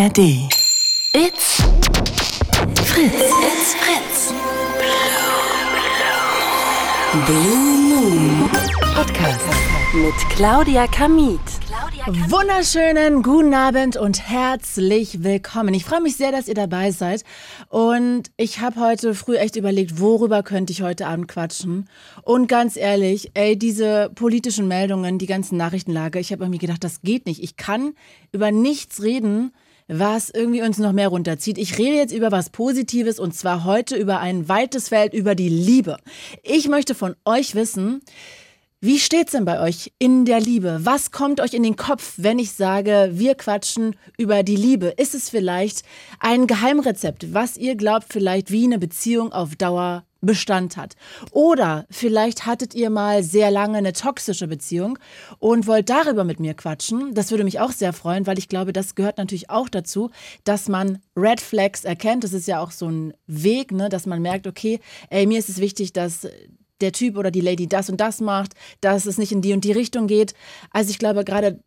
ARD. It's Fritz. It's Fritz. Blue Moon Podcast mit Claudia Kamit. Wunderschönen guten Abend und herzlich willkommen. Ich freue mich sehr, dass ihr dabei seid. Und ich habe heute früh echt überlegt, worüber könnte ich heute Abend quatschen. Und ganz ehrlich, ey, diese politischen Meldungen, die ganzen Nachrichtenlage, ich habe irgendwie gedacht, das geht nicht. Ich kann über nichts reden, was irgendwie uns noch mehr runterzieht. Ich rede jetzt über was Positives und zwar heute über ein weites Feld, über die Liebe. Ich möchte von euch wissen, wie steht's denn bei euch in der Liebe? Was kommt euch in den Kopf, wenn ich sage, wir quatschen über die Liebe? Ist es vielleicht ein Geheimrezept, was ihr glaubt vielleicht wie eine Beziehung auf Dauer Bestand hat. Oder vielleicht hattet ihr mal sehr lange eine toxische Beziehung und wollt darüber mit mir quatschen. Das würde mich auch sehr freuen, weil ich glaube, das gehört natürlich auch dazu, dass man Red Flags erkennt. Das ist ja auch so ein Weg, ne, dass man merkt, okay, ey, mir ist es wichtig, dass der Typ oder die Lady das und das macht, dass es nicht in die und die Richtung geht. Also ich glaube, gerade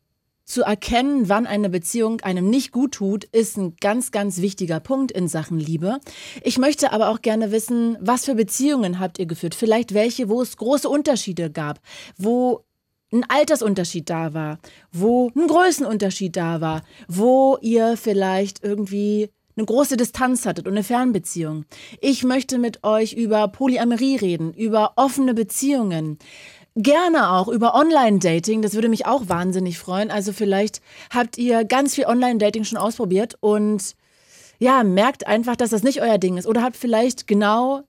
zu erkennen, wann eine Beziehung einem nicht gut tut, ist ein ganz, ganz wichtiger Punkt in Sachen Liebe. Ich möchte aber auch gerne wissen, was für Beziehungen habt ihr geführt? Vielleicht welche, wo es große Unterschiede gab, wo ein Altersunterschied da war, wo ein Größenunterschied da war, wo ihr vielleicht irgendwie eine große Distanz hattet und eine Fernbeziehung. Ich möchte mit euch über Polyamorie reden, über offene Beziehungen. Gerne auch über Online-Dating, das würde mich auch wahnsinnig freuen. Also vielleicht habt ihr ganz viel Online-Dating schon ausprobiert und ja, merkt einfach, dass das nicht euer Ding ist. Oder habt vielleicht genau,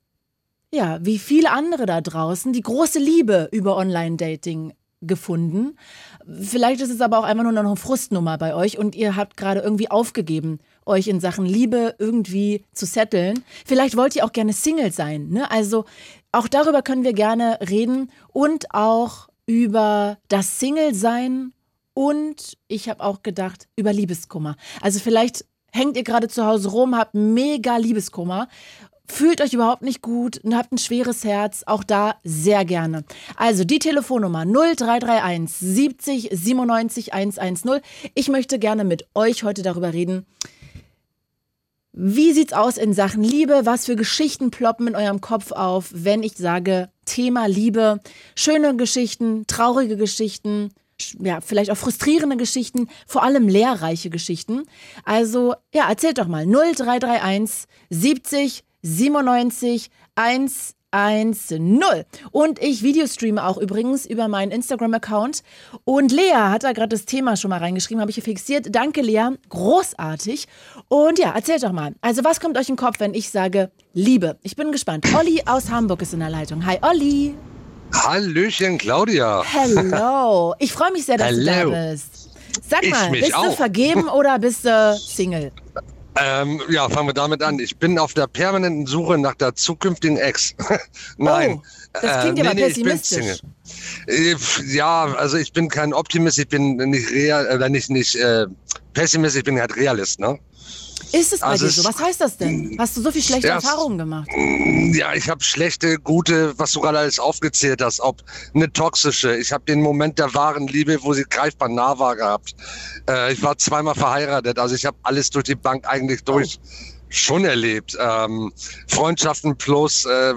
ja, wie viele andere da draußen, die große Liebe über Online-Dating gefunden. Vielleicht ist es aber auch einfach nur noch eine Frustnummer bei euch und ihr habt gerade irgendwie aufgegeben euch in Sachen Liebe irgendwie zu setteln. Vielleicht wollt ihr auch gerne Single sein. Ne? Also auch darüber können wir gerne reden und auch über das Single-Sein und ich habe auch gedacht über Liebeskummer. Also vielleicht hängt ihr gerade zu Hause rum, habt mega Liebeskummer fühlt euch überhaupt nicht gut und habt ein schweres Herz, auch da sehr gerne. Also die Telefonnummer 0331 70 97 110. Ich möchte gerne mit euch heute darüber reden, wie sieht's aus in Sachen Liebe? Was für Geschichten ploppen in eurem Kopf auf, wenn ich sage Thema Liebe? Schöne Geschichten, traurige Geschichten, ja, vielleicht auch frustrierende Geschichten, vor allem lehrreiche Geschichten. Also, ja, erzählt doch mal 0331 70 97 1 1-0. Und ich videostreame auch übrigens über meinen Instagram-Account. Und Lea hat da gerade das Thema schon mal reingeschrieben, habe ich hier fixiert. Danke, Lea. Großartig. Und ja, erzählt doch mal. Also, was kommt euch in den Kopf, wenn ich sage Liebe? Ich bin gespannt. Olli aus Hamburg ist in der Leitung. Hi, Olli. Hallöchen, Claudia. Hello. Ich freue mich sehr, dass Hello. du da bist. Sag mal, bist auch. du vergeben oder bist du Single? Ähm, ja, fangen wir damit an. Ich bin auf der permanenten Suche nach der zukünftigen Ex. Nein. Oh, das klingt äh, ja nee, nee, pessimistisch. Äh, ja, also ich bin kein Optimist, ich bin nicht real, äh, nicht, nicht äh, Pessimist, ich bin halt Realist, ne? Ist es bei also dir so? Was heißt das denn? Hast du so viel schlechte ja, Erfahrungen gemacht? Ja, ich habe schlechte, gute, was du gerade alles aufgezählt hast, ob eine toxische. Ich habe den Moment der wahren Liebe, wo sie greifbar nah war gehabt. Äh, ich war zweimal verheiratet, also ich habe alles durch die Bank eigentlich durch oh. schon erlebt. Ähm, Freundschaften plus äh,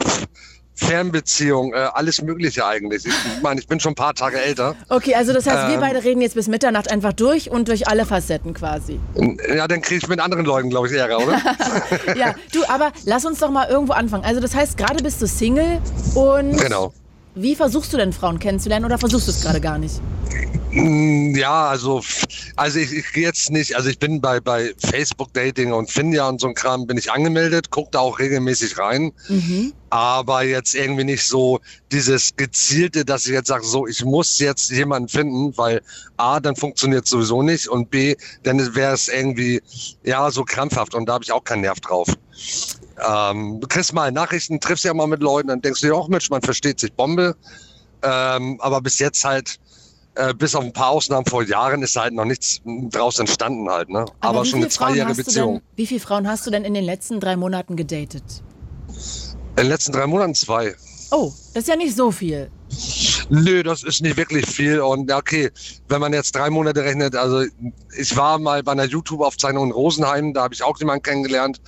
Fernbeziehung, äh, alles Mögliche eigentlich. Ich meine, ich bin schon ein paar Tage älter. Okay, also das heißt, ähm, wir beide reden jetzt bis Mitternacht einfach durch und durch alle Facetten quasi. Ja, dann kriege ich mit anderen Leuten, glaube ich, Ärger, oder? ja, du, aber lass uns doch mal irgendwo anfangen. Also das heißt, gerade bist du Single und genau. wie versuchst du denn Frauen kennenzulernen oder versuchst du es gerade gar nicht? Mm, ja, also, also ich, ich gehe jetzt nicht, also ich bin bei, bei Facebook Dating und Finja und so ein Kram bin ich angemeldet, gucke da auch regelmäßig rein. Mhm. Aber jetzt irgendwie nicht so dieses gezielte, dass ich jetzt sage, so, ich muss jetzt jemanden finden, weil A, dann funktioniert sowieso nicht und B, dann wäre es irgendwie, ja, so krampfhaft und da habe ich auch keinen Nerv drauf. Ähm, du kriegst mal Nachrichten, triffst ja mal mit Leuten, dann denkst du dir auch, Mensch, man versteht sich Bombe. Ähm, aber bis jetzt halt, äh, bis auf ein paar Ausnahmen vor Jahren ist halt noch nichts draus entstanden halt. Ne? Aber, Aber schon eine zweijährige Beziehung. Denn, wie viele Frauen hast du denn in den letzten drei Monaten gedatet? In den letzten drei Monaten zwei. Oh, das ist ja nicht so viel. Nö, das ist nicht wirklich viel. Und okay, wenn man jetzt drei Monate rechnet, also ich war mal bei einer YouTube-Aufzeichnung in Rosenheim, da habe ich auch jemanden kennengelernt.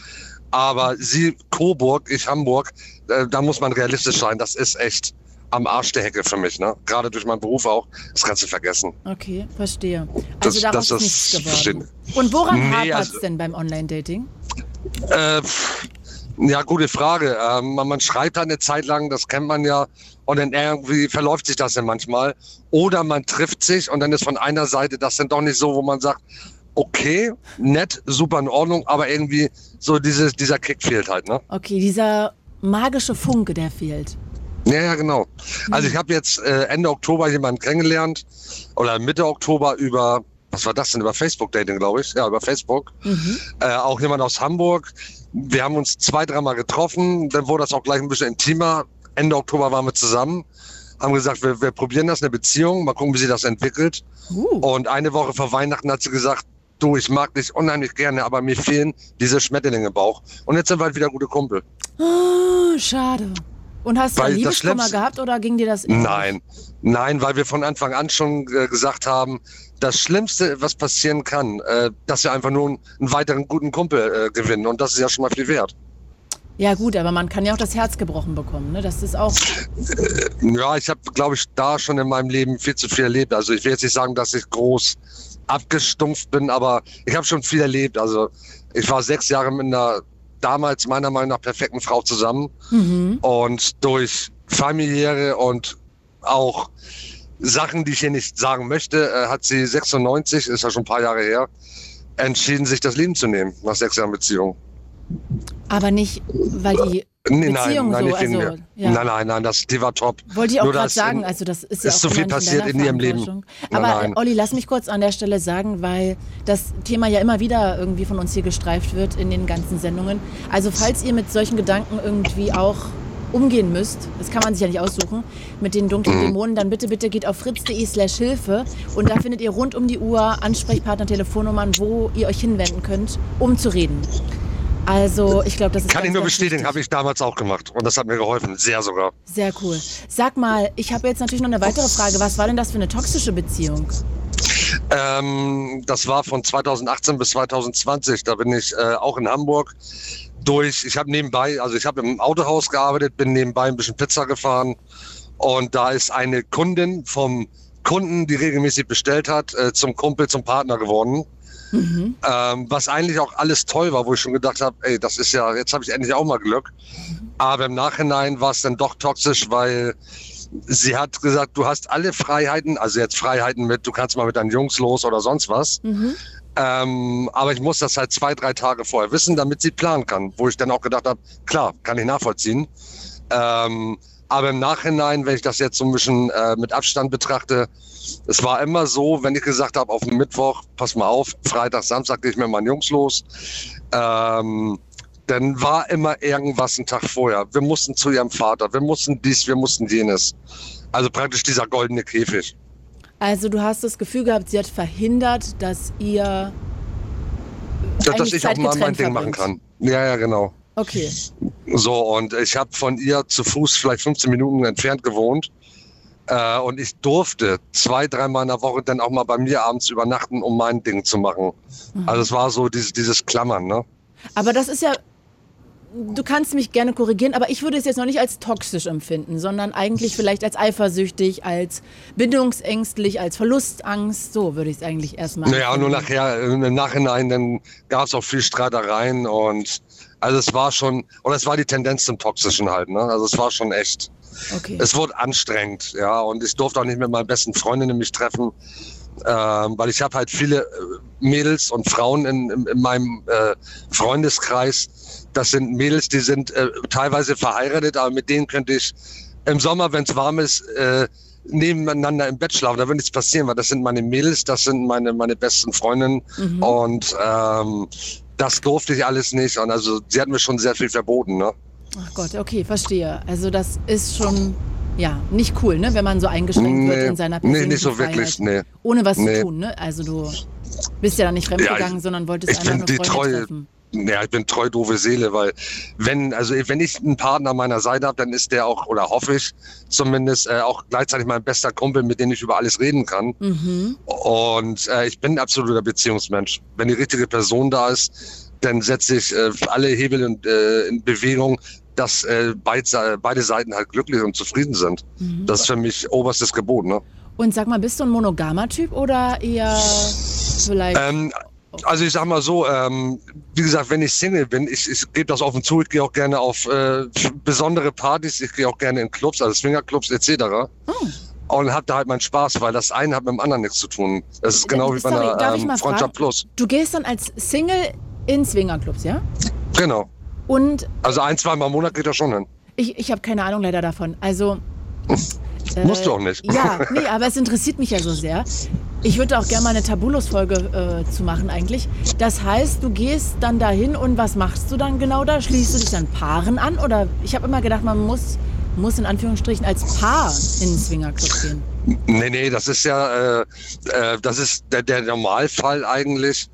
Aber sie Coburg, ich Hamburg, äh, da muss man realistisch sein. Das ist echt am Arsch der Hecke für mich, ne? Gerade durch meinen Beruf auch. Das kannst du vergessen. Okay, verstehe. Also Das- daraus das ist nichts geworden. Und woran Nee, hapert es also- denn beim Online-Dating? Äh, ja, gute Frage. Ähm, man, man schreibt halt eine Zeit lang, das kennt man ja, und dann irgendwie verläuft sich das dann manchmal. Oder man trifft sich und dann ist von einer Seite das dann doch nicht so, wo man sagt, okay, nett, super in Ordnung, aber irgendwie so dieses, dieser Kick fehlt halt, ne? Okay, dieser magische Funke, der fehlt. Ja, ja, genau. Also ich habe jetzt äh, Ende Oktober jemanden kennengelernt oder Mitte Oktober über, was war das denn, über Facebook-Dating, glaube ich. Ja, über Facebook. Äh, auch jemand aus Hamburg. Wir haben uns zwei, dreimal getroffen, dann wurde das auch gleich ein bisschen intimer. Ende Oktober waren wir zusammen, haben gesagt, wir, wir probieren das, eine Beziehung, mal gucken, wie sich das entwickelt. Uh, Und eine Woche vor Weihnachten hat sie gesagt, du, ich mag dich unheimlich gerne, aber mir fehlen diese Schmetterlinge im Bauch. Und jetzt sind wir halt wieder gute Kumpel. oh, schade. Und hast du Liebeskummer gehabt oder ging dir das? Nein, nein, weil wir von Anfang an schon äh, gesagt haben, das Schlimmste, was passieren kann, äh, dass wir einfach nur einen, einen weiteren guten Kumpel äh, gewinnen. Und das ist ja schon mal viel wert. Ja gut, aber man kann ja auch das Herz gebrochen bekommen. Ne? Das ist auch. Ja, ich habe, glaube ich, da schon in meinem Leben viel zu viel erlebt. Also ich will jetzt nicht sagen, dass ich groß abgestumpft bin, aber ich habe schon viel erlebt. Also ich war sechs Jahre mit einer damals meiner Meinung nach perfekten Frau zusammen. Mhm. Und durch familiäre und auch Sachen, die ich hier nicht sagen möchte, äh, hat sie 96, ist ja schon ein paar Jahre her, entschieden, sich das Leben zu nehmen nach sechs Jahren Beziehung. Aber nicht, weil die. Nee, Beziehung nein, nein, so, also, ja. Nein, nein, nein, das, die war top. Wollte ich auch gerade sagen, also das ist ja ist auch so viel passiert in ihrem Leben. Nein, Aber nein. äh, Olli, lass mich kurz an der Stelle sagen, weil das Thema ja immer wieder irgendwie von uns hier gestreift wird in den ganzen Sendungen. Also falls ihr mit solchen Gedanken irgendwie auch umgehen müsst, das kann man sich ja nicht aussuchen, mit den dunklen Mhm. Dämonen, dann bitte, bitte geht auf fritz.de slash Hilfe und da findet ihr rund um die Uhr Ansprechpartner, Telefonnummern, wo ihr euch hinwenden könnt, um zu reden. Also ich glaube, das ist Kann ganz, ich nur bestätigen, habe ich damals auch gemacht. Und das hat mir geholfen, sehr sogar. Sehr cool. Sag mal, ich habe jetzt natürlich noch eine weitere Frage. Was war denn das für eine toxische Beziehung? Ähm, das war von 2018 bis 2020. Da bin ich äh, auch in Hamburg durch. Ich habe nebenbei, also ich habe im Autohaus gearbeitet, bin nebenbei ein bisschen Pizza gefahren. Und da ist eine Kundin vom Kunden, die regelmäßig bestellt hat, äh, zum Kumpel, zum Partner geworden. Mhm. Ähm, was eigentlich auch alles toll war, wo ich schon gedacht habe, ey, das ist ja, jetzt habe ich endlich auch mal Glück. Aber im Nachhinein war es dann doch toxisch, weil sie hat gesagt, du hast alle Freiheiten, also jetzt Freiheiten mit, du kannst mal mit deinen Jungs los oder sonst was. Mhm. Ähm, aber ich muss das halt zwei, drei Tage vorher wissen, damit sie planen kann. Wo ich dann auch gedacht habe, klar, kann ich nachvollziehen. Ähm, aber im Nachhinein, wenn ich das jetzt so ein bisschen äh, mit Abstand betrachte, es war immer so, wenn ich gesagt habe, auf dem Mittwoch, pass mal auf, Freitag, Samstag gehe ich mit meinen Jungs los, ähm, dann war immer irgendwas ein Tag vorher. Wir mussten zu ihrem Vater, wir mussten dies, wir mussten jenes. Also praktisch dieser goldene Käfig. Also du hast das Gefühl gehabt, sie hat verhindert, dass ihr Dass, dass ich auch mal mein Ding machen verbringt. kann. Ja, ja, genau. Okay. So, und ich habe von ihr zu Fuß vielleicht 15 Minuten entfernt gewohnt. Äh, und ich durfte zwei, dreimal in der Woche dann auch mal bei mir abends übernachten, um mein Ding zu machen. Also es war so dieses, dieses Klammern, ne? Aber das ist ja. Du kannst mich gerne korrigieren, aber ich würde es jetzt noch nicht als toxisch empfinden, sondern eigentlich vielleicht als eifersüchtig, als bindungsängstlich, als Verlustangst. So würde ich es eigentlich erstmal. Naja, und nur empfinden. nachher, im Nachhinein, dann gab es auch viel Streitereien und also es war schon, oder es war die Tendenz zum Toxischen halt, ne? Also es war schon echt. Okay. Es wurde anstrengend, ja, und ich durfte auch nicht mit meinen besten Freundinnen mich treffen, ähm, weil ich habe halt viele äh, Mädels und Frauen in, in, in meinem äh, Freundeskreis. Das sind Mädels, die sind äh, teilweise verheiratet, aber mit denen könnte ich im Sommer, wenn es warm ist, äh, nebeneinander im Bett schlafen. Da würde nichts passieren, weil das sind meine Mädels, das sind meine, meine besten Freundinnen Mhm. und ähm, das durfte ich alles nicht. Und also sie hat mir schon sehr viel verboten, ne? Ach Gott, okay, verstehe. Also das ist schon ja nicht cool, ne, wenn man so eingeschränkt wird in seiner nee, persönlichen nicht so Freiheit. wirklich, nee. Ohne was Nee. zu tun, ne? Also du bist ja da nicht fremdgegangen, ich- sondern wolltest ich einfach bin nur die Freunde Treue. treffen. Ja, ich bin treu doofe Seele, weil wenn, also wenn ich einen Partner an meiner Seite habe, dann ist der auch, oder hoffe ich zumindest, äh, auch gleichzeitig mein bester Kumpel, mit dem ich über alles reden kann. Mhm. Und äh, ich bin ein absoluter Beziehungsmensch. Wenn die richtige Person da ist, dann setze ich äh, alle Hebel in, äh, in Bewegung, dass äh, beid, beide Seiten halt glücklich und zufrieden sind. Mhm. Das ist für mich oberstes Gebot. Ne? Und sag mal, bist du ein monogamer Typ oder eher vielleicht? Ähm, also ich sag mal so, ähm, wie gesagt, wenn ich Single bin, ich, ich gebe das offen zu, ich gehe auch gerne auf äh, besondere Partys, ich gehe auch gerne in Clubs, also Swingerclubs etc. Oh. Und hab da halt meinen Spaß, weil das eine hat mit dem anderen nichts zu tun. Das ist genau wie bei Sorry, einer ähm, Freundschaft fragen? Plus. Du gehst dann als Single in Swingerclubs, ja? Genau. Und Also ein, zweimal im Monat geht das schon hin. ich, ich habe keine Ahnung leider davon. Also. äh, Musst du auch nicht. Ja, nee, aber es interessiert mich ja so sehr. Ich würde auch gerne mal eine Tabulos-Folge äh, zu machen eigentlich. Das heißt, du gehst dann dahin und was machst du dann genau da? Schließt du dich dann Paaren an? Oder ich habe immer gedacht, man muss, muss in Anführungsstrichen als Paar in den Swingerclub gehen. Nee, nee, das ist ja, äh, äh, das ist der, der Normalfall eigentlich.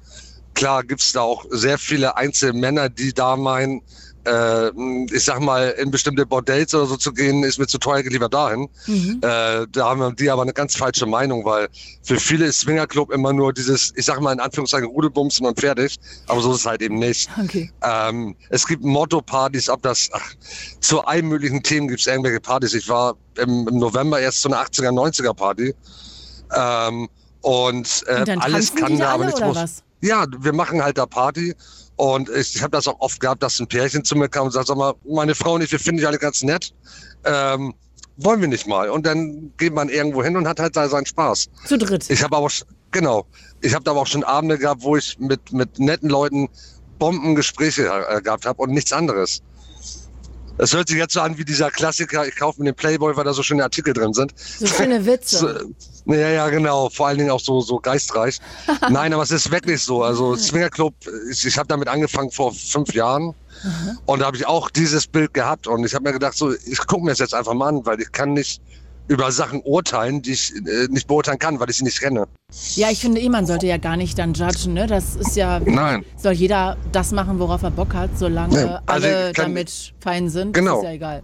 Klar gibt's da auch sehr viele Einzelmänner, die da meinen, äh, ich sag mal, in bestimmte Bordells oder so zu gehen, ist mir zu teuer, lieber dahin. Mhm. Äh, da haben die aber eine ganz falsche Meinung, weil für viele ist Swingerclub immer nur dieses, ich sag mal in Anführungszeichen, Rudelbumsen und fertig. Aber so ist es halt eben nicht. Okay. Ähm, es gibt Motto-Partys, ob das ach, zu allen möglichen Themen gibt es irgendwelche Partys. Ich war im, im November erst zu einer 80er, 90er Party. Ähm, und, äh, Und alles kann da, aber nichts muss. was? Ja, wir machen halt da Party. Und ich, ich habe das auch oft gehabt, dass ein Pärchen zu mir kam und sagt, sag mal, meine Frau und ich, wir finden dich alle ganz nett. Ähm, wollen wir nicht mal. Und dann geht man irgendwo hin und hat halt da seinen Spaß. Zu dritt. Ich habe aber genau, ich habe aber auch schon Abende gehabt, wo ich mit mit netten Leuten Bombengespräche äh, gehabt habe und nichts anderes. Es hört sich jetzt so an wie dieser Klassiker, ich kaufe mir den Playboy, weil da so schöne Artikel drin sind. So schöne Witze. So, ja, ja, genau. Vor allen Dingen auch so, so geistreich. Nein, aber es ist wirklich so. Also Swingerclub, ich, ich habe damit angefangen vor fünf Jahren. Und da habe ich auch dieses Bild gehabt. Und ich habe mir gedacht, so, ich gucke mir das jetzt einfach mal an, weil ich kann nicht über Sachen urteilen, die ich äh, nicht beurteilen kann, weil ich sie nicht kenne. Ja, ich finde eh, man sollte ja gar nicht dann judgen, ne? Das ist ja, Nein. soll jeder das machen, worauf er Bock hat, solange Ja, also alle kann- damit fein sind. Genau. Ist ja egal.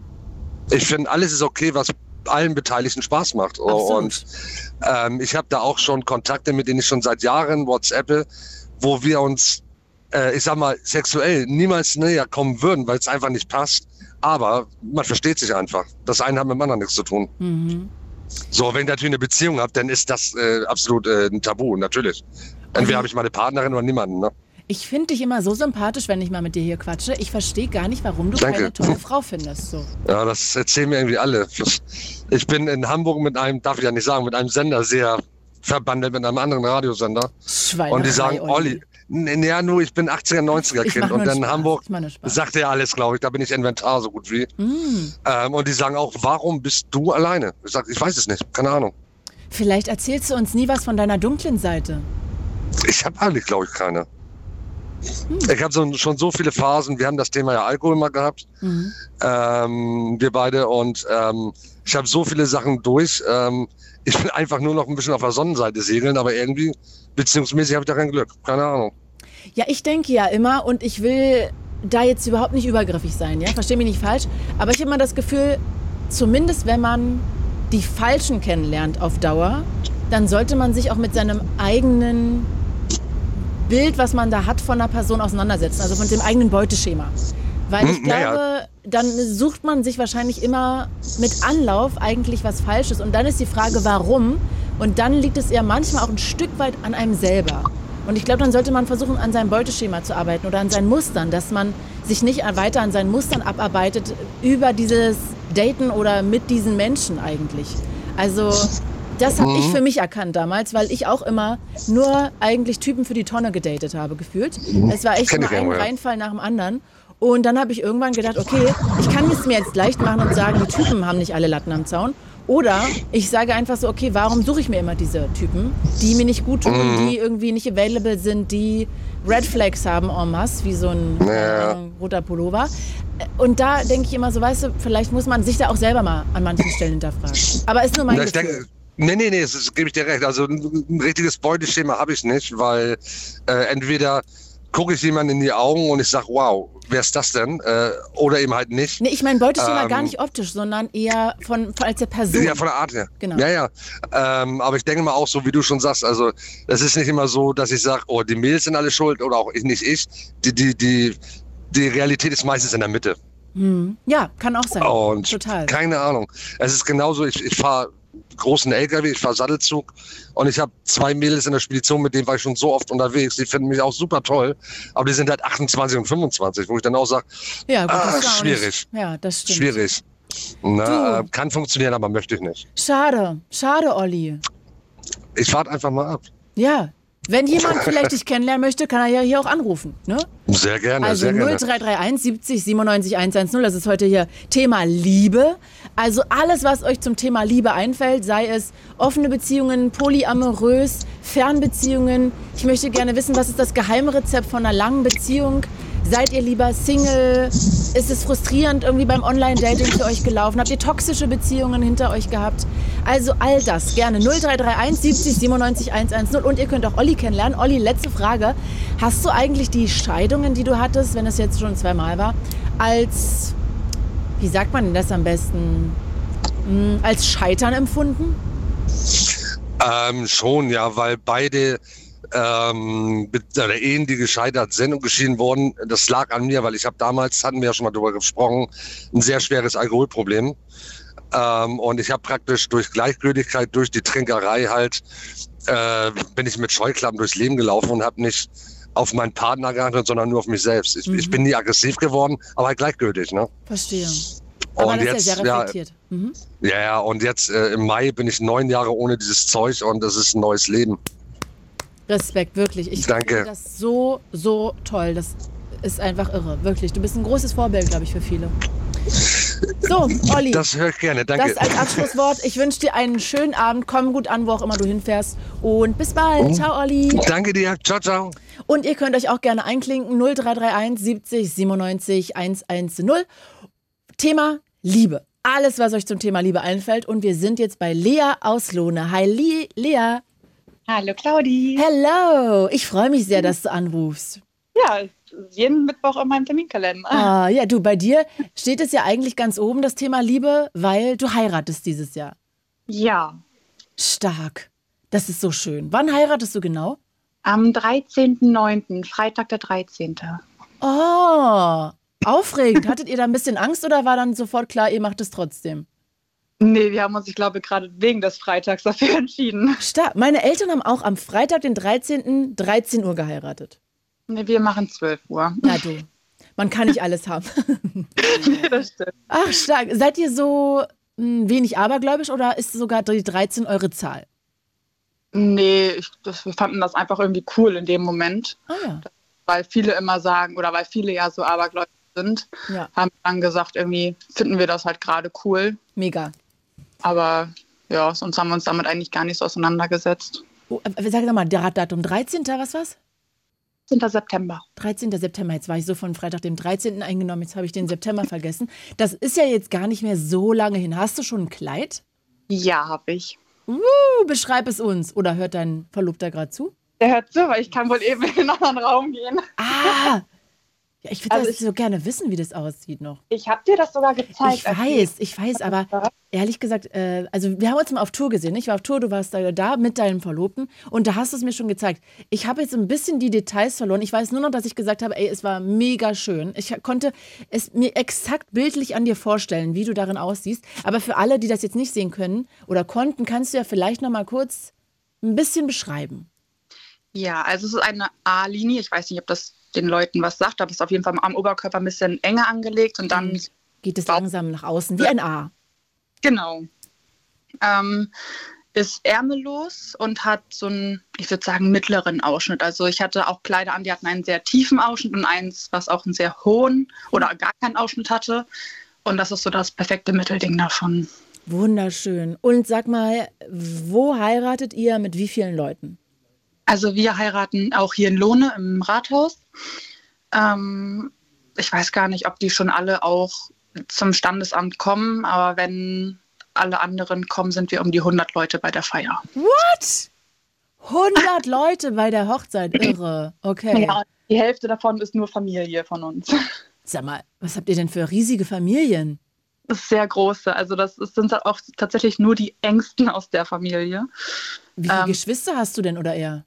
Ich finde, alles ist okay, was allen Beteiligten Spaß macht. Absolut. Und ähm, ich habe da auch schon Kontakte, mit denen ich schon seit Jahren WhatsAppe, wo wir uns, äh, ich sag mal, sexuell niemals näher kommen würden, weil es einfach nicht passt. Aber man versteht sich einfach. Das eine hat mit dem anderen nichts zu tun. Mhm. So, wenn ich natürlich eine Beziehung habe, dann ist das äh, absolut äh, ein Tabu, natürlich. Entweder habe ich meine Partnerin oder niemanden. Ne? Ich finde dich immer so sympathisch, wenn ich mal mit dir hier quatsche. Ich verstehe gar nicht, warum du Danke. keine tolle Frau findest. So. Ja, das erzählen mir irgendwie alle. Ich bin in Hamburg mit einem, darf ich ja nicht sagen, mit einem Sender sehr verbandelt, mit einem anderen Radiosender. Und die sagen, Olli, n- ja, nur ich bin 80er, 90er Ich mach Kind. Und dann in Spaß. Hamburg sagt er alles, glaube ich. Da bin ich Inventar so gut wie. Mm. Ähm, und die sagen auch, warum bist du alleine? Ich sag, ich weiß es nicht, keine Ahnung. Vielleicht erzählst du uns nie was von deiner dunklen Seite. Ich habe eigentlich, glaube ich, keine. Hm. Ich habe so, schon so viele Phasen. Wir haben das Thema ja Alkohol mal gehabt, Mhm. ähm, wir beide. Und ähm, ich habe so viele Sachen durch. Ähm, ich will einfach nur noch ein bisschen auf der Sonnenseite segeln, aber irgendwie beziehungsmäßig habe ich da kein Glück. Keine Ahnung. Ja, ich denke ja immer und ich will da jetzt überhaupt nicht übergriffig sein, ja? Versteh mich nicht falsch. Aber ich habe immer das Gefühl, zumindest wenn man die Falschen kennenlernt auf Dauer, dann sollte man sich auch mit seinem eigenen Bild, was man da hat, von einer Person auseinandersetzen. Also von dem eigenen Beuteschema. Weil ich Hm, naja. glaube, dann sucht man sich wahrscheinlich immer mit Anlauf eigentlich was Falsches. Und dann ist die Frage, warum? Und dann liegt es eher manchmal auch ein Stück weit an einem selber. Und ich glaube, dann sollte man versuchen, an seinem Beuteschema zu arbeiten oder an seinen Mustern, dass man sich nicht weiter an seinen Mustern abarbeitet über dieses Daten oder mit diesen Menschen eigentlich. Also das habe ich für mich erkannt damals, weil ich auch immer nur eigentlich Typen für die Tonne gedatet habe, gefühlt. Es war echt immer ich ein ja. Reinfall nach dem anderen. Und dann habe ich irgendwann gedacht, okay, ich kann es mir jetzt leicht machen und sagen, die Typen haben nicht alle Latten am Zaun. Oder ich sage einfach so, okay, warum suche ich mir immer diese Typen, die mir nicht gut tun, Mhm. die irgendwie nicht available sind, die Red Flags haben en masse, wie so ein Ja. Ahnung, roter Pullover. Und da denke ich immer so, weißt du, vielleicht muss man sich da auch selber mal an manchen Stellen hinterfragen. Aber ist nur mein Na, Gefühl. denke, nee, nee, nee, das ist- gebe ich dir recht. Also ein, ein richtiges Beuteschema habe ich nicht, weil äh, entweder gucke ich jemand in die Augen und ich sage, wow, wer ist das denn? Äh, oder eben halt nicht. Nee, ich meine Beuteschema Ähm, gar nicht optisch, sondern eher von, von als der Person. Ja, von der Art her. Genau. Ja, ja. Ähm, aber ich denke mal auch so, wie du schon sagst, also es ist nicht immer so, dass ich sage, oh, die Mädels sind alle schuld oder auch ich, nicht ich. Die, die, die, die Realität ist meistens in der Mitte. Hm. Ja, kann auch sein. Und Total. keine Ahnung. Es ist genauso, ich, ich fahre großen LKW, ich fahre Sattelzug und ich habe zwei Mädels in der Spedition, mit denen war ich schon so oft unterwegs. Die finden mich auch super toll, aber die sind halt 28 und 25, wo ich dann auch sage, Ja, gut, Ah, schwierig. Ja, das stimmt. schwierig. Na, äh, kann funktionieren, aber möchte ich nicht. Schade, schade, Olli. Ich warte einfach mal ab. Ja, wenn jemand vielleicht dich kennenlernen möchte, kann er ja hier auch anrufen. Ne? Sehr gerne, Also sehr gerne. 0331 70 97 110, das ist heute hier Thema Liebe. Also alles, was euch zum Thema Liebe einfällt, sei es offene Beziehungen, polyamorös, Fernbeziehungen. Ich möchte gerne wissen, was ist das Geheimrezept von einer langen Beziehung? Seid ihr lieber Single? Ist es frustrierend irgendwie beim Online-Dating für euch gelaufen? Habt ihr toxische Beziehungen hinter euch gehabt? Also all das gerne 0331 70 97 110 und ihr könnt auch Olli kennenlernen. Olli, letzte Frage. Hast du eigentlich die Scheidungen, die du hattest, wenn es jetzt schon zweimal war, als, wie sagt man denn das am besten, Hm, als Scheitern empfunden? Ähm, schon, ja, weil beide ähm, oder Ehen, die gescheitert sind und geschieden wurden, das lag an mir, weil ich habe damals, hatten wir ja schon mal drüber gesprochen, ein sehr schweres Alkoholproblem. Ähm, und ich habe praktisch durch Gleichgültigkeit, durch die Trinkerei halt, äh, bin ich mit Scheuklappen durchs Leben gelaufen und habe nicht auf meinen Partner geachtet, sondern nur auf mich selbst. Ich, ich bin nie aggressiv geworden, aber halt gleichgültig. Ne? Verstehe. Aber Und jetzt, ja sehr ja, reflektiert. Mhm. Ja, ja, und jetzt äh, im Mai bin ich neun Jahre ohne dieses Zeug und das ist ein neues Leben. Respekt, wirklich. Ich Danke. finde das so, so toll. Das ist einfach irre, wirklich. Du bist ein großes Vorbild, glaube ich, für viele. So, Olli. Das höre ich gerne, danke. Das als Abschlusswort. Ich wünsche dir einen schönen Abend. Komm gut an, wo auch immer du hinfährst. Und bis bald. Ciao, Olli. Danke dir, ciao, ciao. Und ihr könnt euch auch gerne einklinken. 0331 70 97 110. Thema Liebe. Alles, was euch zum Thema Liebe einfällt. Und wir sind jetzt bei Lea aus Lohne. Hi, Lea. Hallo Claudi. Hello. Ich freue mich sehr, dass du anrufst. Ja, jeden Mittwoch in meinem Terminkalender. Ah, ja, du, bei dir steht es ja eigentlich ganz oben, das Thema Liebe, weil du heiratest dieses Jahr. Ja, Stark. Das ist so schön. Wann heiratest du genau? am 13.09., Freitag der 13. Oh, aufregend. Hattet ihr da ein bisschen Angst oder war dann sofort klar, ihr macht es trotzdem? Nee, wir haben uns, ich glaube, gerade wegen des Freitags dafür entschieden. Stark. Meine Eltern haben auch am Freitag, den 13. 13 Uhr geheiratet. Nee, wir machen 12 Uhr. Na du, man kann nicht alles haben. das stimmt. Ach, stark. Seid ihr so mh, wenig abergläubisch oder ist sogar die 13 eure Zahl? Nee, ich, das, wir fanden das einfach irgendwie cool in dem Moment, Ah ja. weil viele immer sagen, oder weil viele ja so abergläubig sind, Ja, haben dann gesagt, irgendwie finden wir das halt gerade cool. mega. Aber ja, sonst haben wir uns damit eigentlich gar nicht so auseinandergesetzt. Oh, äh, sag doch mal, der Datum 13. was was? 10. September. 13. September. Jetzt war ich so von Freitag, dem 13. eingenommen. Jetzt habe ich den September vergessen. Das ist ja jetzt gar nicht mehr so lange hin. Hast du schon ein Kleid? Ja, habe ich. Uh, beschreib es uns. Oder hört dein Verlobter gerade zu? Der hört zu, weil ich kann wohl eben in einen anderen Raum gehen. Ah! Ja, ich würde Also das so gerne wissen, wie das aussieht noch. Ich habe dir das sogar gezeigt. Ich weiß, ich weiß, aber ehrlich gesagt, äh, also wir haben uns mal auf Tour gesehen. Ich war auf Tour, du warst da, da mit deinem Verlobten und da hast du es mir schon gezeigt. Ich habe jetzt ein bisschen die Details verloren. Ich weiß nur noch, dass ich gesagt habe, ey, es war mega schön. Ich konnte es mir exakt bildlich an dir vorstellen, wie du darin aussiehst. Aber für alle, die das jetzt nicht sehen können oder konnten, kannst du ja vielleicht noch mal kurz ein bisschen beschreiben. Ja, also es ist eine A-Linie. Ich weiß nicht, ob das den Leuten was sagt, aber es ist auf jeden Fall am Oberkörper ein bisschen enger angelegt und dann, Geht es langsam nach außen wie ein A. genau, ähm, ist ärmellos und hat so einen, ich würde sagen, mittleren Ausschnitt. Also ich hatte auch Kleider an, die hatten einen sehr tiefen Ausschnitt und eins, was auch einen sehr hohen oder gar keinen Ausschnitt hatte. Und das ist so das perfekte Mittelding davon. Wunderschön. Und sag mal, wo heiratet ihr mit wie vielen Leuten? Also wir heiraten auch hier in Lohne im Rathaus. Ähm, ich weiß gar nicht, ob die schon alle auch zum Standesamt kommen, aber wenn alle anderen kommen, sind wir um die 100 Leute bei der Feier. What? 100 Leute bei der Hochzeit, irre. Okay. Ja, die Hälfte davon ist nur Familie von uns. Sag mal, was habt ihr denn für riesige Familien? Sehr große. Also das sind auch tatsächlich nur die Ängsten aus der Familie. Wie viele ähm, Geschwister hast du denn oder er?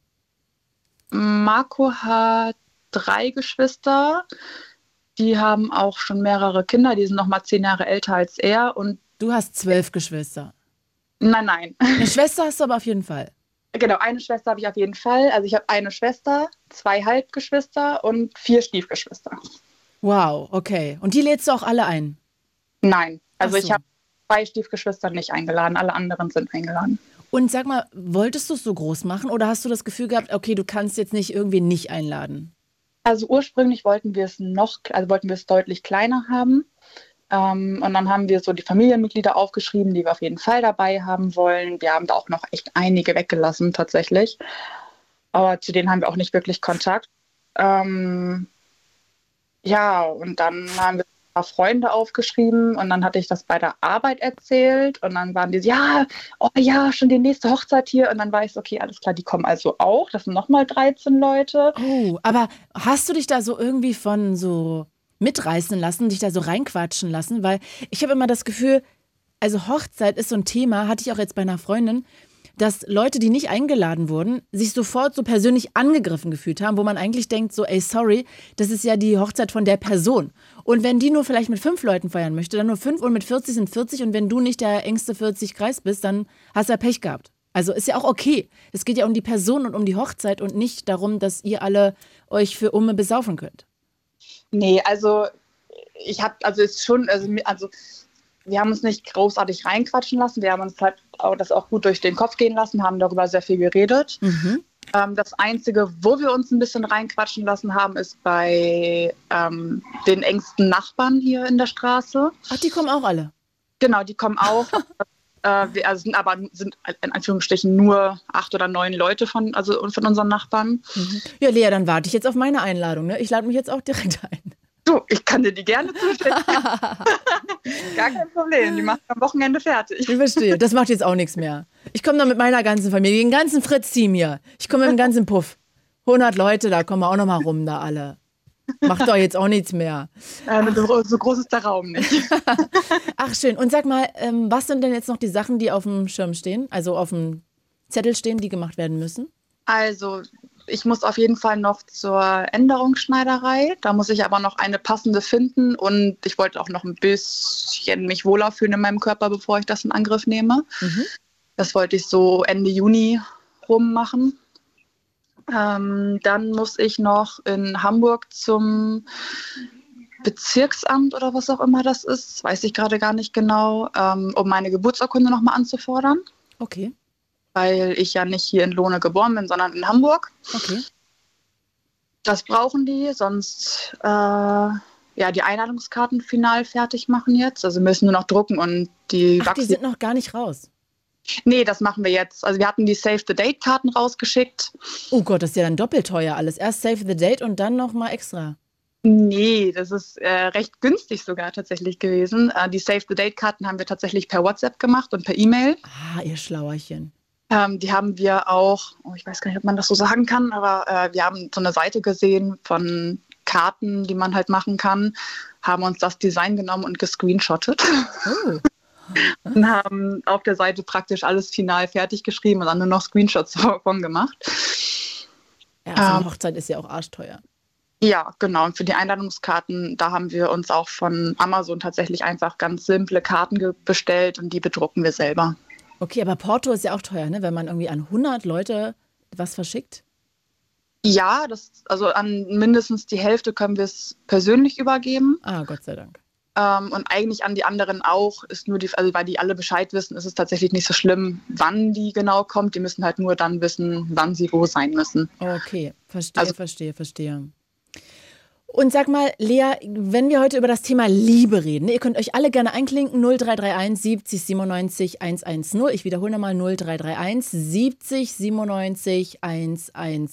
Marco hat drei Geschwister. Die haben auch schon mehrere Kinder. Die sind noch mal zehn Jahre älter als er. Und du hast zwölf Geschwister. Nein, nein. Eine Schwester hast du aber auf jeden Fall. Genau, eine Schwester habe ich auf jeden Fall. Also ich habe eine Schwester, zwei Halbgeschwister und vier Stiefgeschwister. Wow, okay. Und die lädst du auch alle ein? Nein. Also so. ich habe zwei Stiefgeschwister nicht eingeladen, alle anderen sind eingeladen. Und sag mal, wolltest du es so groß machen oder hast du das Gefühl gehabt, okay, du kannst jetzt nicht irgendwie nicht einladen? Also ursprünglich wollten wir es noch, also wollten wir es deutlich kleiner haben. Ähm, und dann haben wir so die Familienmitglieder aufgeschrieben, die wir auf jeden Fall dabei haben wollen. Wir haben da auch noch echt einige weggelassen tatsächlich. Aber zu denen haben wir auch nicht wirklich Kontakt. Ähm, ja, und dann haben wir Freunde aufgeschrieben und dann hatte ich das bei der Arbeit erzählt und dann waren die, ja, oh ja, schon die nächste Hochzeit hier und dann war ich so, okay, alles klar, die kommen also auch, das sind nochmal 13 Leute. Oh, aber hast du dich da so irgendwie von so mitreißen lassen, dich da so reinquatschen lassen? Weil ich habe immer das Gefühl, also Hochzeit ist so ein Thema, hatte ich auch jetzt bei einer Freundin, dass Leute, die nicht eingeladen wurden, sich sofort so persönlich angegriffen gefühlt haben, wo man eigentlich denkt, so, ey, sorry, das ist ja die Hochzeit von der Person. Und wenn die nur vielleicht mit fünf Leuten feiern möchte, dann nur fünf und mit 40 sind 40 und wenn du nicht der engste 40 Kreis bist, dann hast du ja Pech gehabt. Also ist ja auch okay. Es geht ja um die Person und um die Hochzeit und nicht darum, dass ihr alle euch für Umme besaufen könnt. Nee, also ich habe, also ist schon, also, also wir haben uns nicht großartig reinquatschen lassen. Wir haben uns halt auch das auch gut durch den Kopf gehen lassen, haben darüber sehr viel geredet. Mhm. Ähm, das Einzige, wo wir uns ein bisschen reinquatschen lassen haben, ist bei ähm, den engsten Nachbarn hier in der Straße. Ach, die kommen auch alle? Genau, die kommen auch. äh, wir also sind aber sind in Anführungsstrichen nur acht oder neun Leute von, also von unseren Nachbarn. Mhm. Ja, Lea, dann warte ich jetzt auf meine Einladung. Ne? Ich lade mich jetzt auch direkt ein. Du, ich kann dir die gerne zustellen. Gar kein Problem. Die macht am Wochenende fertig. Ich verstehe. Das macht jetzt auch nichts mehr. Ich komme dann mit meiner ganzen Familie, den ganzen Fritz-Team hier. Ich komme mit dem ganzen Puff. 100 Leute, da kommen wir auch noch mal rum, da alle. Macht doch jetzt auch nichts mehr. Äh, so groß ist der Raum nicht. Ach, schön. Und sag mal, ähm, was sind denn jetzt noch die Sachen, die auf dem Schirm stehen, also auf dem Zettel stehen, die gemacht werden müssen? Also, ich muss auf jeden Fall noch zur Änderungsschneiderei. Da muss ich aber noch eine passende finden und ich wollte auch noch ein bisschen mich wohler fühlen in meinem Körper, bevor ich das in Angriff nehme. Mhm. Das wollte ich so Ende Juni rum machen. Ähm, dann muss ich noch in Hamburg zum Bezirksamt oder was auch immer das ist, weiß ich gerade gar nicht genau, ähm, um meine Geburtsurkunde nochmal anzufordern. Okay weil ich ja nicht hier in Lohne geboren bin, sondern in Hamburg. Okay. Das brauchen die, sonst äh, ja die Einladungskarten final fertig machen jetzt. Also müssen nur noch drucken und die Ach, die sind noch gar nicht raus. Nee, das machen wir jetzt. Also wir hatten die Save the Date Karten rausgeschickt. Oh Gott, das ist ja dann doppelt teuer alles. Erst Save the Date und dann noch mal extra. Nee, das ist äh, recht günstig sogar tatsächlich gewesen. Äh, die Save the Date Karten haben wir tatsächlich per WhatsApp gemacht und per E-Mail. Ah, ihr Schlauerchen. Ähm, die haben wir auch, oh, ich weiß gar nicht, ob man das so sagen kann, aber äh, wir haben so eine Seite gesehen von Karten, die man halt machen kann, haben uns das Design genommen und gescreenshottet. Oh. und haben auf der Seite praktisch alles final fertig geschrieben und dann nur noch Screenshots davon gemacht. Ja, so eine ähm, Hochzeit ist ja auch arschteuer. Ja, genau. Und für die Einladungskarten, da haben wir uns auch von Amazon tatsächlich einfach ganz simple Karten bestellt und die bedrucken wir selber. Okay, aber Porto ist ja auch teuer, ne? wenn man irgendwie an 100 Leute was verschickt. Ja, das, also an mindestens die Hälfte können wir es persönlich übergeben. Ah, Gott sei Dank. Ähm, und eigentlich an die anderen auch, ist nur die, also weil die alle Bescheid wissen, ist es tatsächlich nicht so schlimm, wann die genau kommt. Die müssen halt nur dann wissen, wann sie wo sein müssen. Okay, verstehe, also, verstehe, verstehe. Und sag mal, Lea, wenn wir heute über das Thema Liebe reden, ihr könnt euch alle gerne einklinken, 0331 70 97 110. Ich wiederhole nochmal 0331 70 97 110.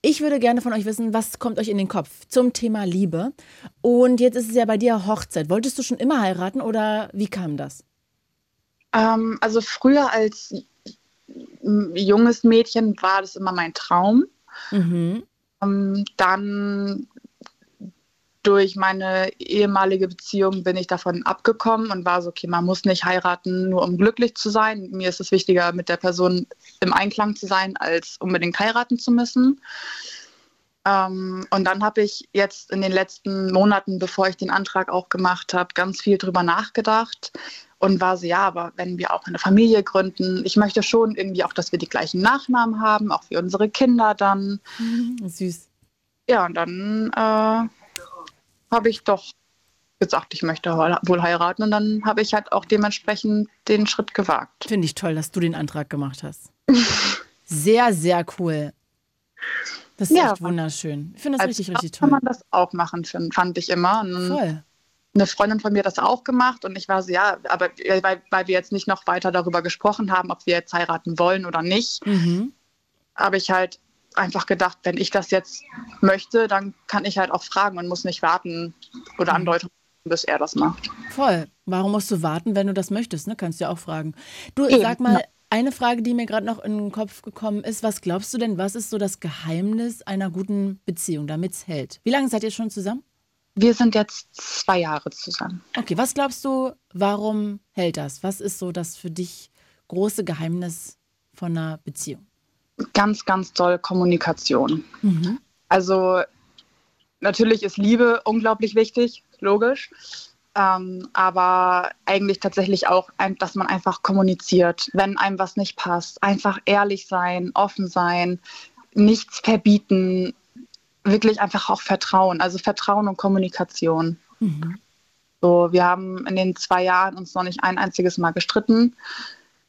Ich würde gerne von euch wissen, was kommt euch in den Kopf zum Thema Liebe? Und jetzt ist es ja bei dir Hochzeit. Wolltest du schon immer heiraten oder wie kam das? Ähm, also früher als junges Mädchen war das immer mein Traum. Mhm. Ähm, dann durch meine ehemalige Beziehung bin ich davon abgekommen und war so, okay, man muss nicht heiraten, nur um glücklich zu sein. Mir ist es wichtiger, mit der Person im Einklang zu sein, als unbedingt heiraten zu müssen. Ähm, und dann habe ich jetzt in den letzten Monaten, bevor ich den Antrag auch gemacht habe, ganz viel drüber nachgedacht und war so, ja, aber wenn wir auch eine Familie gründen, ich möchte schon irgendwie auch, dass wir die gleichen Nachnamen haben, auch wie unsere Kinder dann. Süß. Ja, und dann äh, habe ich doch gesagt, ich möchte wohl heiraten und dann habe ich halt auch dementsprechend den Schritt gewagt. Finde ich toll, dass du den Antrag gemacht hast. sehr, sehr cool. Das ist ja, echt wunderschön. Ich finde das richtig, richtig toll. kann man das auch machen, fand ich immer. Und Voll. Eine Freundin von mir hat das auch gemacht und ich war so, ja, aber weil, weil wir jetzt nicht noch weiter darüber gesprochen haben, ob wir jetzt heiraten wollen oder nicht, mhm. habe ich halt einfach gedacht, wenn ich das jetzt möchte, dann kann ich halt auch fragen und muss nicht warten oder andeuten, bis er das macht. Voll. Warum musst du warten, wenn du das möchtest? Ne? Kannst du ja auch fragen. Du, Eben. sag mal, eine Frage, die mir gerade noch in den Kopf gekommen ist, was glaubst du denn, was ist so das Geheimnis einer guten Beziehung, damit es hält? Wie lange seid ihr schon zusammen? Wir sind jetzt zwei Jahre zusammen. Okay, was glaubst du, warum hält das? Was ist so das für dich große Geheimnis von einer Beziehung? ganz, ganz toll Kommunikation. Mhm. Also natürlich ist Liebe unglaublich wichtig, logisch. Ähm, aber eigentlich tatsächlich auch, dass man einfach kommuniziert, wenn einem was nicht passt. Einfach ehrlich sein, offen sein, nichts verbieten, wirklich einfach auch Vertrauen, also Vertrauen und Kommunikation. Mhm. So, wir haben in den zwei Jahren uns noch nicht ein einziges Mal gestritten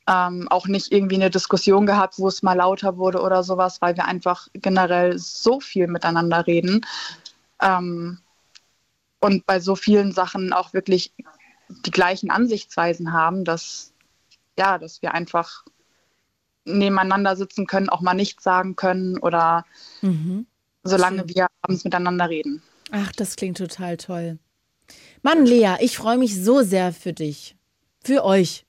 ähm, auch nicht irgendwie eine Diskussion gehabt, wo es mal lauter wurde oder sowas, weil wir einfach generell so viel miteinander reden ähm, und bei so vielen Sachen auch wirklich die gleichen Ansichtsweisen haben, dass ja, dass wir einfach nebeneinander sitzen können, auch mal nichts sagen können oder mhm. Solange wir abends miteinander reden. Ach, das klingt total toll. Mann, Lea, ich freue mich so sehr für dich. Für euch.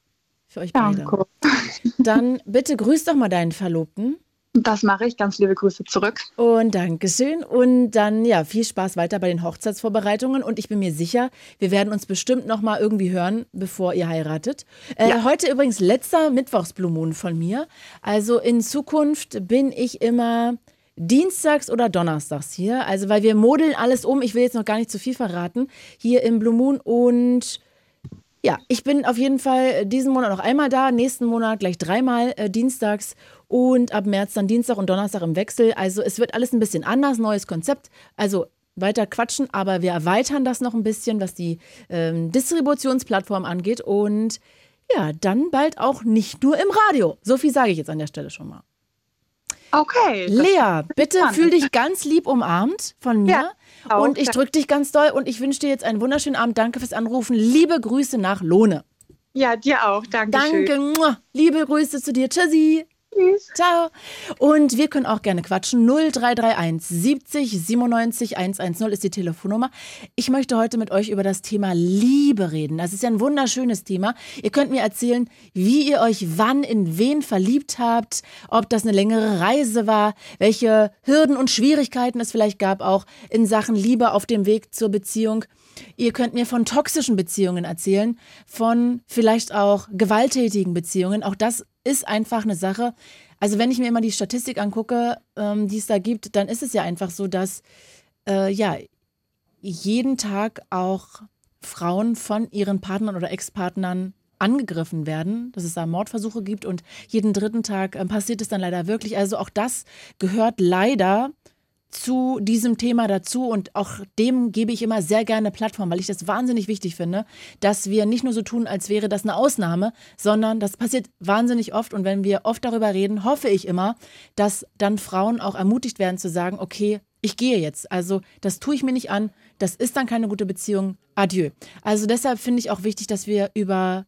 Für euch beide. Danke. Dann bitte grüß doch mal deinen Verlobten. Das mache ich. Ganz liebe Grüße zurück. Und Dankeschön. Und dann, ja, viel Spaß weiter bei den Hochzeitsvorbereitungen. Und ich bin mir sicher, wir werden uns bestimmt noch mal irgendwie hören, bevor ihr heiratet. Äh, ja. Heute übrigens letzter Mittwochsblumen von mir. Also in Zukunft bin ich immer dienstags oder donnerstags hier. Also, weil wir modeln alles um. Ich will jetzt noch gar nicht zu viel verraten. Hier im Blue Moon und ja, ich bin auf jeden Fall diesen Monat noch einmal da, nächsten Monat gleich dreimal äh, dienstags und ab März dann Dienstag und Donnerstag im Wechsel. Also es wird alles ein bisschen anders, neues Konzept. Also weiter quatschen, aber wir erweitern das noch ein bisschen, was die ähm, Distributionsplattform angeht und ja, dann bald auch nicht nur im Radio. So viel sage ich jetzt an der Stelle schon mal. Okay. Lea, bitte fühl dich ganz lieb umarmt von mir. Ja. Und ich drücke dich ganz doll und ich wünsche dir jetzt einen wunderschönen Abend. Danke fürs Anrufen. Liebe Grüße nach Lohne. Ja, dir auch. Danke. Danke. Liebe Grüße zu dir. Tschüssi. Tschüss. Ciao. Und wir können auch gerne quatschen. 0331 70 97 110 ist die Telefonnummer. Ich möchte heute mit euch über das Thema Liebe reden. Das ist ja ein wunderschönes Thema. Ihr könnt mir erzählen, wie ihr euch wann in wen verliebt habt, ob das eine längere Reise war, welche Hürden und Schwierigkeiten es vielleicht gab, auch in Sachen Liebe auf dem Weg zur Beziehung. Ihr könnt mir von toxischen Beziehungen erzählen, von vielleicht auch gewalttätigen Beziehungen. Auch das ist einfach eine Sache. Also wenn ich mir immer die Statistik angucke, ähm, die es da gibt, dann ist es ja einfach so, dass äh, ja jeden Tag auch Frauen von ihren Partnern oder Ex-Partnern angegriffen werden, dass es da Mordversuche gibt und jeden dritten Tag äh, passiert es dann leider wirklich. Also auch das gehört leider zu diesem Thema dazu und auch dem gebe ich immer sehr gerne Plattform, weil ich das wahnsinnig wichtig finde, dass wir nicht nur so tun, als wäre das eine Ausnahme, sondern das passiert wahnsinnig oft und wenn wir oft darüber reden, hoffe ich immer, dass dann Frauen auch ermutigt werden zu sagen, okay, ich gehe jetzt. Also das tue ich mir nicht an, das ist dann keine gute Beziehung. Adieu. Also deshalb finde ich auch wichtig, dass wir über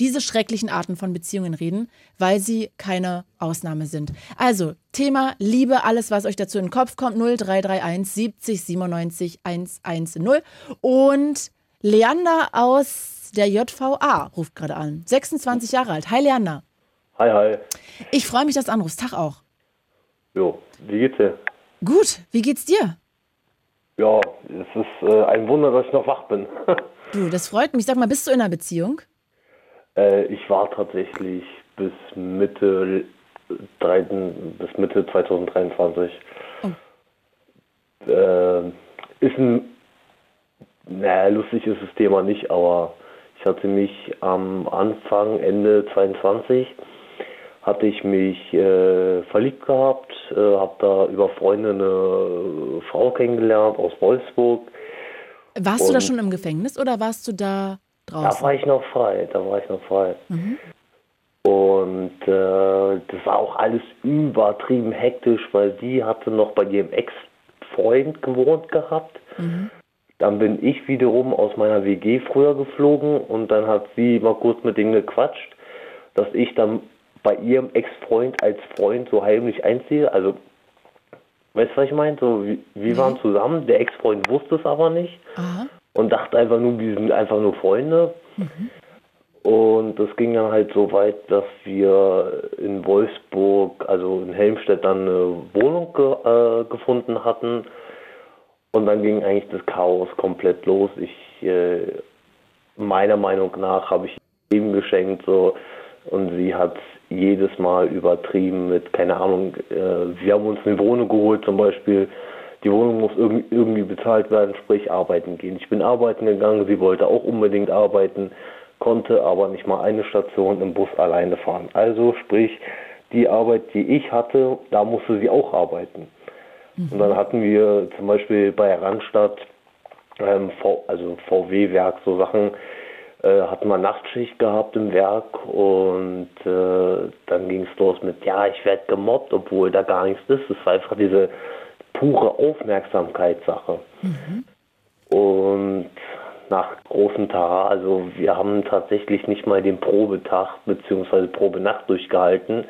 diese schrecklichen Arten von Beziehungen reden, weil sie keine Ausnahme sind. Also, Thema Liebe, alles, was euch dazu in den Kopf kommt, 0331 70 97 110. Und Leander aus der JVA ruft gerade an. 26 Jahre alt. Hi, Leander. Hi, hi. Ich freue mich, dass du anrufst. Tag auch. Jo, wie geht's dir? Gut, wie geht's dir? Ja, es ist äh, ein Wunder, dass ich noch wach bin. Du, das freut mich. Sag mal, bist du in einer Beziehung? Äh, ich war tatsächlich bis Mitte, 13, bis Mitte 2023. Äh, ist ein, naja, lustig ist das Thema nicht, aber ich hatte mich am Anfang, Ende 22, hatte ich mich äh, verliebt gehabt, äh, habe da über Freunde eine Frau kennengelernt aus Wolfsburg. Warst du da Und- schon im Gefängnis oder warst du da Da draußen? war ich noch frei, da war ich noch frei. Und äh, das war auch alles übertrieben hektisch, weil sie hatte noch bei ihrem Ex-Freund gewohnt gehabt. Dann bin ich wiederum aus meiner WG früher geflogen und dann hat sie mal kurz mit ihm gequatscht, dass ich dann bei ihrem Ex-Freund als Freund so heimlich einziehe. Also, weißt du, was ich meine? So, wir, wir waren zusammen, der Ex-Freund wusste es aber nicht Aha. Und dachte einfach nur, wir sind einfach nur Freunde. Und das ging dann halt so weit, dass wir in Wolfsburg, also in Helmstedt, dann eine Wohnung ge äh, gefunden hatten. Und dann ging eigentlich das Chaos komplett los. Ich, äh, meiner Meinung nach, habe ich ihm geschenkt so und sie hat jedes Mal übertrieben mit, keine Ahnung, äh, wir haben uns eine Wohnung geholt zum Beispiel. Die Wohnung muss irgendwie, bezahlt werden, sprich arbeiten gehen. Ich bin arbeiten gegangen, sie wollte auch unbedingt arbeiten, konnte aber nicht mal eine Station im Bus alleine fahren. Also sprich, die Arbeit, die ich hatte, da musste sie auch arbeiten. Und dann hatten wir zum Beispiel bei Randstadt, ähm, v, also VW-Werk, so Sachen, äh, hatten wir Nachtschicht gehabt im Werk und äh, dann ging es los mit, ja, ich werde gemobbt, obwohl da gar nichts ist. Es war einfach diese pure Aufmerksamkeitssache. Und nach großem Tara, also wir haben tatsächlich nicht mal den Probetag bzw. Probenacht durchgehalten,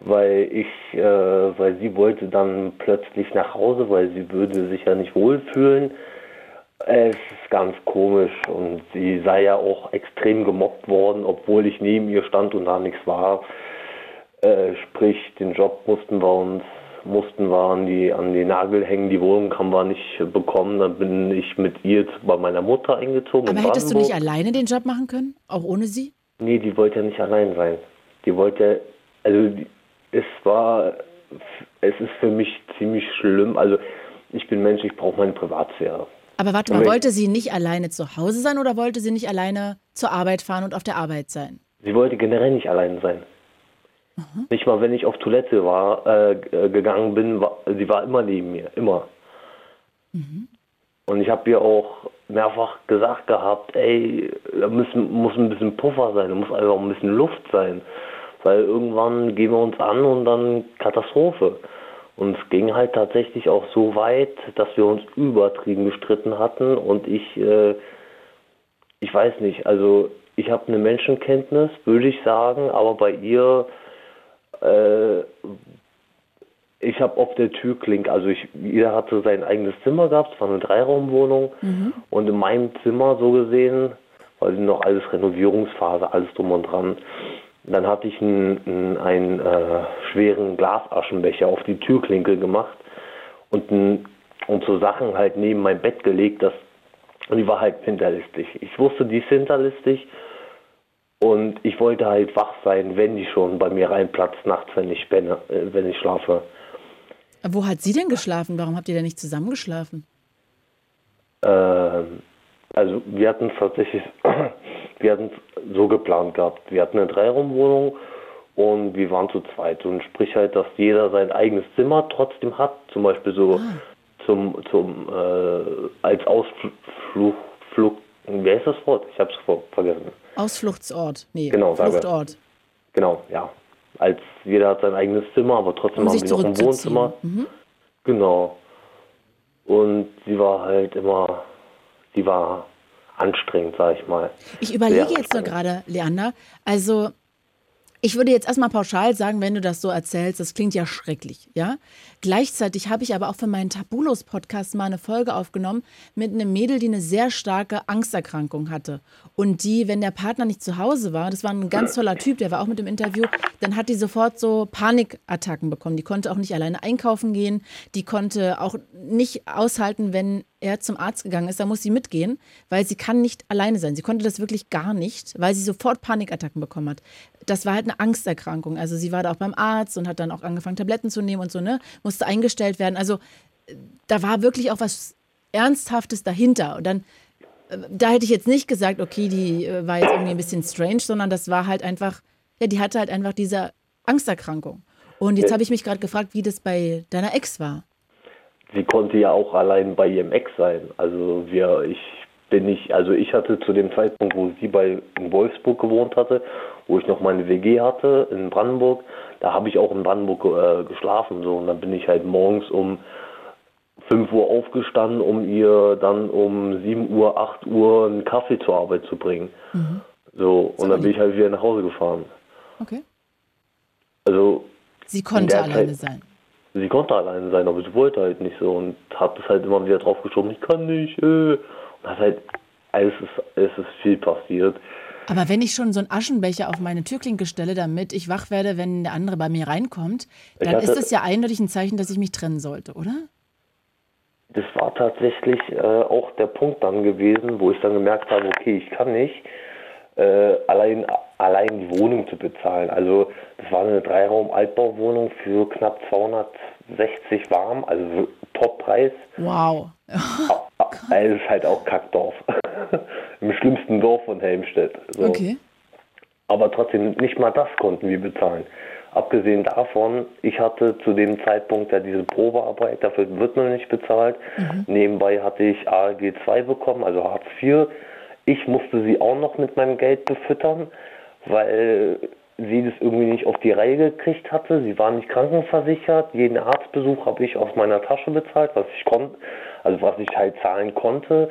weil ich, äh, weil sie wollte dann plötzlich nach Hause, weil sie würde sich ja nicht wohlfühlen. Es ist ganz komisch und sie sei ja auch extrem gemobbt worden, obwohl ich neben ihr stand und da nichts war. Äh, sprich, den Job mussten wir uns mussten wir an die, an die Nagel hängen, die Wohnung haben wir nicht bekommen. Dann bin ich mit ihr bei meiner Mutter eingezogen. Aber hättest du nicht alleine den Job machen können? Auch ohne sie? Nee, die wollte ja nicht allein sein. Die wollte, also die- es war, es ist für mich ziemlich schlimm. Also ich bin Mensch, ich brauche meine Privatsphäre. Aber warte mal, wollte sie nicht alleine zu Hause sein oder wollte sie nicht alleine zur Arbeit fahren und auf der Arbeit sein? Sie wollte generell nicht allein sein. Nicht mal, wenn ich auf Toilette war, äh, äh, gegangen bin, war, sie war immer neben mir, immer. Und ich habe ihr auch mehrfach gesagt gehabt, ey, da müssen, muss ein bisschen Puffer sein, da muss einfach ein bisschen Luft sein. Weil irgendwann gehen wir uns an und dann Katastrophe. Und es ging halt tatsächlich auch so weit, dass wir uns übertrieben gestritten hatten und ich, äh, ich weiß nicht, also ich habe eine Menschenkenntnis, würde ich sagen, aber bei ihr, äh, ich habe auf der Türklinke, also ich, jeder hatte sein eigenes Zimmer gehabt, es war eine Dreiraumwohnung. Und in meinem Zimmer so gesehen, weil noch alles Renovierungsphase, alles drum und dran, dann hatte ich einen, einen, äh, schweren Glasaschenbecher auf die Türklinke gemacht und, ein, und so Sachen halt neben mein Bett gelegt, das, und die war halt hinterlistig. Ich wusste, die ist hinterlistig und ich wollte halt wach sein, wenn die schon bei mir reinplatzt nachts, wenn ich, spenne, äh, wenn ich schlafe. Wo hat sie denn geschlafen? Warum habt ihr denn nicht zusammen geschlafen? Ähm, also wir hatten es tatsächlich, wir hatten es so geplant gehabt. Wir hatten eine Dreiraumwohnung und wir waren zu zweit. Und sprich halt, dass jeder sein eigenes Zimmer trotzdem hat. Zum Beispiel so zum, zum äh, als Ausflug, Flug, wie heißt das Wort? Ich habe es vergessen. Ausfluchtsort. Nee, Genau, sage. Fluchtort. Genau, ja. Als jeder hat sein eigenes Zimmer, aber trotzdem Um haben wir noch ein zurückzuziehen. Mhm. Wohnzimmer. Genau. Und sie war halt immer, sie war anstrengend, sag ich mal. Ich überlege jetzt nur gerade, Leander, also Ich würde jetzt erstmal pauschal sagen, wenn du das so erzählst, das klingt ja schrecklich, ja? Gleichzeitig habe ich aber auch für meinen Tabulos-Podcast mal eine Folge aufgenommen mit einem Mädel, die eine sehr starke Angsterkrankung hatte. Und die, wenn der Partner nicht zu Hause war, das war ein ganz toller Typ, der war auch mit im Interview, dann hat die sofort so Panikattacken bekommen. Die konnte auch nicht alleine einkaufen gehen, die konnte auch nicht aushalten, wenn er zum Arzt gegangen ist, da muss sie mitgehen, weil sie kann nicht alleine sein. Sie konnte das wirklich gar nicht, weil sie sofort Panikattacken bekommen hat. Das war halt eine Angsterkrankung. Also sie war da auch beim Arzt und hat dann auch angefangen, Tabletten zu nehmen und so, ne? Musste eingestellt werden. Also da war wirklich auch was Ernsthaftes dahinter. Und dann, äh, da hätte ich jetzt nicht gesagt, okay, die äh, war jetzt irgendwie ein bisschen strange, sondern das war halt einfach, ja, die hatte halt einfach diese Angsterkrankung. Und jetzt habe ich mich gerade gefragt, wie das bei deiner Ex war sie konnte ja auch allein bei ihrem Ex sein. Also wir, ich bin nicht, also ich hatte zu dem Zeitpunkt, wo sie bei in Wolfsburg gewohnt hatte, wo ich noch meine WG hatte in Brandenburg, da habe ich auch in Brandenburg äh, geschlafen so und dann bin ich halt morgens um 5 Uhr aufgestanden, um ihr dann um 7 Uhr, 8 Uhr einen Kaffee zur Arbeit zu bringen. Mhm. So, und dann bin ich halt wieder nach Hause gefahren. Okay. Also. Sie konnte alleine Zeit, sein sie konnte alleine sein, aber sie wollte halt nicht so und hat es halt immer wieder draufgeschoben, ich kann nicht, äh. Und hat halt, es ist, es ist viel passiert. Aber wenn ich schon so einen Aschenbecher auf meine Türklinke stelle, damit ich wach werde, wenn der andere bei mir reinkommt, dann hatte, ist das ja eindeutig ein Zeichen, dass ich mich trennen sollte, oder? Das war tatsächlich äh, auch der Punkt dann gewesen, wo ich dann gemerkt habe, okay, ich kann nicht äh, allein, allein die Wohnung zu bezahlen. Also das war eine Dreiraum-Altbauwohnung für knapp 260 warm, also Toppreis. Wow. Es ist halt auch Kackdorf. Im schlimmsten Dorf von Helmstedt. So. Okay. Aber trotzdem, nicht mal das konnten wir bezahlen. Abgesehen davon, ich hatte zu dem Zeitpunkt ja diese Probearbeit, dafür wird man nicht bezahlt. Mhm. Nebenbei hatte ich ALG 2 bekommen, also Hartz IV. Ich musste sie auch noch mit meinem Geld befüttern, weil sie das irgendwie nicht auf die Reihe gekriegt hatte. Sie war nicht krankenversichert. Jeden Arztbesuch habe ich aus meiner Tasche bezahlt, was ich konnte, also was ich halt zahlen konnte.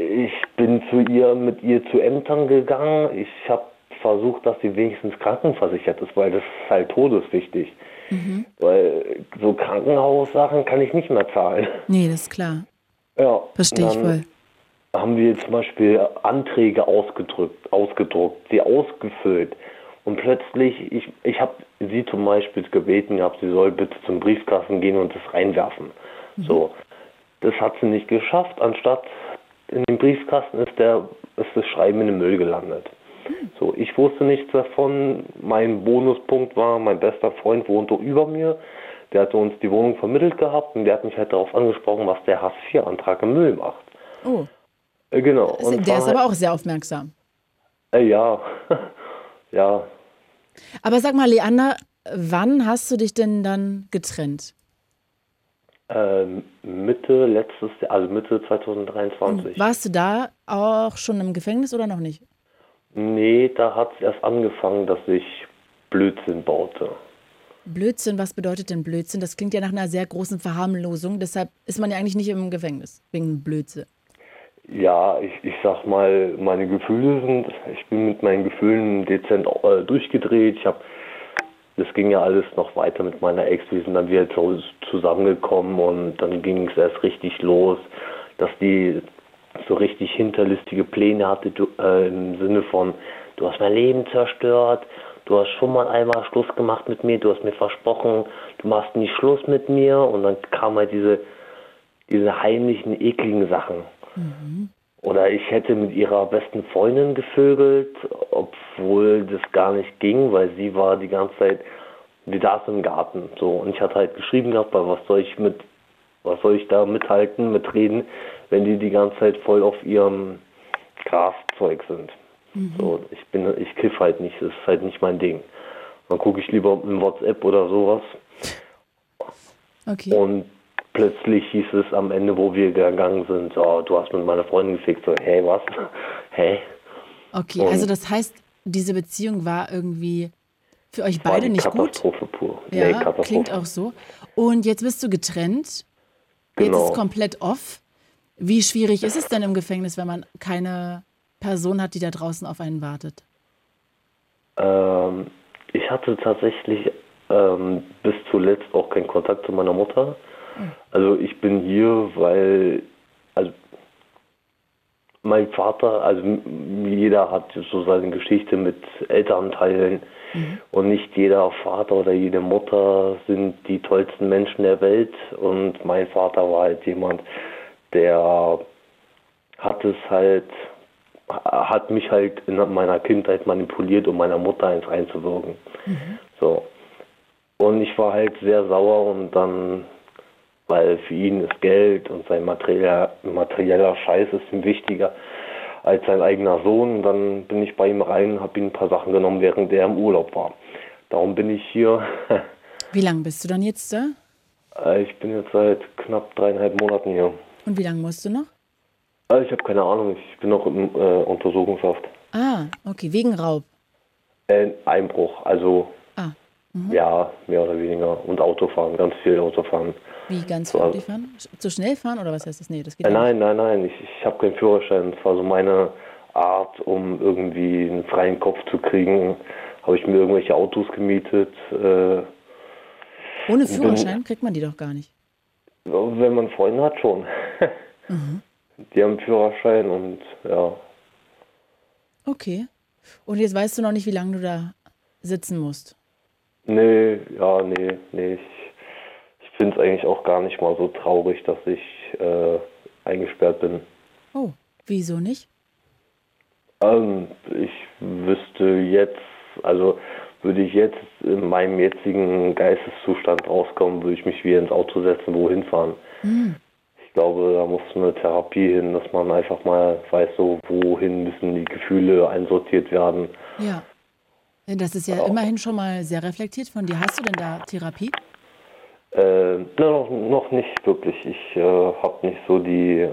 Ich bin zu ihr mit ihr zu Ämtern gegangen. Ich habe versucht, dass sie wenigstens krankenversichert ist, weil das ist halt todeswichtig. Mhm. Weil so Krankenhaussachen kann ich nicht mehr zahlen. Nee, das ist klar. Ja. Verstehe ich voll haben wir zum Beispiel Anträge ausgedrückt, ausgedruckt, sie ausgefüllt. Und plötzlich, ich, ich habe sie zum Beispiel gebeten gehabt, sie soll bitte zum Briefkasten gehen und das reinwerfen. Mhm. So, das hat sie nicht geschafft. Anstatt in den Briefkasten ist, der, ist das Schreiben in den Müll gelandet. Mhm. So, ich wusste nichts davon. Mein Bonuspunkt war, mein bester Freund wohnte über mir. Der hatte uns die Wohnung vermittelt gehabt und der hat mich halt darauf angesprochen, was der Hartz-IV-Antrag im Müll macht. Oh. Äh, genau. Und der ist aber auch sehr aufmerksam. Äh, ja, ja. Aber sag mal, Leander, wann hast du dich denn dann getrennt? Ähm, Mitte letztes Jahr, also Mitte 2023. Und warst du da auch schon im Gefängnis oder noch nicht? Nee, da hat es erst angefangen, dass ich Blödsinn baute. Blödsinn, was bedeutet denn Blödsinn? Das klingt ja nach einer sehr großen Verharmlosung. Deshalb ist man ja eigentlich nicht im Gefängnis wegen Blödsinn. Ja, ich, ich sag mal, meine Gefühle sind, ich bin mit meinen Gefühlen dezent äh, durchgedreht. Ich habe, das ging ja alles noch weiter mit meiner Ex. Wir sind dann wieder zusammengekommen und dann ging es erst richtig los, dass die so richtig hinterlistige Pläne hatte äh, im Sinne von, du hast mein Leben zerstört, du hast schon mal einmal Schluss gemacht mit mir, du hast mir versprochen, du machst nie Schluss mit mir und dann kamen halt diese, diese heimlichen, ekligen Sachen. Mhm. Oder ich hätte mit ihrer besten Freundin gevögelt, obwohl das gar nicht ging, weil sie war die ganze Zeit, wie da im Garten. So, und ich hatte halt geschrieben gehabt, was soll ich mit, was soll ich da mithalten, mitreden, wenn die die ganze Zeit voll auf ihrem Graszeug sind. Mhm. So, ich bin, ich kiff halt nicht, das ist halt nicht mein Ding. Dann gucke ich lieber im WhatsApp oder sowas. Okay. Und plötzlich hieß es am Ende, wo wir gegangen sind, oh, du hast mit meiner Freundin gefickt. So, hey, was? Hä? Okay, Und also das heißt, diese Beziehung war irgendwie für euch beide nicht Katastrophe gut? Pur. Ja, nee, Katastrophe. klingt auch so. Und jetzt bist du getrennt. Genau. Jetzt ist komplett off. Wie schwierig ist es denn im Gefängnis, wenn man keine Person hat, die da draußen auf einen wartet? Ähm, ich hatte tatsächlich ähm, bis zuletzt auch keinen Kontakt zu meiner Mutter. Also ich bin hier, weil also mein Vater, also jeder hat so seine Geschichte mit Elternteilen mhm. und nicht jeder Vater oder jede Mutter sind die tollsten Menschen der Welt und mein Vater war halt jemand, der hat es halt hat mich halt in meiner Kindheit manipuliert, um meiner Mutter eins einzuwirken. Mhm. So. Und ich war halt sehr sauer und dann, weil für ihn ist Geld und sein materieller, materieller Scheiß ist ihm wichtiger als sein eigener Sohn. Dann bin ich bei ihm rein, habe ihm ein paar Sachen genommen, während er im Urlaub war. Darum bin ich hier. Wie lange bist du dann jetzt da? Äh, ich bin jetzt seit knapp dreieinhalb Monaten hier. Und wie lange musst du noch? Äh, ich habe keine Ahnung, ich bin noch in äh, Untersuchungshaft. Ah, okay, wegen Raub. Äh, Einbruch, also. Mhm. ja, mehr oder weniger. Und Autofahren, ganz viel Autofahren. Wie ganz viel Autofahren? Zu schnell fahren oder was heißt das? Nee, das geht äh, Nein, nein, nein, ich, ich habe keinen Führerschein. Das war so meine Art, um irgendwie einen freien Kopf zu kriegen. Habe ich mir irgendwelche Autos gemietet. Äh, Ohne Führerschein bin, kriegt man die doch gar nicht. Wenn man Freunde hat, schon. Mhm. Die haben Führerschein und ja. Okay. Und jetzt weißt du noch nicht, wie lange du da sitzen musst? Nee, ja, nee, nee. Ich, ich finde es eigentlich auch gar nicht mal so traurig, dass ich äh, eingesperrt bin. Oh, wieso nicht? Ähm, ich wüsste jetzt, also würde ich jetzt in meinem jetzigen Geisteszustand rauskommen, würde ich mich wieder ins Auto setzen, wohin fahren. Hm ich glaube, da muss eine Therapie hin, dass man einfach mal weiß, so wohin müssen die Gefühle einsortiert werden. Ja. Das ist ja Auch. immerhin schon mal sehr reflektiert von dir. Hast du denn da Therapie? Äh, noch, noch nicht wirklich. Ich äh, habe nicht so die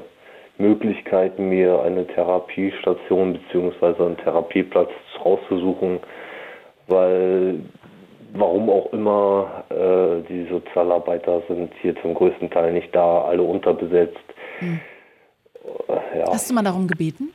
Möglichkeit, mir eine Therapiestation bzw. einen Therapieplatz rauszusuchen, weil warum auch immer, äh, die Sozialarbeiter sind hier zum größten Teil nicht da, alle unterbesetzt. Hm. Äh, ja. Hast du mal darum gebeten?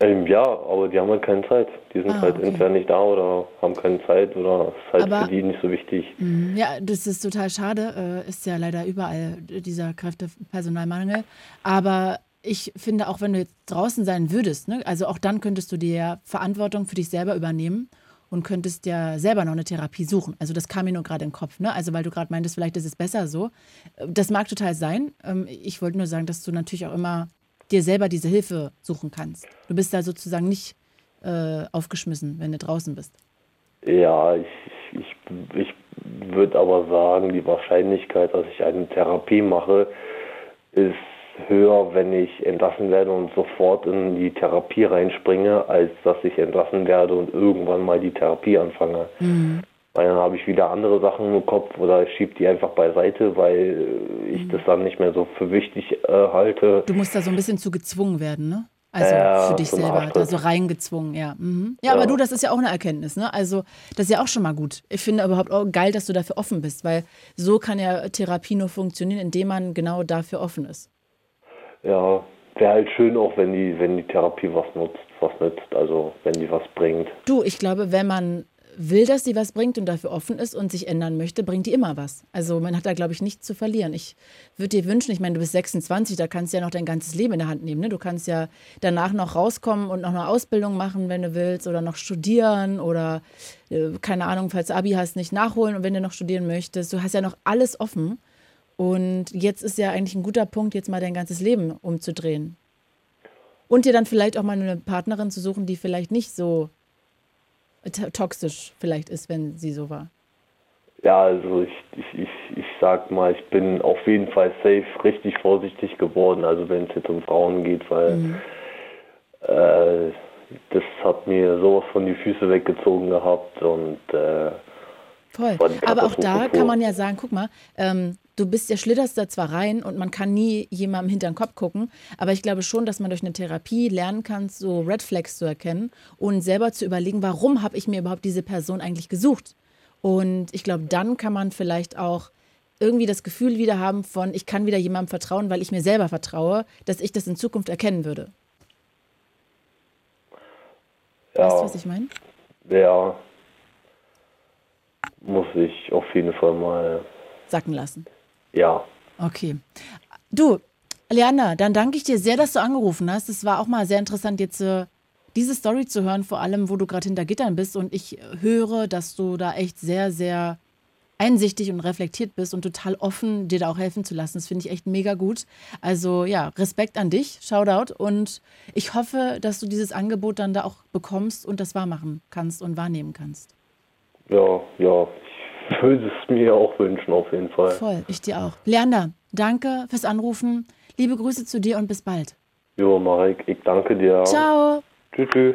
Ähm, ja, aber die haben halt keine Zeit. Die sind ah, halt okay. intern nicht da oder haben keine Zeit oder ist halt aber, für die nicht so wichtig. Hm, ja, das ist total schade. Äh, ist ja leider überall dieser Kräftepersonalmangel. Aber ich finde, auch wenn du jetzt draußen sein würdest, ne, also auch dann könntest du dir Verantwortung für dich selber übernehmen und könntest ja selber noch eine Therapie suchen. Also das kam mir nur gerade in den Kopf, ne? Also weil du gerade meintest, vielleicht ist es besser so. Das mag total sein. Ähm, ich wollte nur sagen, dass du natürlich auch immer dir selber diese Hilfe suchen kannst. Du bist da sozusagen nicht äh, aufgeschmissen, wenn du draußen bist. Ja, ich, ich, ich würde aber sagen, die Wahrscheinlichkeit, dass ich eine Therapie mache, ist höher, wenn ich entlassen werde und sofort in die Therapie reinspringe, als dass ich entlassen werde und irgendwann mal die Therapie anfange. Mhm. Weil dann habe ich wieder andere Sachen im Kopf oder ich schiebe die einfach beiseite, weil ich mhm. das dann nicht mehr so für wichtig äh, halte. Du musst da so ein bisschen zu gezwungen werden, ne? Also äh, für dich selber, da so reingezwungen, ja. Mhm. ja. Ja, aber du, das ist ja auch eine Erkenntnis, ne? Also, das ist ja auch schon mal gut. Ich finde überhaupt auch geil, dass du dafür offen bist, weil so kann ja Therapie nur funktionieren, indem man genau dafür offen ist ja, wäre halt schön auch, wenn die, wenn die Therapie was nutzt, was nützt, also wenn die was bringt. Du, ich glaube, wenn man will, dass sie was bringt und dafür offen ist und sich ändern möchte, bringt die immer was. Also man hat da, glaube ich, nichts zu verlieren. Ich würde dir wünschen, ich meine, du bist 26, da kannst du ja noch dein ganzes Leben in der Hand nehmen. Ne? Du kannst ja danach noch rauskommen und noch eine Ausbildung machen, wenn du willst, oder noch studieren oder, äh, keine Ahnung, falls du Abi hast, nicht nachholen und wenn du noch studieren möchtest. Du hast ja noch alles offen. Und jetzt ist ja eigentlich ein guter Punkt, jetzt mal dein ganzes Leben umzudrehen. Und dir dann vielleicht auch mal eine Partnerin zu suchen, die vielleicht nicht so toxisch vielleicht ist, wenn sie so war. Ja, also ich, ich, ich, ich sag mal, ich bin auf jeden Fall safe richtig vorsichtig geworden, also wenn es jetzt um Frauen geht, weil mhm. äh, das hat mir sowas von die Füße weggezogen gehabt und äh, Voll. Aber auch da kann man ja sagen, guck mal, ähm, du bist ja schlitterst da zwar rein und man kann nie jemandem hinter den Kopf gucken, aber ich glaube schon, dass man durch eine Therapie lernen kann, so Red Flags zu erkennen und selber zu überlegen, warum habe ich mir überhaupt diese Person eigentlich gesucht? Und ich glaube, dann kann man vielleicht auch irgendwie das Gefühl wieder haben von, ich kann wieder jemandem vertrauen, weil ich mir selber vertraue, dass ich das in Zukunft erkennen würde. Ja. Weißt du, was ich meine? Ja. Muss ich auf jeden Fall mal. Sacken lassen. Ja. Okay. Du, Leander, dann danke ich dir sehr, dass du angerufen hast. Es war auch mal sehr interessant, jetzt äh, diese Story zu hören, vor allem, wo du gerade hinter Gittern bist. Und ich höre, dass du da echt sehr, sehr einsichtig und reflektiert bist und total offen, dir da auch helfen zu lassen. Das finde ich echt mega gut. Also ja, Respekt an dich, Shoutout. Und ich hoffe, dass du dieses Angebot dann da auch bekommst und das wahrmachen kannst und wahrnehmen kannst. Ja, ja. Würde es mir auch wünschen, auf jeden Fall. Voll, ich dir auch. Leander, danke fürs Anrufen. Liebe Grüße zu dir und bis bald. Jo, Marek, ich danke dir. Ciao. Tschüss. tschüss.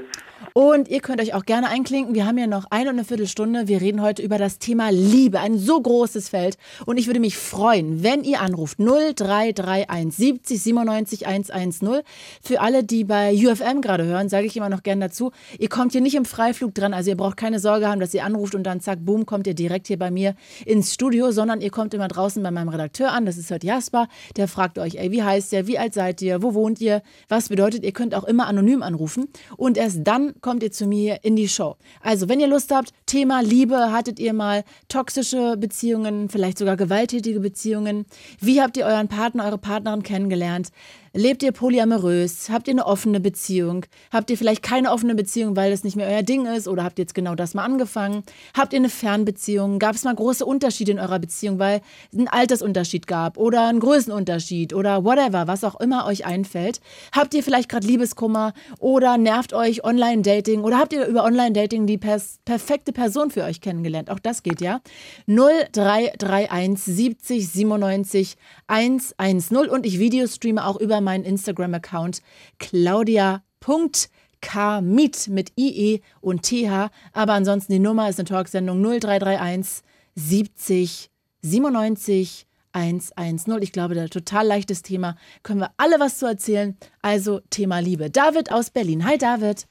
Und ihr könnt euch auch gerne einklinken. Wir haben ja noch eine und eine Viertelstunde. Wir reden heute über das Thema Liebe. Ein so großes Feld. Und ich würde mich freuen, wenn ihr anruft. 0331 70 97 110. Für alle, die bei UFM gerade hören, sage ich immer noch gerne dazu. Ihr kommt hier nicht im Freiflug dran. Also ihr braucht keine Sorge haben, dass ihr anruft und dann zack, boom, kommt ihr direkt hier bei mir ins Studio, sondern ihr kommt immer draußen bei meinem Redakteur an. Das ist heute Jasper. Der fragt euch, ey, wie heißt ihr? Wie alt seid ihr? Wo wohnt ihr? Was bedeutet, ihr könnt auch immer anonym anrufen. Und erst dann kommt ihr zu mir in die Show. Also, wenn ihr Lust habt, Thema Liebe, hattet ihr mal toxische Beziehungen, vielleicht sogar gewalttätige Beziehungen? Wie habt ihr euren Partner, eure Partnerin kennengelernt? Lebt ihr polyamorös? Habt ihr eine offene Beziehung? Habt ihr vielleicht keine offene Beziehung, weil es nicht mehr euer Ding ist? Oder habt ihr jetzt genau das mal angefangen? Habt ihr eine Fernbeziehung? Gab es mal große Unterschiede in eurer Beziehung, weil es einen Altersunterschied gab oder einen Größenunterschied oder whatever, was auch immer euch einfällt? Habt ihr vielleicht gerade Liebeskummer oder nervt euch Online-Dating oder habt ihr über Online-Dating die pers perfekte Person für euch kennengelernt? Auch das geht ja. 0331 70 97 110 und ich Videostreame auch über meinen Instagram-Account claudia.kmiet mit IE und TH. Aber ansonsten die Nummer ist eine Talksendung 0331 70 97 110. Ich glaube, da total leichtes Thema. Können wir alle was zu erzählen. Also Thema Liebe. David aus Berlin. Hi David.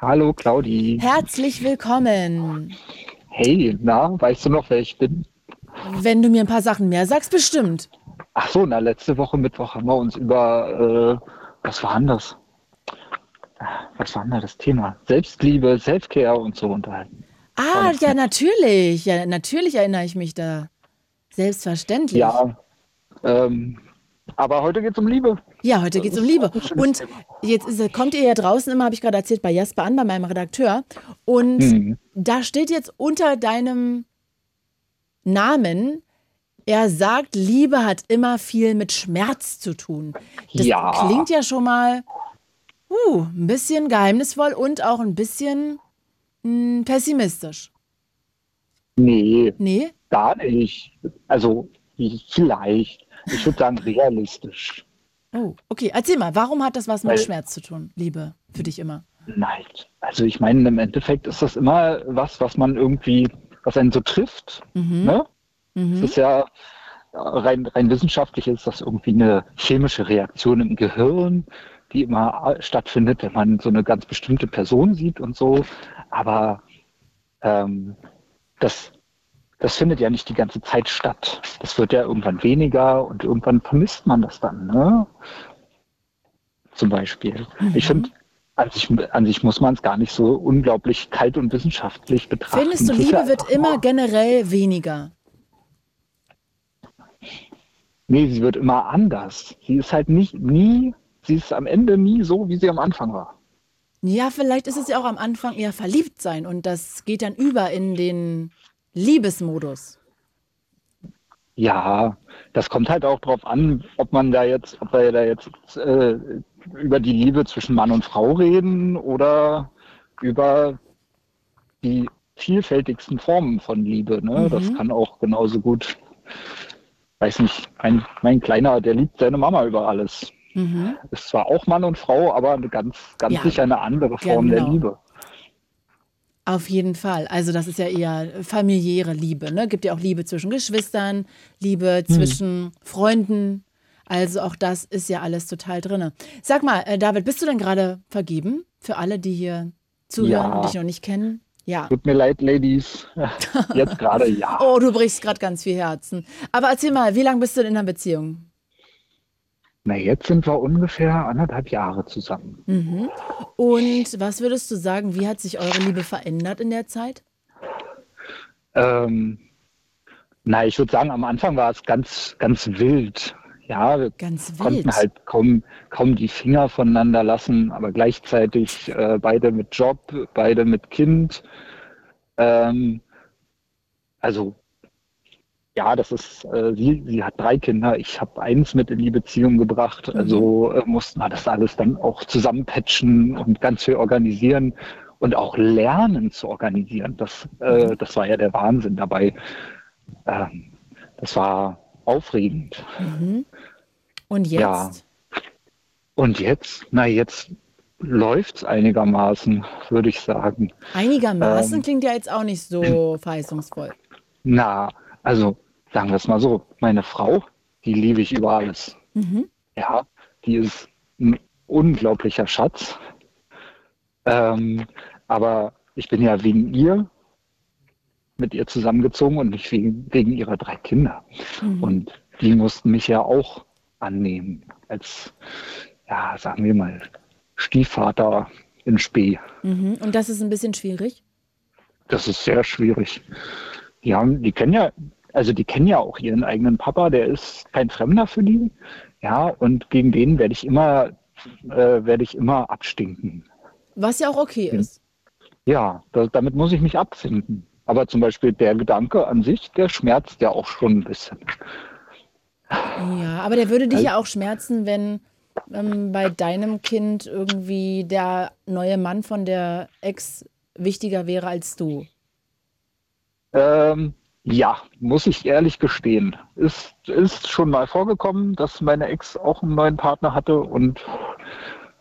Hallo Claudi. Herzlich willkommen. Hey, na, weißt du noch, wer ich bin? Wenn du mir ein paar Sachen mehr sagst, bestimmt. Ach so, na, letzte Woche Mittwoch haben wir uns über, äh, was war das? Was war denn das Thema? Selbstliebe, Selfcare und so unterhalten. Ah, ja, natürlich. Ja, natürlich erinnere ich mich da. Selbstverständlich. Ja, ähm, aber heute geht es um Liebe. Ja, heute geht es um Liebe. Und jetzt ist, kommt ihr ja draußen immer, habe ich gerade erzählt, bei Jasper an, bei meinem Redakteur. Und mhm. da steht jetzt unter deinem Namen, er sagt, Liebe hat immer viel mit Schmerz zu tun. Das ja. klingt ja schon mal uh, ein bisschen geheimnisvoll und auch ein bisschen mh, hm, pessimistisch. Nee. Nee? Gar nicht. Also vielleicht. Ich würde sagen realistisch. Oh, okay. Erzähl mal, warum hat das was mit Weil, Schmerz zu tun, Liebe, für dich immer? Nein. Also ich meine, im Endeffekt ist das immer was, was man irgendwie, was einen so trifft. Mhm. Ne? Mhm. Das ist ja rein, rein wissenschaftlich ist das irgendwie eine chemische Reaktion im Gehirn, die immer stattfindet, wenn man so eine ganz bestimmte Person sieht und so. Aber ähm, das das findet ja nicht die ganze Zeit statt. Das wird ja irgendwann weniger und irgendwann vermisst man das dann, ne? Zum Beispiel. Mhm. Ich finde, an sich, an sich muss man es gar nicht so unglaublich kalt und wissenschaftlich betrachten. Findest du, Liebe wird immer generell weniger? Nee, sie wird immer anders. Sie ist halt nicht, nie, sie ist am Ende nie so, wie sie am Anfang war. Ja, vielleicht ist es ja auch am Anfang eher verliebt sein und das geht dann über in den Liebesmodus. Ja, das kommt halt auch drauf an, ob man da jetzt, ob wir da jetzt äh, über die Liebe zwischen Mann und Frau reden oder über die vielfältigsten Formen von Liebe. Ne? Mhm. Das kann auch genauso gut, weiß nicht, mein, mein Kleiner, der liebt seine Mama über alles. Mhm. Ist zwar auch Mann und Frau, aber eine ganz, ganz ja, sicher eine andere Form genau. der Liebe. Auf jeden Fall. Also das ist ja eher familiäre Liebe. Ne? Gibt ja auch Liebe zwischen Geschwistern, Liebe hm. zwischen. Freunden. Also auch das ist ja alles total drin. Sag mal, äh, David, bist du denn gerade vergeben für alle, die hier zuhören ja. und dich noch nicht kennen? Ja. Tut mir leid, Ladies. Jetzt gerade ja. oh, du brichst gerade ganz viel Herzen. Aber erzähl mal, wie lange bist du in einer Beziehung? Na, jetzt sind wir ungefähr anderthalb Jahre zusammen. Mhm. Und was würdest du sagen, wie hat sich eure Liebe verändert in der Zeit? Ähm, na, ich würde sagen, am Anfang war es ganz, ganz wild. Ja, wir konnten halt kaum, kaum die Finger voneinander lassen, aber gleichzeitig äh, beide mit Job, beide mit Kind. Ähm, also ja, das ist, äh, sie, sie hat drei Kinder, ich habe eins mit in die Beziehung gebracht, also äh, mussten wir das alles dann auch zusammenpatchen und ganz viel organisieren und auch lernen zu organisieren. Das, äh, das war ja der Wahnsinn dabei. Ähm, das war aufregend. Und jetzt? Ja. Und jetzt, na jetzt läuft's einigermaßen, würde ich sagen. Einigermaßen Ähm. klingt ja jetzt auch nicht so verheißungsvoll. Na, also sagen wir es mal so, meine Frau, die liebe ich über alles. Mhm. Ja, die ist ein unglaublicher Schatz. Ähm, aber ich bin ja wegen ihr mit ihr zusammengezogen und nicht wegen, wegen ihrer drei Kinder. Und die mussten mich ja auch annehmen als, ja, sagen wir mal, Stiefvater in Spee. Mhm. Und das ist ein bisschen schwierig. Das ist sehr schwierig. Die haben, die kennen ja, also die kennen ja auch ihren eigenen Papa, der ist kein Fremder für die. Ja, und gegen den werde ich immer, äh, werde ich immer abstinken. Was ja auch okay ist. Ja, da, damit muss ich mich abfinden. Aber zum Beispiel der Gedanke an sich, der schmerzt ja auch schon ein bisschen. Ja, aber der würde dich ja auch schmerzen, wenn ähm, bei deinem Kind irgendwie der neue Mann von der Ex wichtiger wäre als du. Ähm, ja, muss ich ehrlich gestehen. Ist, ist schon mal vorgekommen, dass meine Ex auch einen neuen Partner hatte und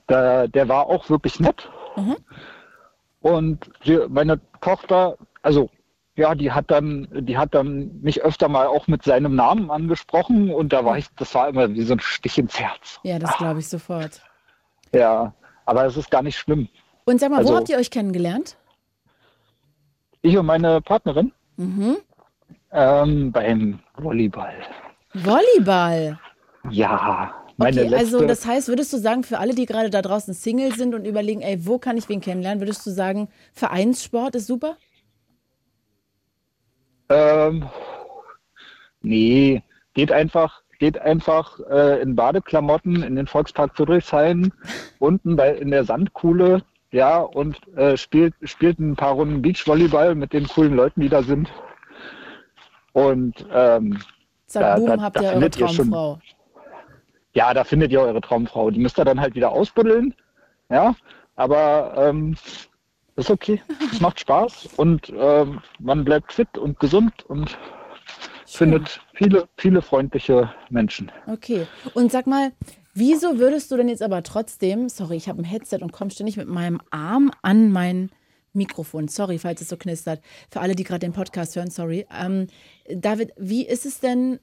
der, der war auch wirklich nett. Mhm. Und meine Tochter, also ja, die hat dann, die hat dann mich öfter mal auch mit seinem Namen angesprochen und da war ich, das war immer wie so ein Stich ins Herz. Ja, das glaube ich sofort. Ja, aber es ist gar nicht schlimm. Und sag mal, wo Also- habt ihr euch kennengelernt? Ich und meine Partnerin Mhm. ähm, beim Volleyball. Volleyball. Ja, meine Okay, letzte. also das heißt, würdest du sagen, für alle, die gerade da draußen Single sind und überlegen, ey, wo kann ich wen kennenlernen, würdest du sagen, Vereinssport ist super? Ähm, nee, geht einfach, geht einfach äh, in Badeklamotten in den Volkspark Friedrichshain, unten bei, in der Sandkuhle, ja, und äh, spielt, spielt ein paar Runden Beachvolleyball mit den coolen Leuten, die da sind. Und ähm, Zack, Da- da- habt da ihr eure findet ihr schon- Traumfrau. ja, da findet ihr eure Traumfrau. Die müsst ihr dann halt wieder ausbuddeln, ja, aber ähm, ist okay. Es macht Spaß und ähm, man bleibt fit und gesund und findet viele, viele freundliche Menschen. Okay. Und sag mal, wieso würdest du denn jetzt aber trotzdem, sorry, ich habe ein Headset und komme ständig mit meinem Arm an mein Mikrofon. Sorry, falls es so knistert. Für alle, die gerade den Podcast hören, sorry. Ähm, David, wie ist es denn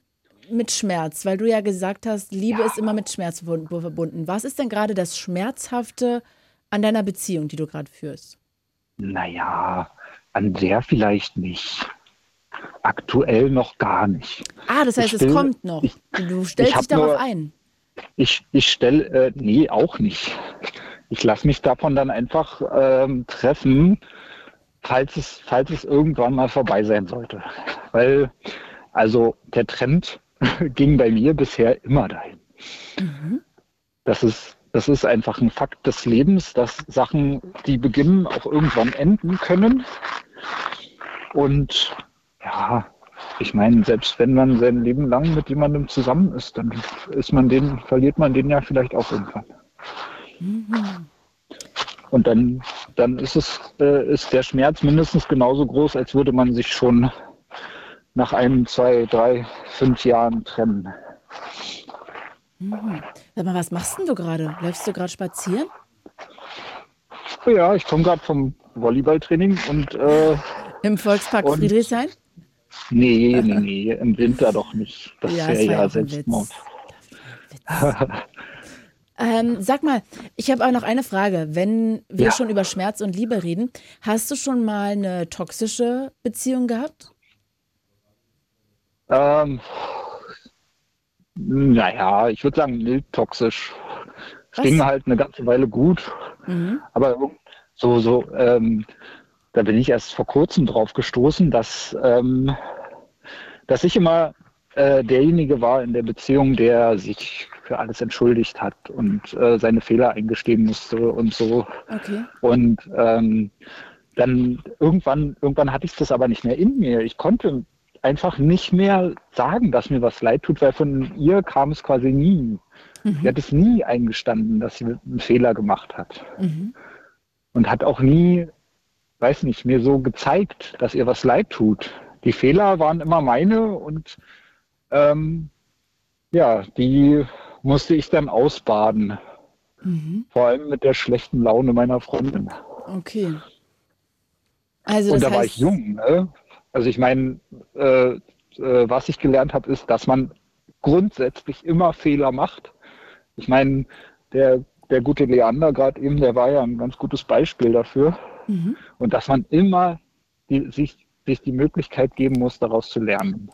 mit Schmerz? Weil du ja gesagt hast, Liebe ist immer mit Schmerz verbunden. Was ist denn gerade das Schmerzhafte an deiner Beziehung, die du gerade führst? Naja, an der vielleicht nicht. Aktuell noch gar nicht. Ah, das heißt, Ich es will- kommt noch. ich- Du stellst dich darauf nur- ein. Ich, ich stelle, äh, nee, auch nicht. Ich lasse mich davon dann einfach ähm, treffen, falls es, falls es irgendwann mal vorbei sein sollte. Weil, also der Trend ging bei mir bisher immer dahin. Das ist, das ist einfach ein Fakt des Lebens, dass Sachen, die beginnen, auch irgendwann enden können. Und ja, ich meine, selbst wenn man sein Leben lang mit jemandem zusammen ist, dann ist man den, verliert man den ja vielleicht auch irgendwann. Und dann, dann ist es, äh, ist der Schmerz mindestens genauso groß, als würde man sich schon nach ein, zwei, drei, fünf Jahren trennen. Sag mal, was machst denn du gerade? Läufst du gerade spazieren? Ja, ich komme gerade vom Volleyballtraining und äh, Im Volkspark Und- Friedrichshain? nee, nee, nee, im Winter doch nicht. Das Ja, wäre ja Selbstmord. Ähm, sag mal, ich habe auch noch eine Frage. Wenn wir Ja. schon über Schmerz und Liebe reden, hast du schon mal eine toxische Beziehung gehabt? Ähm, naja, ich würde sagen mild toxisch. Es ging halt eine ganze Weile gut, mhm. aber so, so, ähm, da bin ich erst vor kurzem drauf gestoßen, dass, ähm, dass ich immer äh, derjenige war in der Beziehung, der sich für alles entschuldigt hat und äh, seine Fehler eingestehen musste und so. Okay. Und ähm, dann irgendwann, irgendwann hatte ich das aber nicht mehr in mir. Ich konnte einfach nicht mehr sagen, dass mir was leid tut, weil von ihr kam es quasi nie. Mhm. Sie hat es nie eingestanden, dass sie einen Fehler gemacht hat. Mhm. Und hat auch nie, weiß nicht, mir so gezeigt, dass ihr was leid tut. Die Fehler waren immer meine und ähm, ja, die musste ich dann ausbaden. Mhm. Vor allem mit der schlechten Laune meiner Freundin. Okay. Also und da heißt... war ich jung. Ne? Also ich meine, äh, äh, was ich gelernt habe, ist, dass man grundsätzlich immer Fehler macht. Ich meine, der, der gute Leander gerade eben, der war ja ein ganz gutes Beispiel dafür. Mhm. Und dass man immer die, sich, sich die Möglichkeit geben muss, daraus zu lernen.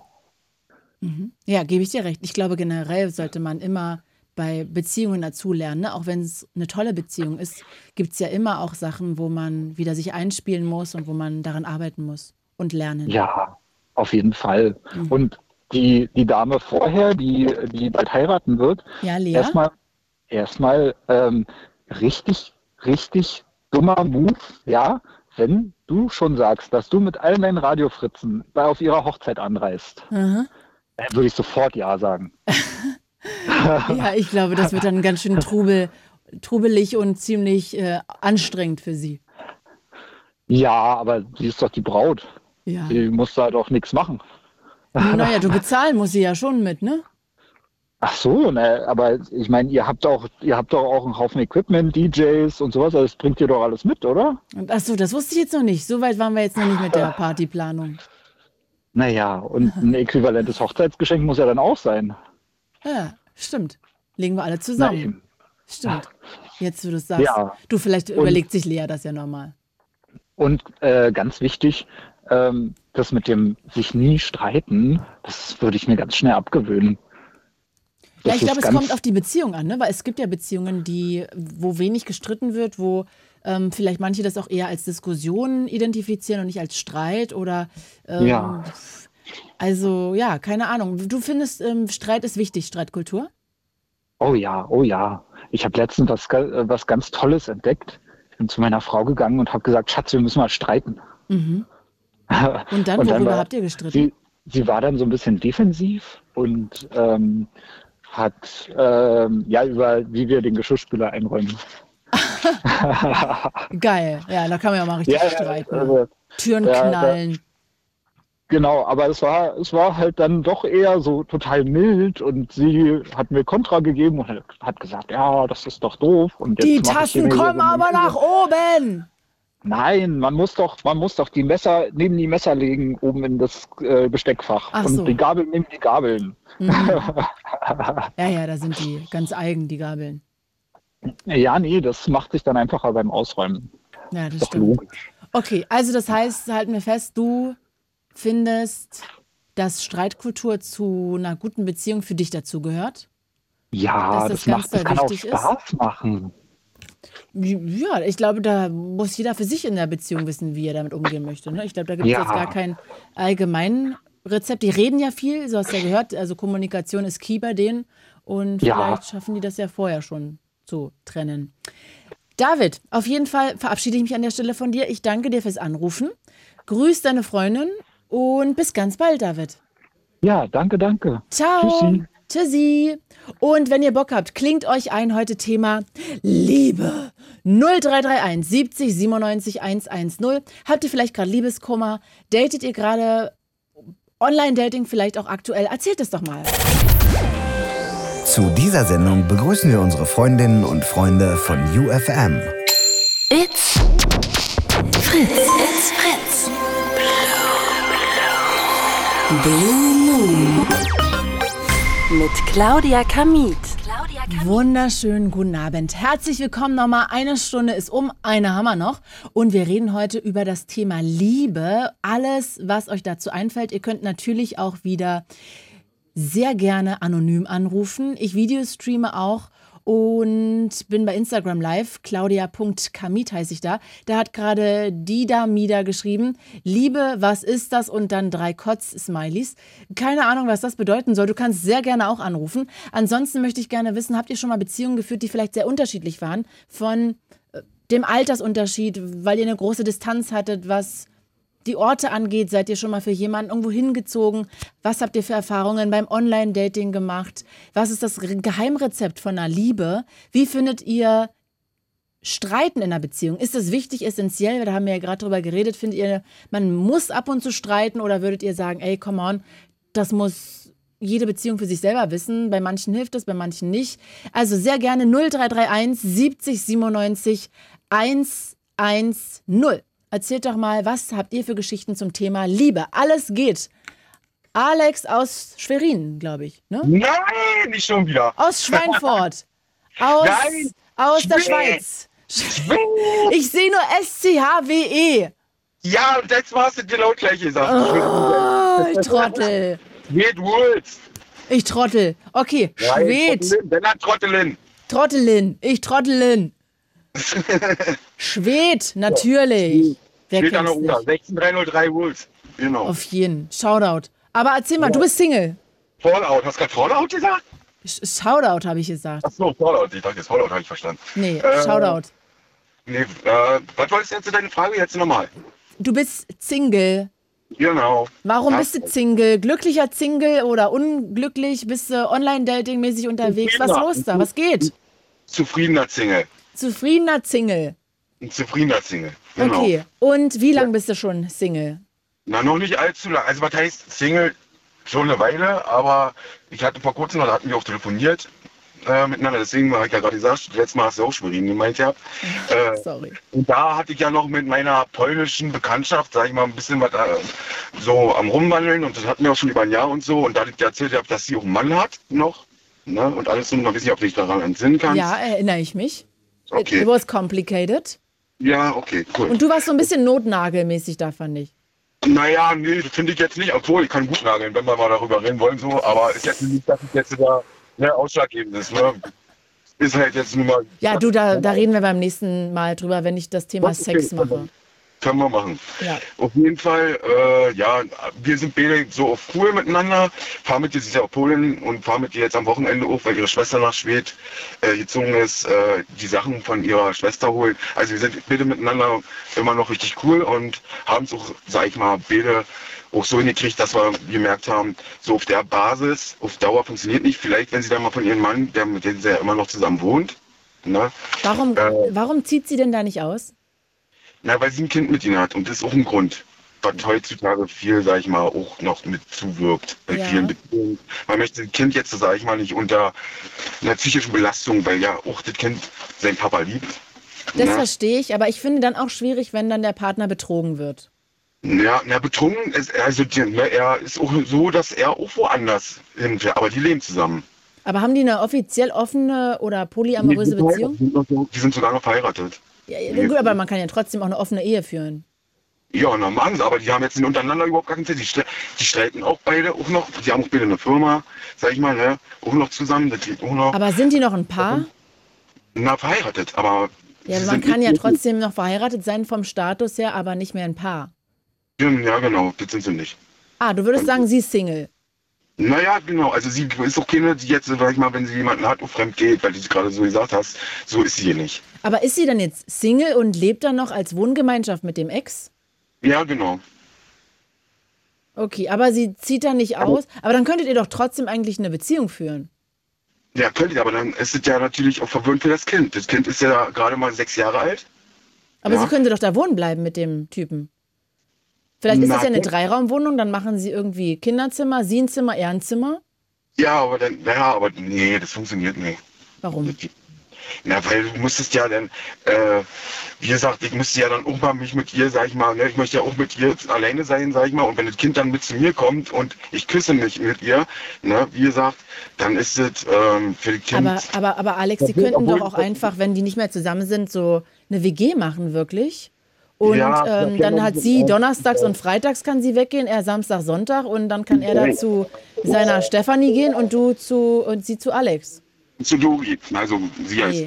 Mhm. Ja, gebe ich dir recht. Ich glaube, generell sollte man immer bei Beziehungen dazulernen. Ne? Auch wenn es eine tolle Beziehung ist, gibt es ja immer auch Sachen, wo man wieder sich einspielen muss und wo man daran arbeiten muss und lernen. Ja, auf jeden Fall. Mhm. Und die, die Dame vorher, die, die bald heiraten wird, ja, erstmal erstmal ähm, richtig, richtig dummer Move, ja, wenn du schon sagst, dass du mit allen deinen Radiofritzen bei auf ihrer Hochzeit anreist. Mhm dann würde ich sofort Ja sagen. ja, ich glaube, das wird dann ganz schön trubel, trubelig und ziemlich äh, anstrengend für sie. Ja, aber sie ist doch die Braut. Ja. Sie muss da doch nichts machen. Naja, du bezahlen muss sie ja schon mit, ne? Ach so, ne, aber ich meine, ihr habt auch, ihr habt doch auch einen Haufen Equipment, DJs und sowas, also das bringt ihr doch alles mit, oder? Ach so, das wusste ich jetzt noch nicht. So weit waren wir jetzt noch nicht mit der Partyplanung. Naja, und ein äquivalentes Hochzeitsgeschenk muss ja dann auch sein. Ja, stimmt. Legen wir alle zusammen. Stimmt. Jetzt, wo du es sagst. Ja. Du, vielleicht und, überlegt sich Lea das ja nochmal. Und äh, ganz wichtig, ähm, das mit dem sich nie streiten, das würde ich mir ganz schnell abgewöhnen. Das ja, ich glaube, es kommt auf die Beziehung an, ne? weil es gibt ja Beziehungen, die, wo wenig gestritten wird, wo ähm, vielleicht manche das auch eher als Diskussion identifizieren und nicht als Streit oder ähm, ja. Also ja, keine Ahnung. Du findest, ähm, Streit ist wichtig, Streitkultur? Oh ja, oh ja. Ich habe letztens was, äh, was ganz Tolles entdeckt. Ich bin zu meiner Frau gegangen und habe gesagt, Schatz, wir müssen mal streiten. Mhm. Und dann, und worüber dann war, habt ihr gestritten? Sie, sie, war dann so ein bisschen defensiv und ähm, hat ähm, ja über wie wir den Geschirrspüler einräumen. Geil, ja, da kann man ja mal richtig ja, streiten. Also, Türen ja, knallen. Da, genau, aber es war, es war halt dann doch eher so total mild und sie hat mir Kontra gegeben und hat gesagt, ja, das ist doch doof. Und Die Tassen kommen aber nach oben. Nein, man muss doch, man muss doch die Messer neben die Messer legen, oben in das äh, Besteckfach. Ach und so. die Gabeln neben die Gabeln. Mhm. ja, ja, da sind die ganz eigen, die Gabeln. Ja, nee, das macht sich dann einfacher beim Ausräumen. Ja, das Doch stimmt. Logisch. Okay, also das heißt, halten wir fest, du findest, dass Streitkultur zu einer guten Beziehung für dich dazu gehört? Ja, das, das, macht, das kann auch Spaß ist? machen. Ja, ich glaube, da muss jeder für sich in der Beziehung wissen, wie er damit umgehen möchte. Ne? Ich glaube, da gibt es ja. jetzt gar kein allgemein Rezept. Die reden ja viel, so hast du ja gehört. Also Kommunikation ist key bei denen. Und ja. vielleicht schaffen die das ja vorher schon zu trennen. David, auf jeden Fall verabschiede ich mich an der Stelle von dir. Ich danke dir fürs Anrufen. Grüß deine Freundin und bis ganz bald, David. Ja, danke, danke. Ciao. Tschüssi. Tschüssi. Und wenn ihr Bock habt, klingt euch ein heute Thema Liebe. 0331 70 97 110. Habt ihr vielleicht gerade Liebeskummer? Datet ihr gerade Online-Dating vielleicht auch aktuell? Erzählt es doch mal. Zu dieser Sendung begrüßen wir unsere Freundinnen und Freunde von UFM. It's Fritz. It's Fritz. Blue Moon. Mit Claudia Kamit. Wunderschönen guten Abend. Herzlich willkommen nochmal. Eine Stunde ist um, eine haben wir noch. Und wir reden heute über das Thema Liebe. Alles, was euch dazu einfällt. Ihr könnt natürlich auch wieder sehr gerne anonym anrufen. Ich Videostreame auch und bin bei Instagram live. Claudia.kamit heiße ich da. Da hat gerade Dida Mida geschrieben: Liebe, was ist das? Und dann drei Kotz-Smileys. Keine Ahnung, was das bedeuten soll. Du kannst sehr gerne auch anrufen. Ansonsten möchte ich gerne wissen: Habt ihr schon mal Beziehungen geführt, die vielleicht sehr unterschiedlich waren? Von äh, dem Altersunterschied, weil ihr eine große Distanz hattet, was die Orte angeht, seid ihr schon mal für jemanden irgendwo hingezogen? Was habt ihr für Erfahrungen beim Online-Dating gemacht? Was ist das Geheimrezept von einer Liebe? Wie findet ihr Streiten in einer Beziehung? Ist das wichtig, essentiell? Da haben wir ja gerade drüber geredet. Findet ihr, man muss ab und zu streiten oder würdet ihr sagen, ey, come on, das muss jede Beziehung für sich selber wissen. Bei manchen hilft es, bei manchen nicht. Also sehr gerne 0331 70 97 110. Erzählt doch mal, was habt ihr für Geschichten zum Thema Liebe? Alles geht. Alex aus Schwerin, glaube ich. Ne? Nein, nicht schon wieder. Aus Schweinfurt. Aus, Nein, aus der. Schweiz. Ich sehe nur S-C-H-W-E. Ja, und letztes Mal hast du genau gleich gesagt. Oh, ich trottel. Schwed Woods. Ich trottel. Okay, Schwed. Trottelin. Trottelin. Ich Trottelin. Schwed, natürlich. Wer Steht an der nicht? 16303 Woods. Genau. Auf jeden. Shoutout. Aber erzähl mal, du bist Single. Fallout. Hast du gerade Fallout gesagt? Sh- Shoutout habe ich gesagt. Achso, Fallout. Ich dachte, jetzt Fallout habe ich verstanden. Nee, Äh, Shoutout. Nee, äh, was wolltest du jetzt deine Frage jetzt nochmal? Du bist Single. Genau. Warum Ja. bist du Single? Glücklicher Single oder unglücklich? Bist du Online-Dating-mäßig unterwegs? Was ist los da? Was geht? Zufriedener Single. Zufriedener Single. Ein zufriedener Single. Genau. Okay. Und wie lange bist du schon Single? Na, noch nicht allzu lang. Also, was heißt Single? Schon eine Weile, aber ich hatte vor kurzem, da hatten wir auch telefoniert äh, miteinander. Deswegen habe ich ja gerade gesagt, letztes Mal hast du auch Schwerin gemeint, ja. Äh, Sorry. und da hatte ich ja noch mit meiner polnischen Bekanntschaft, sag ich mal, ein bisschen was äh, so am Rumwandeln und das hatten wir auch schon über ein Jahr und so. Und da ich dir erzählt, habe, dass sie auch einen Mann hat noch. Ne? Und alles so, noch weiß nicht, ob du dich daran entsinnen kannst. Ja, erinnere ich mich. It, Okay. it was complicated. Ja, okay, cool. Und du warst so ein bisschen notnagelmäßig da, fand ich. Naja, nee, finde ich jetzt nicht. Obwohl, ich kann gut nageln, wenn wir mal darüber reden wollen, so. Aber ist jetzt nicht, dass ich jetzt da ne, ausschlaggebend ist, ne? Ist halt jetzt nur mal. Ja, du, da, da reden wir beim nächsten Mal drüber, wenn ich das Thema Okay, Sex mache. Können wir machen. Ja. Auf jeden Fall, äh, ja, wir sind beide so auf cool miteinander. Fahr mit dir, sie ist ja auf Polen und fahr mit dir jetzt am Wochenende auch, weil ihre Schwester nach Schwed äh, gezogen ist, äh, die Sachen von ihrer Schwester holen. Also wir sind beide miteinander immer noch richtig cool und haben es auch, sag ich mal, beide auch so hingekriegt, dass wir gemerkt haben, so auf der Basis, auf Dauer funktioniert nicht. Vielleicht, wenn sie dann mal von ihrem Mann, der mit dem sie ja immer noch zusammen wohnt, ne? Warum, Äh. warum zieht sie denn da nicht aus? Na, weil sie ein Kind mit ihnen hat und das ist auch ein Grund, was heutzutage viel, sag ich mal, auch noch mit zuwirkt bei Ja. vielen Beziehungen. Man möchte das Kind jetzt, sag ich mal, nicht unter einer psychischen Belastung, weil ja auch das Kind seinen Papa liebt. Das ne? verstehe ich, aber ich finde dann auch schwierig, wenn dann der Partner betrogen wird. Ja, na, betrunken ist, also ne, er ist auch so, dass er auch woanders hinfährt, aber die leben zusammen. Aber haben die eine offiziell offene oder polyamoröse die, Beziehung? die sind sogar noch verheiratet. Ja, ja, gut, aber man kann ja trotzdem auch eine offene Ehe führen. Ja, na machen sie, aber die haben jetzt untereinander überhaupt gar keinen Zeit. Die, stre die streiten auch beide auch noch. Die haben auch beide eine Firma, sag ich mal, ne? Auch noch zusammen. Das geht auch noch. Aber sind die noch ein Paar? Na, verheiratet, aber. Ja, man kann ja trotzdem noch verheiratet sein vom Status her, aber nicht mehr ein Paar. Ja, genau, das sind sie nicht. Ah, du würdest sagen, sie ist Single. Naja, genau, also sie ist auch keine, die jetzt, sag ich mal, wenn sie jemanden hat, auch fremd geht, weil du es gerade so gesagt hast, so ist sie hier nicht. Aber ist sie dann jetzt Single und lebt dann noch als Wohngemeinschaft mit dem Ex? Ja, genau. Okay, aber sie zieht dann nicht aus. Aber dann könntet ihr doch trotzdem eigentlich eine Beziehung führen. Ja, könnte aber dann ist es ja natürlich auch verwöhnt für das Kind. Das Kind ist ja gerade mal sechs Jahre alt. Aber Ja. sie könnte doch da wohnen bleiben mit dem Typen. Vielleicht ist das ja eine Dreiraumwohnung, dann machen sie irgendwie Kinderzimmer, sie ein Zimmer, er ein Zimmer. Ja, aber dann, naja, aber nee, das funktioniert nicht. Warum? Na, weil du musstest ja dann, äh, wie gesagt, ich müsste ja dann auch mal mich mit ihr, sag ich mal, ne, ich möchte ja auch mit ihr alleine sein, sag ich mal, und wenn das Kind dann mit zu mir kommt und ich küsse mich mit ihr, ne, wie gesagt, dann ist es ähm, für das Kind. Aber, aber, aber Alex, sie könnten doch auch einfach, wenn die nicht mehr zusammen sind, so eine WG machen, wirklich. Und Ja, ähm, dann hat sie donnerstags und freitags kann sie weggehen, er Samstag, Sonntag und dann kann er da zu seiner Stefanie gehen und du zu und sie zu Alex. Zu Dori. Also sie heißt,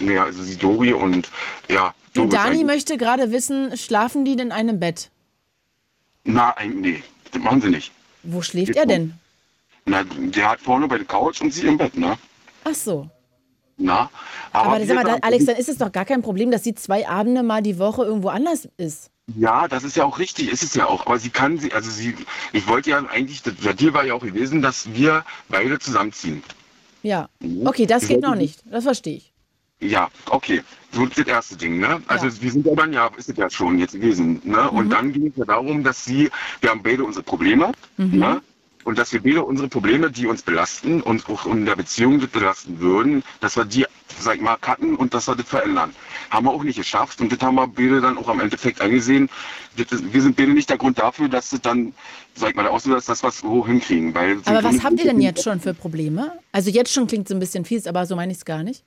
nee, also sie Dori und ja. Dori Und Dani eigentlich- möchte gerade wissen, schlafen die denn in einem Bett? Na, ein- nee, das machen sie nicht. Wo schläft er denn? Na, der hat vorne bei der Couch und sie im Bett, ne? Ach so. Na, Aber, sag mal, da, sagen- Alex, dann ist es doch gar kein Problem, dass sie zwei Abende mal die Woche irgendwo anders ist. Ja, das ist ja auch richtig, ist es ja auch. Aber sie kann sie, also sie, ich wollte ja eigentlich, der Deal war ja auch gewesen, dass wir beide zusammenziehen. Ja. Okay, das geht noch nicht. Das verstehe ich. Ja, okay. So ist das erste Ding, ne? Also Ja. wir sind ja dann, ja, ist es ja schon jetzt gewesen, ne? Mhm. Und dann ging es ja darum, dass sie, wir haben beide unsere Probleme, Mhm. ne? Und dass wir beide unsere Probleme, die uns belasten und auch in der Beziehung belasten würden, dass wir die, sag ich mal, cutten und dass wir das verändern. Haben wir auch nicht geschafft und das haben wir beide dann auch am Endeffekt eingesehen. Das ist, wir sind beide nicht der Grund dafür, dass das dann, sag ich mal, der Auslöser ist, dass wir es so hinkriegen. Weil Aber was habt ihr denn jetzt schon für Probleme? Also jetzt schon klingt so ein bisschen fies, aber so meine ich es gar nicht.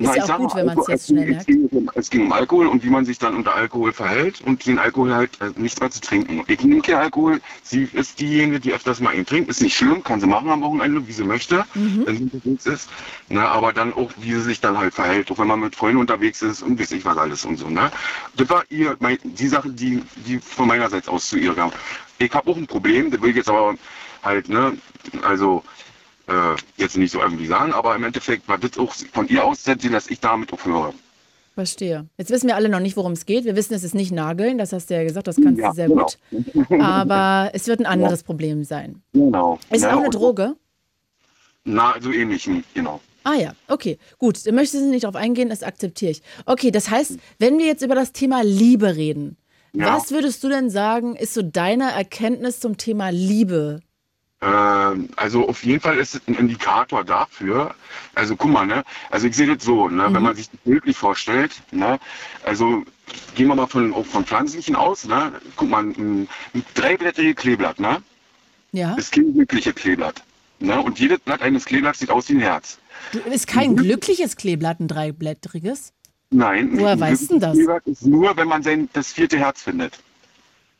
Ist Na, ja auch gut, mal, wenn man es jetzt schnell merkt. ging, um- es ging um Alkohol und wie man sich dann unter Alkohol verhält und den Alkohol halt äh, nicht mehr zu trinken. Ich nehme keinen Alkohol. Sie ist diejenige, die öfters mal ihn trinkt. Ist nicht schlimm, kann sie machen am Wochenende, wie sie möchte, Mhm. wenn sie unterwegs ist. Na, aber dann auch, wie sie sich dann halt verhält, auch wenn man mit Freunden unterwegs ist und weiß ich was alles und so. Ne? Das war ihr, mein, die Sache, die, die von meinerseits aus zu ihr kam. Ich habe auch ein Problem, das will ich jetzt aber halt, ne, also äh, jetzt nicht so irgendwie sagen, aber im Endeffekt war das auch von ihr aus, dass ich damit aufhöre. Verstehe. Jetzt wissen wir alle noch nicht, worum es geht. Wir wissen, es ist nicht Nageln, das hast du ja gesagt, das kannst Ja, du sehr genau. gut. Aber es wird ein anderes Problem sein. Genau. Ist Ja, auch eine Droge? Na, so ähnlich, genau. Ah ja, okay, gut. Da möchtest du nicht drauf eingehen, das akzeptiere ich. Okay, das heißt, wenn wir jetzt über das Thema Liebe reden, Ja. was würdest du denn sagen, ist so deine Erkenntnis zum Thema Liebe? Ähm, also auf jeden Fall ist es ein Indikator dafür. Also guck mal, ne? Also ich sehe das so, ne? Mhm. Wenn man sich das bildlich vorstellt, ne? Also gehen wir mal von, auch von pflanzlichen aus, ne? Guck mal, ein, ein dreiblättriges Kleeblatt, ne? Ja? Ist kein glückliches Kleeblatt. Ne? Und jedes Blatt eines Kleeblatts sieht aus wie ein Herz. Du, ist kein glückliches Kleeblatt ein dreiblättriges? Nein. Woher weißt du das? Kleeblatt ist nur, wenn man sein, das vierte Herz findet.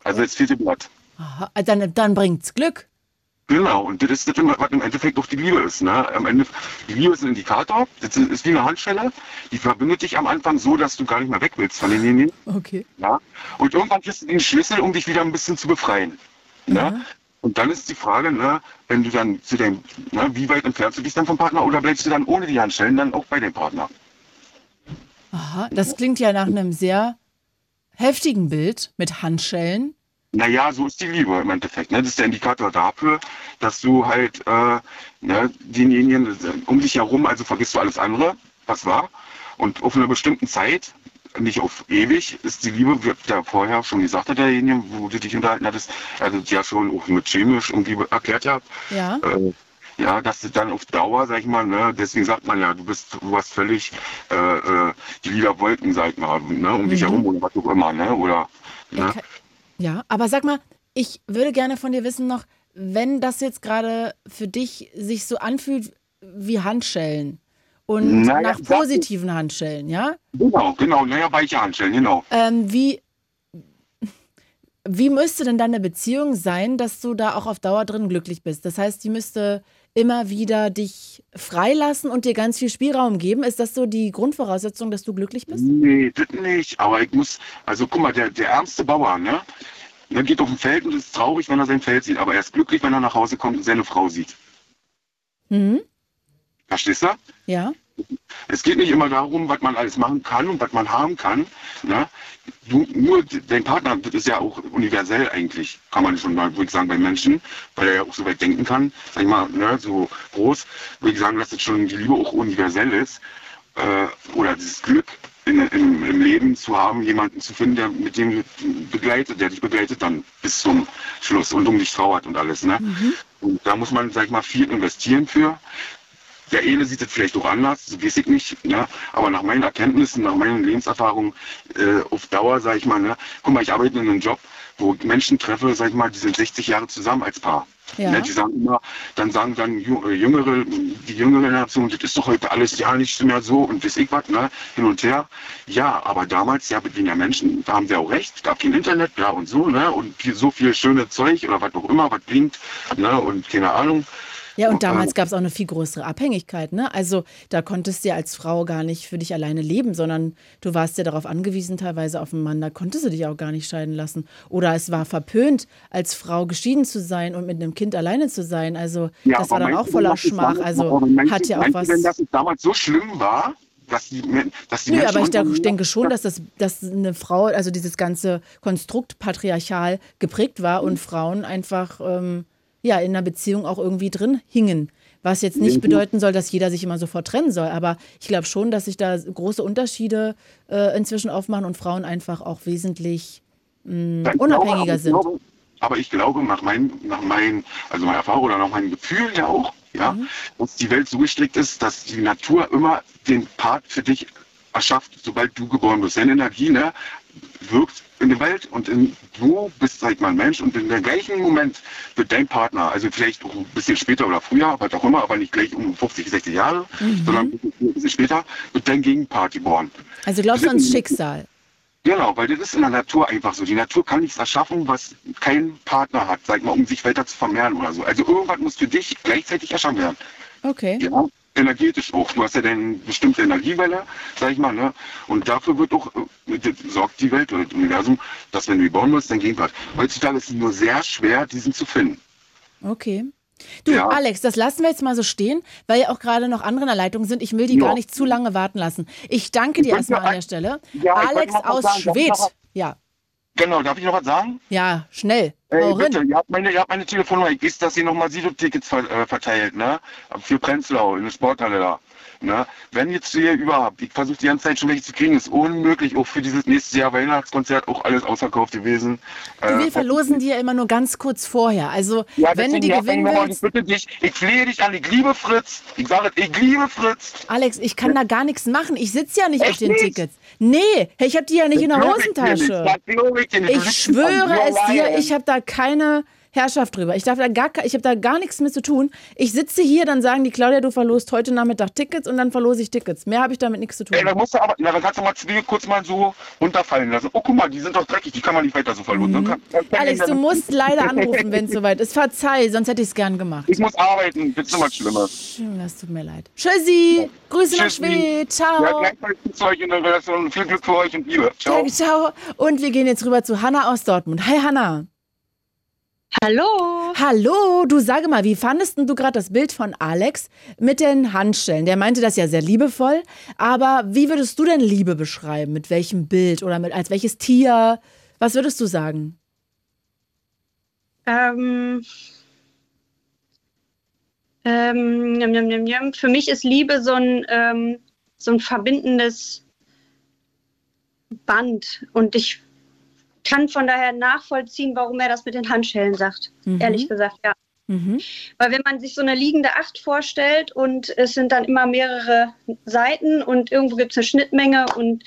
Also das vierte Blatt. Aha, dann, dann bringt's Glück. Genau, und das ist das, was im Endeffekt auch die Liebe ist. Ne? Am Ende, die Liebe ist ein Indikator, das ist, wie eine Handschelle, die verbindet dich am Anfang so, dass du gar nicht mehr weg willst von den Linien. Okay. Ja? Und irgendwann kriegst du den Schlüssel, um dich wieder ein bisschen zu befreien. Ne? Und dann ist die Frage, ne, wenn du dann zu dem, ne, wie weit entfernst du dich dann vom Partner oder bleibst du dann ohne die Handschellen dann auch bei dem Partner? Aha, das klingt ja nach einem sehr heftigen Bild mit Handschellen. Naja, so ist die Liebe im Endeffekt. Ne? Das ist der Indikator dafür, dass du halt äh, ne, denjenigen um dich herum, also vergisst du alles andere, was war. Und auf einer bestimmten Zeit, nicht auf ewig, ist die Liebe, wie der vorher schon gesagt hat, derjenige, wo du dich unterhalten hattest, also ja schon auch mit chemisch irgendwie erklärt ja, Ja. äh, ja, dass du dann auf Dauer, sag ich mal, ne, deswegen sagt man ja, du bist, du hast völlig äh, äh, die lila Wolken, sag ich mal, ne, um dich Mhm. herum oder was auch immer, ne, oder, ne. Ja, aber sag mal, ich würde gerne von dir wissen noch, wenn das jetzt gerade für dich sich so anfühlt wie Handschellen und Naja, nach positiven Handschellen, ja? Genau, genau, naja, weiche Handschellen, genau. Ähm, wie, wie müsste denn deine Beziehung sein, dass du da auch auf Dauer drin glücklich bist? Das heißt, die müsste immer wieder dich freilassen und dir ganz viel Spielraum geben. Ist das so die Grundvoraussetzung, dass du glücklich bist? Nee, das nicht, aber ich muss, also guck mal, der, der ärmste Bauer, ne, der geht auf dem Feld und ist traurig, wenn er sein Feld sieht, aber er ist glücklich, wenn er nach Hause kommt und seine Frau sieht. Mhm. Verstehst du? Ja. Es geht nicht immer darum, was man alles machen kann und was man haben kann. Ne? Du, nur dein Partner, das ist ja auch universell eigentlich, kann man schon mal, würde ich sagen, bei Menschen, weil er ja auch so weit denken kann, sag ich mal, ne, so groß, würde ich sagen, dass das schon die Liebe auch universell ist. Äh, oder dieses Glück in, im, im Leben zu haben, jemanden zu finden, der mit dem begleitet, der dich begleitet dann bis zum Schluss und um dich trauert und alles. Ne? Und da muss man, sag ich mal, viel investieren für. Der eine sieht es vielleicht auch anders, so weiß ich nicht, ne? aber nach meinen Erkenntnissen, nach meinen Lebenserfahrungen äh, auf Dauer, sage ich mal, ne? guck mal, ich arbeite in einem Job, wo ich Menschen treffe, sag ich mal, die sind 60 Jahre zusammen als Paar. Ja. Ne? Die sagen immer, dann sagen dann äh, Jüngere, die jüngere Generation, das ist doch heute alles ja nicht mehr so und weiß ich was, ne? hin und her. Ja, aber damals, ja, bedienen ja Menschen, da haben sie auch recht, gab kein Internet, ja und so, ne? und so viel schöne Zeug oder was auch immer, was blinkt, ne? und keine Ahnung. Ja, und damals gab es auch eine viel größere Abhängigkeit. Ne? Also da konntest du ja als Frau gar nicht für dich alleine leben, sondern du warst ja darauf angewiesen, teilweise auf einen Mann. Da konntest du dich auch gar nicht scheiden lassen. Oder es war verpönt, als Frau geschieden zu sein und mit einem Kind alleine zu sein. Also ja, das war dann auch voller Schmach. Also hat ja auch was. Denn, dass es damals so schlimm war, dass die, dass die Nö, aber ich denke, denke schon, dass, das, dass eine Frau, also dieses ganze Konstrukt patriarchal geprägt war und Frauen einfach ähm, ja in einer Beziehung auch irgendwie drin hingen. Was jetzt nicht bedeuten soll, dass jeder sich immer sofort trennen soll. Aber ich glaube schon, dass sich da große Unterschiede äh, inzwischen aufmachen und Frauen einfach auch wesentlich mh, unabhängiger glaube, sind. Aber ich glaube, nach meinem, nach meinem, also meiner Erfahrung oder nach meinem Gefühl ja auch, ja, mhm. dass die Welt so gestrickt ist, dass die Natur immer den Part für dich erschafft, sobald du geboren bist. Denn Energie ne, wirkt in der Welt und in, du bist, sag ich mal, ein Mensch und in dem gleichen Moment wird dein Partner, also vielleicht auch ein bisschen später oder früher, was auch immer, aber nicht gleich um 50, 60 Jahre, mhm. sondern ein bisschen später, wird dein Gegenpart geboren. Also glaubst du ans Schicksal? Genau, weil das ist in der Natur einfach so. Die Natur kann nichts erschaffen, was kein Partner hat, sag mal, um sich weiter zu vermehren oder so. Also irgendwas muss für dich gleichzeitig erschaffen werden. Okay. Ja? Energetisch auch. Du hast ja dann bestimmte Energiewelle, sag ich mal, ne? Und dafür wird auch, äh, sorgt die Welt oder das Universum, dass wenn du geboren wirst, dann Gegenpart. Heutzutage ist es nur sehr schwer, diesen zu finden. Okay. Du, ja. Alex, das lassen wir jetzt mal so stehen, weil ja auch gerade noch andere in der Leitung sind. Ich will die ja. gar nicht zu lange warten lassen. Ich danke dir erstmal an der Stelle. Ja, Alex aus Schwedt. Ja. Genau, darf ich noch was sagen? Ja, schnell. Ey, bitte, ihr habt, meine, ihr habt meine Telefonnummer. Ich weiß, dass ihr nochmal Sido-Tickets ver äh, verteilt, ne? Für Prenzlau in der Sporthalle da. Ne? Wenn jetzt hier überhaupt, ich versuche die ganze Zeit schon welche zu kriegen, ist unmöglich, auch für dieses nächste Jahr Weihnachtskonzert auch alles ausverkauft gewesen. Äh, wir verlosen die ja immer nur ganz kurz vorher. Also ja, wenn du die gewinnen willst... Ich bitte dich, ich flehe dich an, ich liebe Fritz. Ich sage, ich liebe Fritz. Alex, ich kann ja. da gar nichts machen. Ich sitze ja nicht Echt auf den nicht? Tickets. Nee, ich habe die ja nicht das in der Hosentasche. Ich, ich schwöre es dir, ich habe da keine Herrschaft drüber. Ich, darf da gar, ich habe da gar nichts mit zu tun. Ich sitze hier, dann sagen die Claudia, du verlost heute Nachmittag Tickets und dann verlose ich Tickets. Mehr habe ich damit nichts zu tun. Ey, dann, musst du aber, na, dann kannst du mal Zwiebel kurz mal so runterfallen lassen. Oh, guck mal, die sind doch dreckig, die kann man nicht weiter so verlosen. Mhm. Alex, du musst leider anrufen, wenn es soweit ist. Verzeih, sonst hätte ich es gern gemacht. Ich muss arbeiten, das ist immer schlimmer. Das tut mir leid. Tschüssi, ja. Grüße Tschüssi. nach Schwedt, ciao. Ja, gleichfalls euch in der Relation. Viel Glück für euch und Liebe. Ciao. Ja, ciao. Und wir gehen jetzt rüber zu Hanna aus Dortmund. Hi, Hanna. Hallo. Hallo, du sage mal, wie fandest du gerade das Bild von Alex mit den Handschellen? Der meinte das ja sehr liebevoll, aber wie würdest du denn Liebe beschreiben? Mit welchem Bild oder mit als welches Tier? Was würdest du sagen? Ähm, ähm, für mich ist Liebe so ein, ähm, so ein verbindendes Band und ich kann von daher nachvollziehen, warum er das mit den Handschellen sagt. Mhm. Ehrlich gesagt, ja. Mhm. Weil wenn man sich so eine liegende Acht vorstellt und es sind dann immer mehrere Seiten und irgendwo gibt es eine Schnittmenge und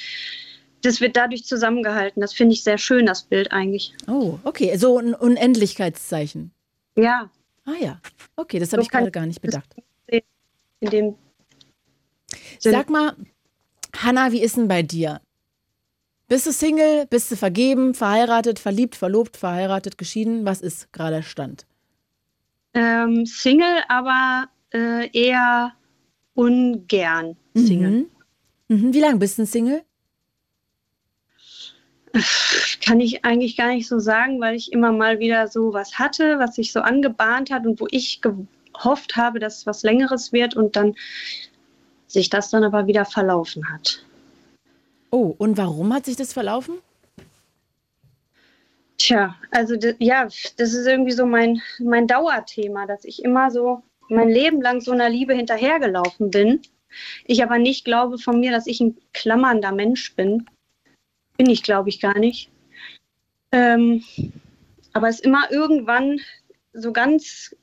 das wird dadurch zusammengehalten. Das finde ich sehr schön, das Bild eigentlich. Oh, okay. So ein Unendlichkeitszeichen. Ja. Ah ja. Okay, das habe so ich gerade gar nicht bedacht. In dem Sag mal, Hanna, wie ist denn bei dir? Bist du Single? Bist du vergeben, verheiratet, verliebt, verlobt, verheiratet, geschieden? Was ist gerade der Stand? Ähm, Single, aber äh, eher ungern Single. Mhm. Mhm. Wie lange bist du Single? Kann ich eigentlich gar nicht so sagen, weil ich immer mal wieder so was hatte, was sich so angebahnt hat und wo ich gehofft habe, dass was Längeres wird und dann sich das dann aber wieder verlaufen hat. Oh, und warum hat sich das verlaufen? Tja, also ja, das ist irgendwie so mein, mein Dauerthema, dass ich immer so mein Leben lang so einer Liebe hinterhergelaufen bin. Ich aber nicht glaube von mir, dass ich ein klammernder Mensch bin. Bin ich, glaube ich, gar nicht. Ähm, aber es immer irgendwann so ganz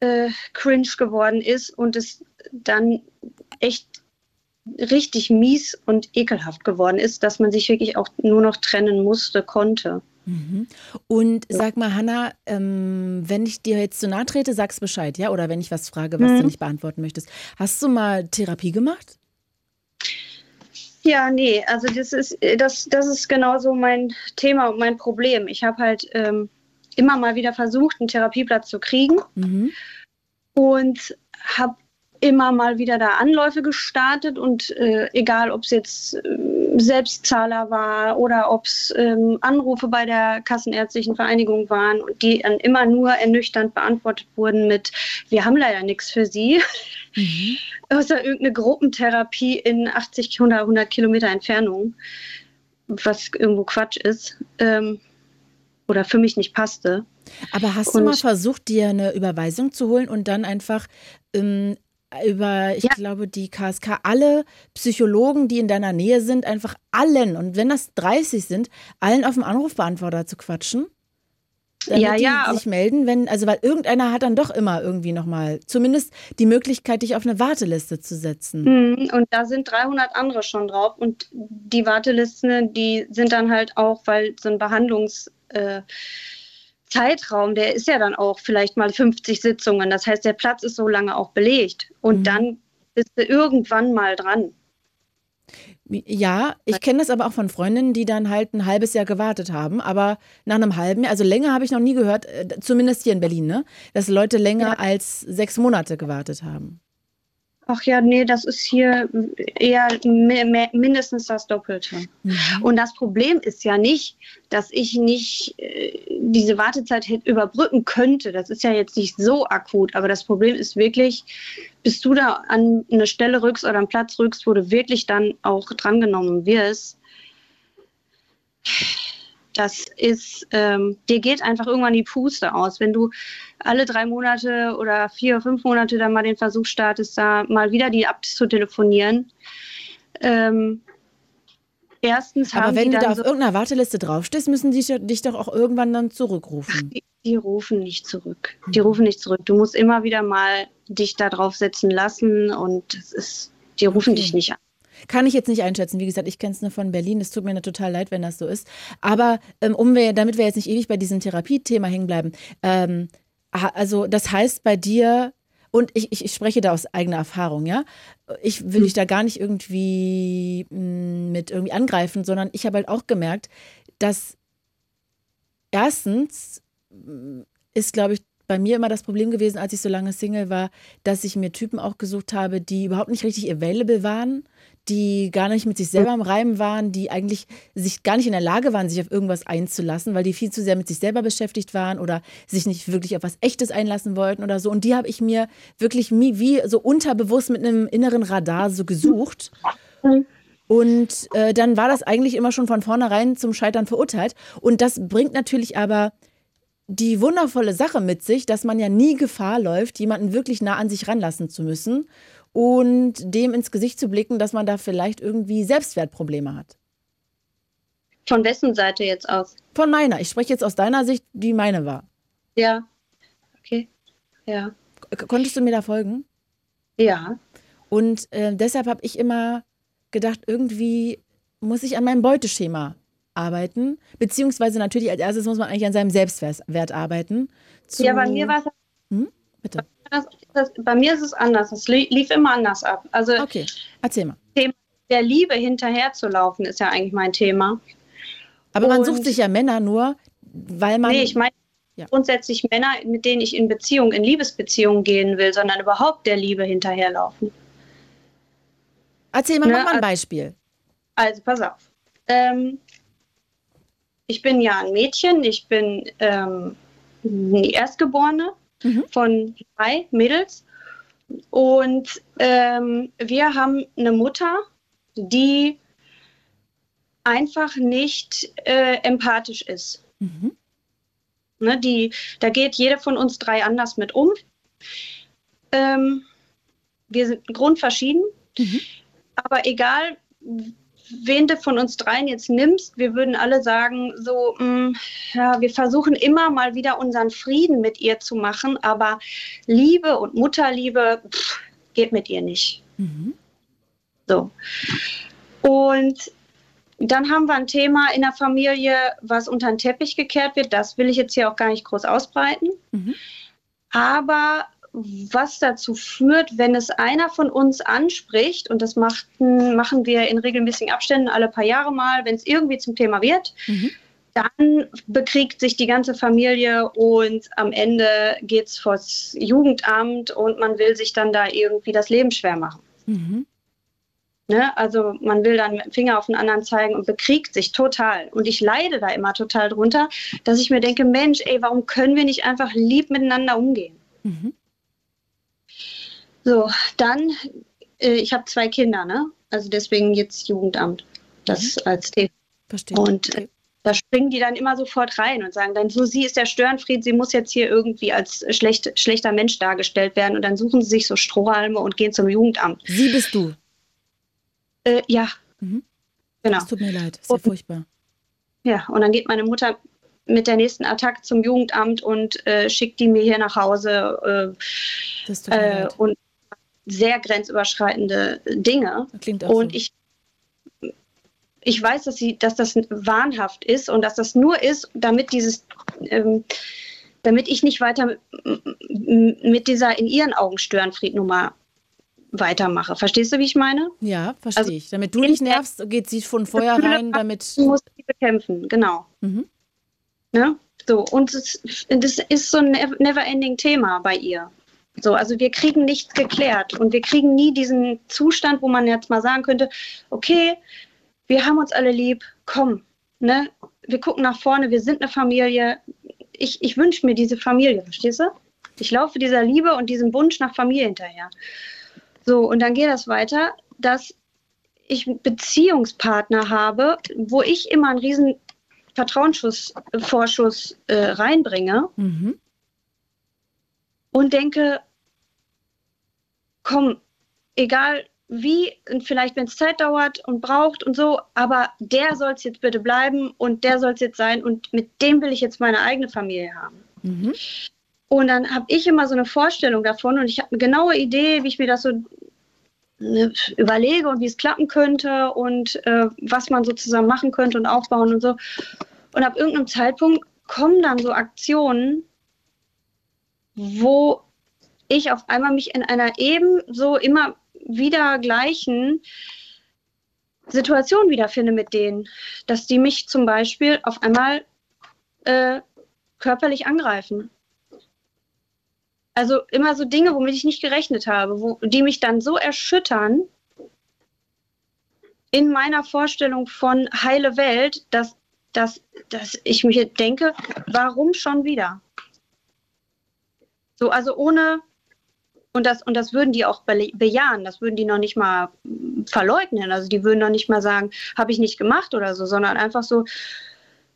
äh, cringe geworden ist und es dann echt richtig mies und ekelhaft geworden ist, dass man sich wirklich auch nur noch trennen musste, konnte. Mhm. Und sag mal, Hanna, ähm, wenn ich dir jetzt zu nahe trete, sag's Bescheid, ja? Oder wenn ich was frage, was mhm. du nicht beantworten möchtest. Hast du mal Therapie gemacht? Ja, nee, also das ist, das, das ist genauso mein Thema und mein Problem. Ich habe halt ähm, immer mal wieder versucht, einen Therapieplatz zu kriegen mhm. und habe immer mal wieder da Anläufe gestartet und äh, egal, ob es jetzt äh, Selbstzahler war oder ob es ähm, Anrufe bei der Kassenärztlichen Vereinigung waren und die dann immer nur ernüchternd beantwortet wurden mit, wir haben leider nichts für Sie. Mhm. Außer irgendeine Gruppentherapie in 80 oder 100 Kilometer Entfernung, was irgendwo Quatsch ist. Ähm, oder für mich nicht passte. Aber hast und du mal versucht, dir eine Überweisung zu holen und dann einfach ähm, über, ich ja. glaube, die KSK, alle Psychologen, die in deiner Nähe sind, einfach allen, und wenn das 30 sind, allen auf dem Anrufbeantworter zu quatschen? Damit ja, ja. Die sich melden, wenn, also weil irgendeiner hat dann doch immer irgendwie nochmal, zumindest die Möglichkeit, dich auf eine Warteliste zu setzen. Mhm, und da sind 300 andere schon drauf. Und die Wartelisten, die sind dann halt auch, weil so ein Behandlungs- äh, Zeitraum, der ist ja dann auch vielleicht mal 50 Sitzungen. Das heißt, der Platz ist so lange auch belegt. Und mhm. dann bist du irgendwann mal dran. Ja, ich kenne das aber auch von Freundinnen, die dann halt ein halbes Jahr gewartet haben. Aber nach einem halben Jahr, also länger habe ich noch nie gehört, äh, zumindest hier in Berlin, ne? dass Leute länger ja. als sechs Monate gewartet haben. Ach ja, nee, das ist hier eher mindestens das Doppelte. Mhm. Und das Problem ist ja nicht, dass ich nicht äh, diese Wartezeit überbrücken könnte. Das ist ja jetzt nicht so akut. Aber das Problem ist wirklich, bis du da an eine Stelle rückst oder einen Platz rückst, wo du wirklich dann auch drangenommen wirst, das ist, ähm, dir geht einfach irgendwann die Puste aus. Wenn du alle drei Monate oder vier, fünf Monate dann mal den Versuch startest, da mal wieder die abzutelefonieren. Ähm, erstens haben Aber wenn du da auf so irgendeiner Warteliste draufstehst, müssen die dich doch auch irgendwann dann zurückrufen. Die, die, rufen nicht zurück. Die mhm. rufen nicht zurück. Du musst immer wieder mal dich da drauf setzen lassen und es ist, die rufen okay. dich nicht an. Kann ich jetzt nicht einschätzen. Wie gesagt, ich kenne es nur von Berlin. Es tut mir total leid, wenn das so ist. Aber ähm, um wir, damit wir jetzt nicht ewig bei diesem Therapiethema hängen bleiben, ähm, also das heißt bei dir, und ich, ich, ich, spreche da aus eigener Erfahrung, ja. Ich will dich da gar nicht irgendwie mm, mit irgendwie angreifen, sondern ich habe halt auch gemerkt, dass erstens mm, ist, glaube ich, bei mir immer das Problem gewesen, als ich so lange Single war, dass ich mir Typen auch gesucht habe, die überhaupt nicht richtig available waren, die gar nicht mit sich selber im Reim waren, die eigentlich sich gar nicht in der Lage waren, sich auf irgendwas einzulassen, weil die viel zu sehr mit sich selber beschäftigt waren oder sich nicht wirklich auf was Echtes einlassen wollten oder so. Und die habe ich mir wirklich wie so unterbewusst mit einem inneren Radar so gesucht. Und äh, dann war das eigentlich immer schon von vornherein zum Scheitern verurteilt. Und das bringt natürlich aber die wundervolle Sache mit sich, dass man ja nie Gefahr läuft, jemanden wirklich nah an sich ranlassen zu müssen und dem ins Gesicht zu blicken, dass man da vielleicht irgendwie Selbstwertprobleme hat. Von wessen Seite jetzt aus? Von meiner. Ich spreche jetzt aus deiner Sicht, wie meine war. Ja. Okay. Ja. Konntest du mir da folgen? Ja. Und äh, deshalb habe ich immer gedacht, irgendwie muss ich an meinem Beuteschema arbeiten. Beziehungsweise natürlich als erstes muss man eigentlich an seinem Selbstwert arbeiten. Zu ja, bei mir war es. Hm? Bitte das, das, bei mir ist es anders. Es lief immer anders ab. Also okay, erzähl mal. Thema der Liebe hinterherzulaufen ist ja eigentlich mein Thema. Aber man sucht sich ja Männer nur, weil man. Nee, ich meine ja. grundsätzlich Männer, mit denen ich in Beziehung, in Liebesbeziehung gehen will, sondern überhaupt der Liebe hinterherlaufen. Erzähl mal, ne? mach mal ein Beispiel. Also, pass auf. Ähm, ich bin ja ein Mädchen, ich bin ähm, die Erstgeborene mhm. von drei Mädels. Und ähm, wir haben eine Mutter, die einfach nicht äh, empathisch ist. Mhm. Ne, die, da geht jede von uns drei anders mit um. Ähm, wir sind grundverschieden. Mhm. Aber egal, wen du von uns dreien jetzt nimmst, wir würden alle sagen, so, mh, mm, ja, wir versuchen immer mal wieder unseren Frieden mit ihr zu machen, aber Liebe und Mutterliebe pff, geht mit ihr nicht. Mhm. So. Und dann haben wir ein Thema in der Familie, was unter den Teppich gekehrt wird. Das will ich jetzt hier auch gar nicht groß ausbreiten. Mhm. Aber was dazu führt, wenn es einer von uns anspricht, und das machten, machen wir in regelmäßigen Abständen alle paar Jahre mal, wenn es irgendwie zum Thema wird, mhm. dann bekriegt sich die ganze Familie und am Ende geht es vors Jugendamt und man will sich dann da irgendwie das Leben schwer machen. Mhm. Ne? Also man will dann mit dem Finger auf den anderen zeigen und bekriegt sich total. Und ich leide da immer total drunter, dass ich mir denke, Mensch, ey, warum können wir nicht einfach lieb miteinander umgehen? Mhm. So, dann, äh, ich habe zwei Kinder, ne? Also deswegen jetzt Jugendamt. Das mhm. als Thema. Verstehe. Und äh, da springen die dann immer sofort rein und sagen dann, so, sie ist der Störenfried, sie muss jetzt hier irgendwie als schlecht, schlechter Mensch dargestellt werden. Und dann suchen sie sich so Strohhalme und gehen zum Jugendamt. Sie bist du. Äh, ja. Mhm. Genau. Es tut mir leid, sehr furchtbar. Ja, und dann geht meine Mutter mit der nächsten Attacke zum Jugendamt und äh, schickt die mir hier nach Hause äh, äh, und sehr grenzüberschreitende Dinge. Klingt auch und so. ich ich weiß, dass sie, dass das wahnhaft ist und dass das nur ist, damit dieses, ähm, damit ich nicht weiter mit dieser in ihren Augen Störenfried-Nummer weitermache. Verstehst du, wie ich meine? Ja, verstehe also, ich. Damit du nicht nervst, geht sie von vornherein damit. Du musst sie bekämpfen, genau. Mhm. Ne? So, und das, das ist so ein never-ending Thema bei ihr. So, also wir kriegen nichts geklärt und wir kriegen nie diesen Zustand, wo man jetzt mal sagen könnte, okay, wir haben uns alle lieb, komm, ne? Wir gucken nach vorne, wir sind eine Familie. Ich, ich wünsche mir diese Familie, verstehst du? Ich laufe dieser Liebe und diesem Wunsch nach Familie hinterher. So, und dann geht das weiter, dass ich Beziehungspartner habe, wo ich immer einen riesen Vertrauensvorschuss äh, reinbringe mhm. Und denke, komm, egal wie, vielleicht wenn es Zeit dauert und braucht und so, aber der soll es jetzt bitte bleiben und der soll es jetzt sein und mit dem will ich jetzt meine eigene Familie haben. Mhm. Und dann habe ich immer so eine Vorstellung davon und ich habe eine genaue Idee, wie ich mir das so ne, überlege und wie es klappen könnte und äh, was man so zusammen machen könnte und aufbauen und so. Und ab irgendeinem Zeitpunkt kommen dann so Aktionen, wo ich auf einmal mich in einer ebenso immer wieder gleichen Situation wiederfinde mit denen, dass die mich zum Beispiel auf einmal äh, körperlich angreifen. Also immer so Dinge, womit ich nicht gerechnet habe, wo, die mich dann so erschüttern in meiner Vorstellung von heile Welt, dass, dass, dass ich mir denke, warum schon wieder? So, also ohne, und das, und das würden die auch bejahen, das würden die noch nicht mal verleugnen. Also die würden noch nicht mal sagen, habe ich nicht gemacht oder so, sondern einfach so,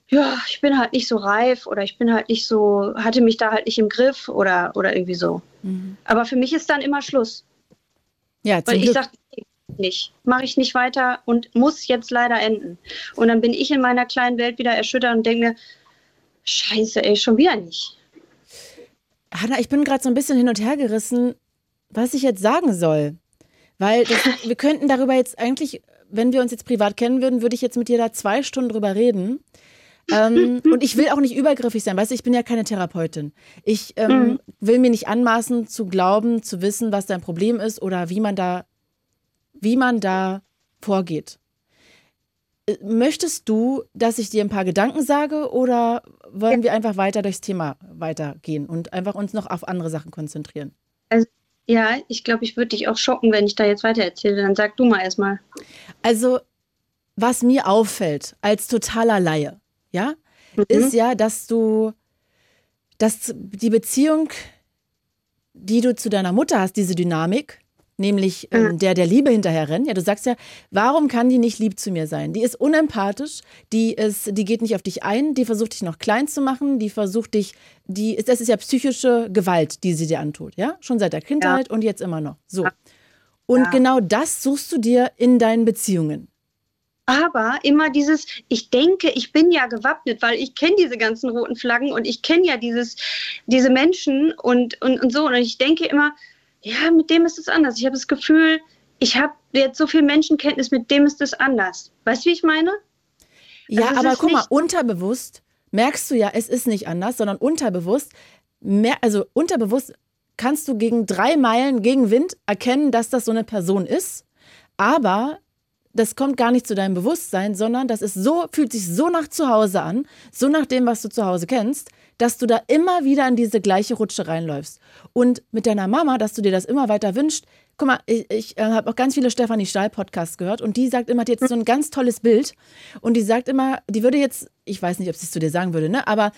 ja, ich bin halt nicht so reif oder ich bin halt nicht so, hatte mich da halt nicht im Griff oder, oder irgendwie so. Mhm. Aber für mich ist dann immer Schluss. Ja, Weil ich sage, nicht, mache ich nicht weiter und muss jetzt leider enden. Und dann bin ich in meiner kleinen Welt wieder erschüttert und denke, scheiße, ey, schon wieder nicht. Hanna, ich bin gerade so ein bisschen hin und her gerissen, was ich jetzt sagen soll. Weil das, wir könnten darüber jetzt eigentlich, wenn wir uns jetzt privat kennen würden, würde ich jetzt mit dir da zwei Stunden drüber reden ähm, und ich will auch nicht übergriffig sein, weißt du, ich bin ja keine Therapeutin. Ich ähm, mhm. will mir nicht anmaßen zu glauben, zu wissen, was dein Problem ist oder wie man da, wie man da vorgeht. Äh, möchtest du, dass ich dir ein paar Gedanken sage oder wollen wir einfach weiter durchs Thema weitergehen und einfach uns noch auf andere Sachen konzentrieren? Also, ja, ich glaube, ich würde dich auch schocken, wenn ich da jetzt weiter erzähle. Dann sag du mal erstmal. Also, was mir auffällt als totaler Laie, ja, mhm. ist ja, dass du, dass die Beziehung, die du zu deiner Mutter hast, diese Dynamik, nämlich ähm, der der Liebe hinterher rennt. Ja, du sagst ja, warum kann die nicht lieb zu mir sein? Die ist unempathisch, die ist, die geht nicht auf dich ein, die versucht dich noch klein zu machen, die versucht dich, die ist, das ist ja psychische Gewalt, die sie dir antut, ja, schon seit der Kindheit ja. und jetzt immer noch. So. Und ja. genau das suchst du dir in deinen Beziehungen aber immer dieses, ich denke, ich bin ja gewappnet, weil ich kenne diese ganzen roten Flaggen und ich kenne ja dieses, diese Menschen und, und, und so. Und ich denke immer, ja, mit dem ist es anders. Ich habe das Gefühl, ich habe jetzt so viel Menschenkenntnis, mit dem ist es anders. Weißt du, wie ich meine? Ja, Also aber guck mal, unterbewusst merkst du ja, es ist nicht anders, sondern unterbewusst, mer also unterbewusst kannst du gegen drei Meilen gegen Wind erkennen, dass das so eine Person ist, aber das kommt gar nicht zu deinem Bewusstsein, sondern das ist so, fühlt sich so nach zu Hause an, so nach dem, was du zu Hause kennst, dass du da immer wieder in diese gleiche Rutsche reinläufst. Und mit deiner Mama, dass du dir das immer weiter wünscht. Guck mal, ich, ich äh, habe auch ganz viele Stefanie Stahl Podcasts gehört und die sagt immer, die hat jetzt so ein ganz tolles Bild und die sagt immer, die würde jetzt, ich weiß nicht, ob sie es zu dir sagen würde, ne, aber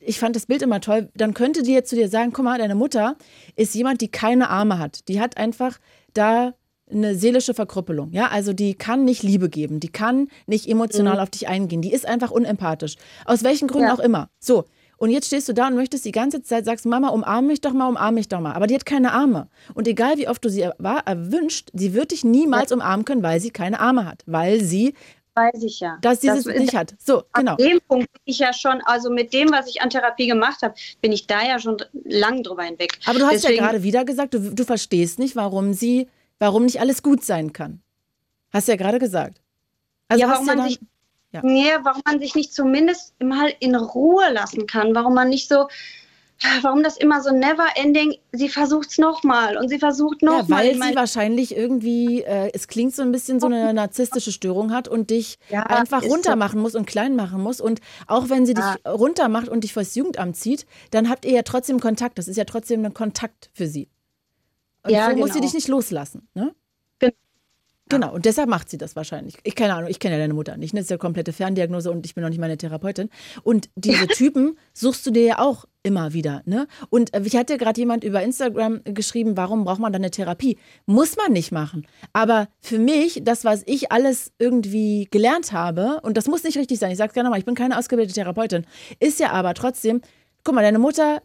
ich fand das Bild immer toll, dann könnte die jetzt zu dir sagen, guck mal, deine Mutter ist jemand, die keine Arme hat. Die hat einfach da eine seelische Verkrüppelung. Ja, also die kann nicht Liebe geben, die kann nicht emotional auf dich eingehen, die ist einfach unempathisch. Aus welchen Gründen Ja. auch immer. So. Und jetzt stehst du da und möchtest die ganze Zeit, sagst, Mama, umarm mich doch mal, umarm mich doch mal. Aber die hat keine Arme. Und egal wie oft du sie erwa- erwünscht, sie wird dich niemals umarmen können, weil sie keine Arme hat. Weil sie Weiß ich ja. das dieses ist- nicht hat. So, genau. An dem Punkt bin ich ja schon, also mit dem, was ich an Therapie gemacht habe, bin ich da ja schon lang drüber hinweg. Aber du hast Deswegen- ja gerade wieder gesagt, du, du verstehst nicht, warum sie, warum nicht alles gut sein kann. Hast ja gerade gesagt. Also ja, warum man sich, ja. nee, warum man sich nicht zumindest mal in Ruhe lassen kann, warum man nicht so, warum das immer so never ending, sie versucht es nochmal und sie versucht Ja, nochmal. weil sie wahrscheinlich irgendwie, äh, es klingt so ein bisschen so eine narzisstische Störung hat und dich Ja, einfach ist so. runtermachen muss und klein machen muss. Und auch wenn sie Ja. dich runtermacht und dich vors Jugendamt zieht, dann habt ihr ja trotzdem Kontakt. Das ist ja trotzdem ein Kontakt für sie. Und Ja, so muss sie genau. dich nicht loslassen. Ne? Gen- Genau, und deshalb macht sie das wahrscheinlich. Ich keine Ahnung, ich kenne ja deine Mutter nicht. ne? Das ist ja komplette Ferndiagnose und ich bin noch nicht meine Therapeutin. Und diese Typen suchst du dir ja auch immer wieder. Ne? Und äh, ich hatte gerade jemand über Instagram geschrieben, warum braucht man dann eine Therapie? Muss man nicht machen. Aber für mich, das, was ich alles irgendwie gelernt habe, und das muss nicht richtig sein, ich sage es gerne nochmal, ich bin keine ausgebildete Therapeutin, ist ja aber trotzdem, guck mal, deine Mutter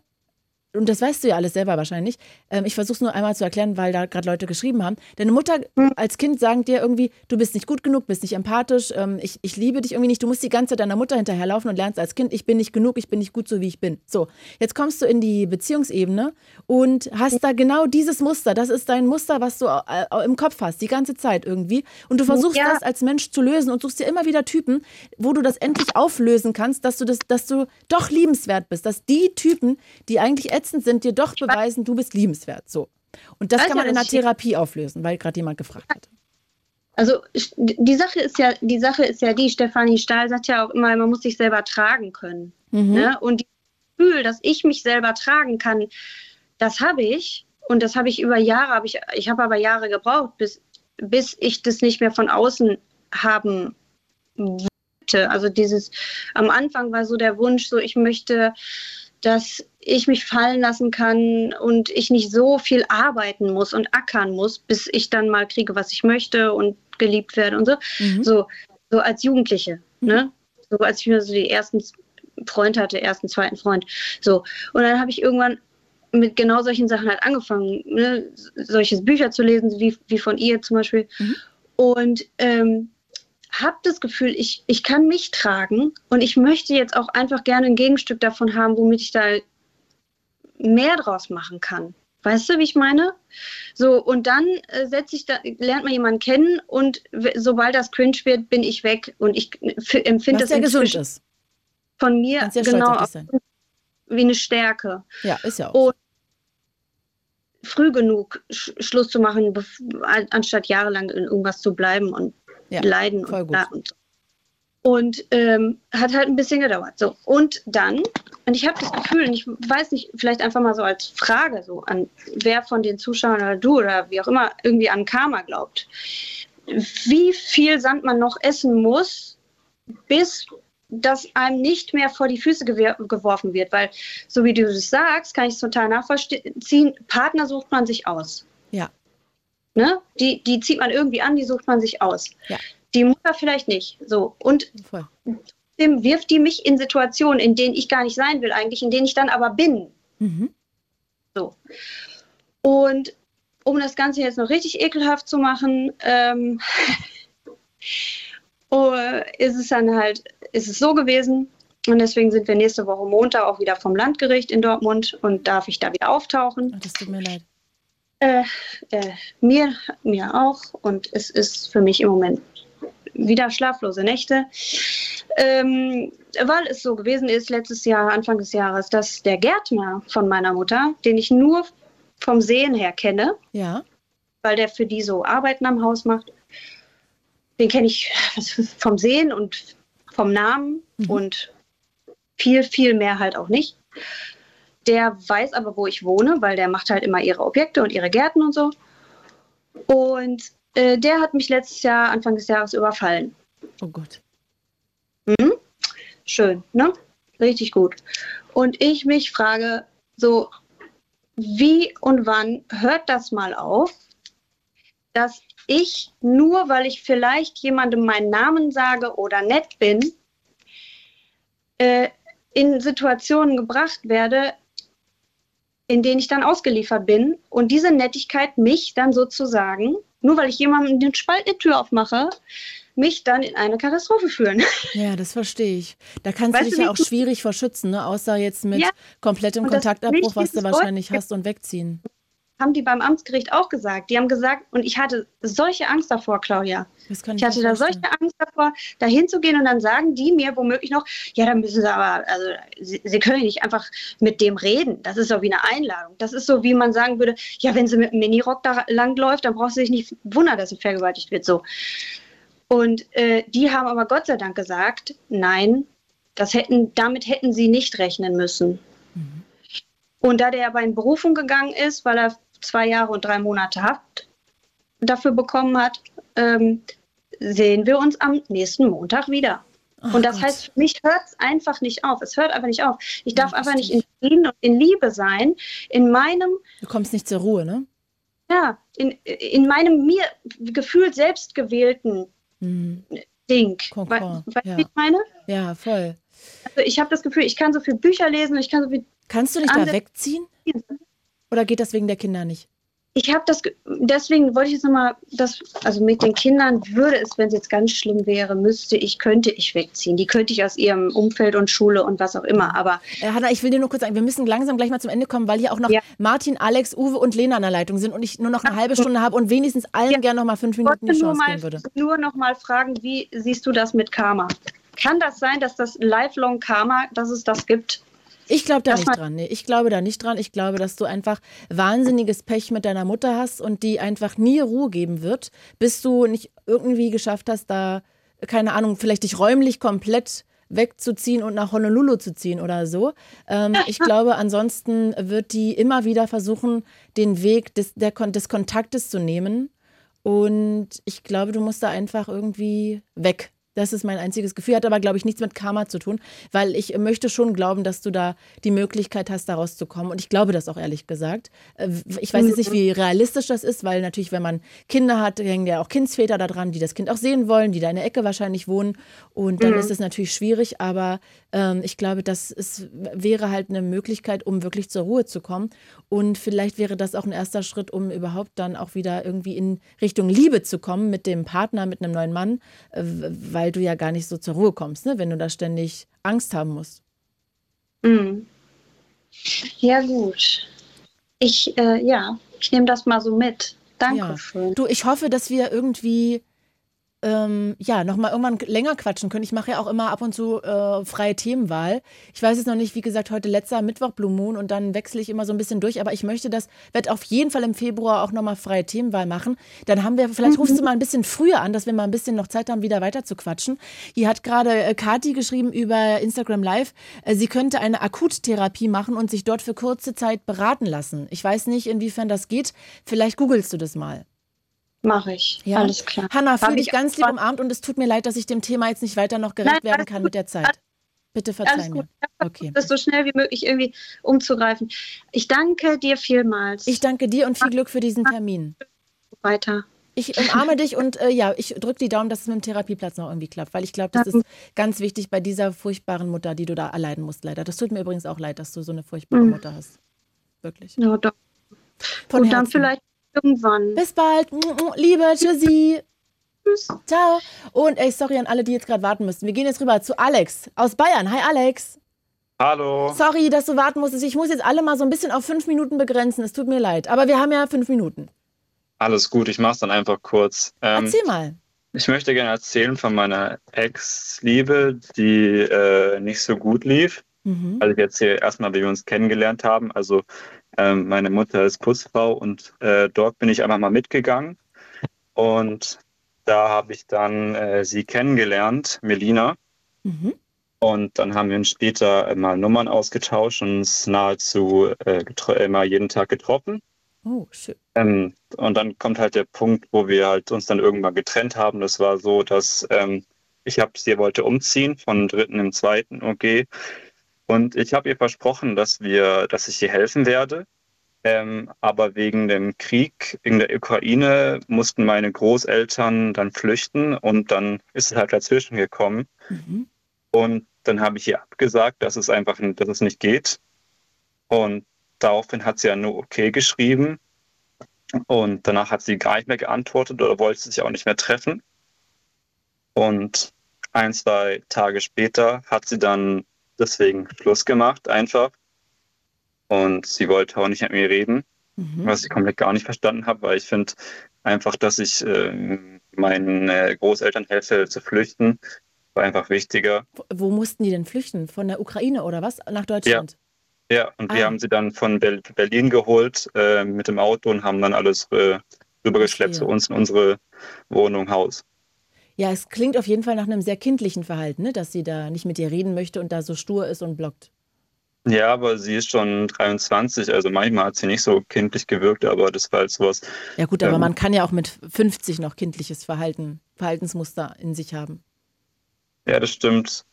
und das weißt du ja alles selber wahrscheinlich. Ähm, ich versuche es nur einmal zu erklären, weil da gerade Leute geschrieben haben. Deine Mutter als Kind sagt dir irgendwie, du bist nicht gut genug, bist nicht empathisch, ähm, ich, ich liebe dich irgendwie nicht. Du musst die ganze Zeit deiner Mutter hinterherlaufen und lernst als Kind, ich bin nicht genug, ich bin nicht gut so, wie ich bin. So, jetzt kommst du in die Beziehungsebene und hast da genau dieses Muster. Das ist dein Muster, was du äh, im Kopf hast, die ganze Zeit irgendwie. Und du versuchst Ja. das als Mensch zu lösen und suchst dir immer wieder Typen, wo du das endlich auflösen kannst, dass du das, dass du doch liebenswert bist, dass die Typen, die eigentlich ätzend sind, dir doch beweisen, du bist liebenswert. So. Und das Weiß kann man in ich- Therapie auflösen, weil gerade jemand gefragt hat. Also die Sache ist ja, die Sache ist ja die, Stefanie Stahl sagt ja auch immer, man muss sich selber tragen können. Mhm. Ne? Und das Gefühl, dass ich mich selber tragen kann, das habe ich. Und das habe ich über Jahre, habe ich, ich habe aber Jahre gebraucht, bis, bis ich das nicht mehr von außen haben wollte. Also dieses, am Anfang war so der Wunsch, so ich möchte, dass ich mich fallen lassen kann und ich nicht so viel arbeiten muss und ackern muss, bis ich dann mal kriege, was ich möchte und geliebt werde und so. Mhm. So, so als Jugendliche, ne? So als ich mir so die ersten Freund hatte, ersten, zweiten Freund. So. Und dann habe ich irgendwann mit genau solchen Sachen halt angefangen, ne? solche Bücher zu lesen, wie, wie von ihr zum Beispiel. Mhm. Und ähm, habe das Gefühl, ich, ich kann mich tragen und ich möchte jetzt auch einfach gerne ein Gegenstück davon haben, womit ich da mehr draus machen kann. Weißt du, wie ich meine? So, und dann äh, setze ich da, lernt man jemanden kennen und sobald das cringe wird, bin ich weg. Und ich empfinde das ja gesund ist. von mir ja genau wie eine Stärke. Ja, ist ja auch. Und früh genug Sch Schluss zu machen, anstatt jahrelang in irgendwas zu bleiben und Ja, leiden und, bla und so. Und ähm, hat halt ein bisschen gedauert. So. Und dann, und ich habe das Gefühl, und ich weiß nicht, vielleicht einfach mal so als Frage so an wer von den Zuschauern oder du oder wie auch immer irgendwie an Karma glaubt. Wie viel Sand man noch essen muss, bis das einem nicht mehr vor die Füße geworfen wird. Weil, so wie du es sagst, kann ich es total nachvollziehen. Partner sucht man sich aus. Ja. Ne? Die, die zieht man irgendwie an, die sucht man sich aus. Ja. Die Mutter vielleicht nicht. So. Und Voll. trotzdem wirft die mich in Situationen, in denen ich gar nicht sein will, eigentlich, in denen ich dann aber bin. Mhm. So. Und um das Ganze jetzt noch richtig ekelhaft zu machen, ähm, oh, ist es dann halt, ist es so gewesen. Und deswegen sind wir nächste Woche Montag auch wieder vom Landgericht in Dortmund und darf ich da wieder auftauchen. Ach, das tut mir leid. Äh, äh, mir, mir auch. Und es ist für mich im Moment wieder schlaflose Nächte. Ähm, weil es so gewesen ist, letztes Jahr, Anfang des Jahres, dass der Gärtner von meiner Mutter, den ich nur vom Sehen her kenne, Ja. weil der für die so Arbeiten am Haus macht, den kenne ich vom Sehen und vom Namen und viel, viel mehr halt auch nicht. Der weiß aber, wo ich wohne, weil der macht halt immer ihre Objekte und ihre Gärten und so. Und äh, der hat mich letztes Jahr, Anfang des Jahres, überfallen. Oh Gott. Mhm. Schön, ne? Richtig gut. Und ich mich frage, so, wie und wann hört das mal auf, dass ich nur, weil ich vielleicht jemandem meinen Namen sage oder nett bin, äh, in Situationen gebracht werde, in denen ich dann ausgeliefert bin und diese Nettigkeit mich dann sozusagen, nur weil ich jemandem den Spalt eine Tür aufmache, mich dann in eine Katastrophe führen. Ja, das verstehe ich. Da kannst Weißt du du, dich ja wie auch du- schwierig vor schützen, ne? außer jetzt mit Ja, komplettem Kontaktabbruch, was du wahrscheinlich hast und wegziehen. Haben die beim Amtsgericht auch gesagt. Die haben gesagt, und ich hatte solche Angst davor, Claudia. Ich hatte da solche Angst davor, da hinzugehen und dann sagen die mir womöglich noch, ja, dann müssen sie aber, also sie, sie können nicht einfach mit dem reden. Das ist so wie eine Einladung. Das ist so, wie man sagen würde, ja, wenn sie mit einem Minirock da langläuft, dann braucht sie sich nicht wundern, dass sie vergewaltigt wird. So. Und äh, die haben aber Gott sei Dank gesagt, nein, das hätten, damit hätten sie nicht rechnen müssen. Und da der aber in Berufung gegangen ist, weil er zwei Jahre und drei Monate Haft dafür bekommen hat, ähm, sehen wir uns am nächsten Montag wieder. Ach und das Gott. heißt, für mich hört es einfach nicht auf. Es hört einfach nicht auf. Ich darf Ja, einfach nicht in Frieden und in Liebe sein, in meinem, Du kommst nicht zur Ruhe, ne? ja, in, in meinem mir gefühlt selbstgewählten Mhm. Ding. Kokon, Weißt du, ja. wie ich meine? Ja, voll. Also ich habe das Gefühl, ich kann so viele Bücher lesen, ich kann so viel Kannst du nicht da wegziehen? Oder geht das wegen der Kinder nicht? Ich habe das, ge- deswegen wollte ich jetzt nochmal, das, also mit den Kindern würde es, wenn es jetzt ganz schlimm wäre, müsste ich, könnte ich wegziehen. Die könnte ich aus ihrem Umfeld und Schule und was auch immer. Aber Äh, Hanna, ich will dir nur kurz sagen, wir müssen langsam gleich mal zum Ende kommen, weil hier auch noch Ja. Martin, Alex, Uwe und Lena an der Leitung sind und ich nur noch eine halbe Stunde habe und wenigstens allen Ja. gerne noch mal fünf ich Minuten die nur, Chance mal, geben würde. nur noch mal fragen, wie siehst du das mit Karma? Kann das sein, dass das Lifelong Karma, dass es das gibt? Ich glaube da Das nicht dran. Nee, ich glaube da nicht dran. Ich glaube, dass du einfach wahnsinniges Pech mit deiner Mutter hast und die einfach nie Ruhe geben wird, bis du nicht irgendwie geschafft hast, da, keine Ahnung, vielleicht dich räumlich komplett wegzuziehen und nach Honolulu zu ziehen oder so. Ähm, ich glaube, ansonsten wird die immer wieder versuchen, den Weg des, der, des Kontaktes zu nehmen. Und ich glaube, du musst da einfach irgendwie weg. Das ist mein einziges Gefühl. Hat aber, glaube ich, nichts mit Karma zu tun, weil ich möchte schon glauben, dass du da die Möglichkeit hast, da rauszukommen. Und ich glaube das auch ehrlich gesagt. Äh, Ich weiß jetzt nicht, wie realistisch das ist, weil natürlich, wenn man Kinder hat, hängen ja auch Kindsväter da dran, die das Kind auch sehen wollen, die da in der Ecke wahrscheinlich wohnen. Und dann ist es natürlich schwierig, aber ähm, ich glaube, das ist, wäre halt eine Möglichkeit, um wirklich zur Ruhe zu kommen. Und vielleicht wäre das auch ein erster Schritt, um überhaupt dann auch wieder irgendwie in Richtung Liebe zu kommen mit dem Partner, mit einem neuen Mann, äh, weil du ja gar nicht so zur Ruhe kommst, ne? wenn du da ständig Angst haben musst. Mhm. Ja, gut. Ich, äh, ja, ich nehme das mal so mit. Dankeschön. Du, ich hoffe, dass wir irgendwie ähm, ja, nochmal irgendwann länger quatschen können. Ich mache ja auch immer ab und zu äh, freie Themenwahl. Ich weiß jetzt noch nicht, wie gesagt, heute letzter Mittwoch Blue Moon und dann wechsle ich immer so ein bisschen durch, aber ich möchte das, werde auf jeden Fall im Februar auch nochmal freie Themenwahl machen. Dann haben wir, vielleicht rufst du mal ein bisschen früher an, dass wir mal ein bisschen noch Zeit haben, wieder weiter zu quatschen. Hier hat gerade äh, Kati geschrieben über Instagram Live, äh, sie könnte eine Akuttherapie machen und sich dort für kurze Zeit beraten lassen. Ich weiß nicht, inwiefern das geht. Vielleicht googelst du das mal. Mache ich. Ja. Alles klar. Hanna, fühl Hab dich ich ganz lieb umarmt und es tut mir leid, dass ich dem Thema jetzt nicht weiter noch gerecht Nein, werden kann gut. mit der Zeit. Bitte verzeih mir. Okay. Das so schnell wie möglich irgendwie umzugreifen. Ich danke dir vielmals. Ich danke dir und viel Glück für diesen Termin. weiter. Ich umarme dich und äh, ja, ich drücke die Daumen, dass es mit dem Therapieplatz noch irgendwie klappt, weil ich glaube, das ist ganz wichtig bei dieser furchtbaren Mutter, die du da erleiden musst, leider. Das tut mir übrigens auch leid, dass du so eine furchtbare Mhm. Mutter hast. Wirklich. Ja, doch. Von Und dann Herzen. vielleicht irgendwann. Bis bald. Liebe, tschüssi. Tschüss. Ciao. Und ey, sorry an alle, die jetzt gerade warten müssen. Wir gehen jetzt rüber zu Alex aus Bayern. Hi, Alex. Hallo. Sorry, dass du warten musstest. Ich muss jetzt alle mal so ein bisschen auf fünf Minuten begrenzen. Es tut mir leid. Aber wir haben ja fünf Minuten. Alles gut, ich mach's dann einfach kurz. Ähm, Erzähl mal. Ich möchte gerne erzählen von meiner Ex-Liebe, die äh, nicht so gut lief. Mhm. Also jetzt hier erstmal, wie wir uns kennengelernt haben. Also ähm, meine Mutter ist Putzfrau und äh, dort bin ich einfach mal mitgegangen. Und da habe ich dann äh, sie kennengelernt, Melina. Mhm. Und dann haben wir uns später mal Nummern ausgetauscht und uns nahezu äh, immer jeden Tag getroffen. Oh, schön. Ähm, und dann kommt halt der Punkt, wo wir halt uns dann irgendwann getrennt haben. Das war so, dass ähm, ich habe sie wollte umziehen von dritten im zweiten OG. Und ich habe ihr versprochen, dass wir, dass ich ihr helfen werde. Ähm, aber wegen dem Krieg in der Ukraine mussten meine Großeltern dann flüchten und dann ist es halt dazwischen gekommen. Mhm. Und dann habe ich ihr abgesagt, dass es einfach, dass es nicht geht. Und daraufhin hat sie ja nur okay geschrieben. Und danach hat sie gar nicht mehr geantwortet oder wollte sich auch nicht mehr treffen. Und ein, zwei Tage später hat sie dann deswegen Schluss gemacht, einfach. Und sie wollte auch nicht mit mir reden, mhm. was ich komplett gar nicht verstanden habe, weil ich finde einfach, dass ich äh, meinen äh, Großeltern helfe zu flüchten, war einfach wichtiger. Wo, wo, mussten die denn flüchten? Von der Ukraine oder was? Nach Deutschland? Ja. Ja, und ah. wir haben sie dann von Berlin geholt äh, mit dem Auto und haben dann alles äh, rübergeschleppt zu uns in unsere Wohnung, Haus. Ja, es klingt auf jeden Fall nach einem sehr kindlichen Verhalten, ne? dass sie da nicht mit dir reden möchte und da so stur ist und blockt. Ja, aber sie ist schon 23, also manchmal hat sie nicht so kindlich gewirkt, aber das war halt sowas. Ja gut, aber ähm, man kann ja auch mit 50 noch kindliches Verhalten, Verhaltensmuster in sich haben. Ja, das stimmt.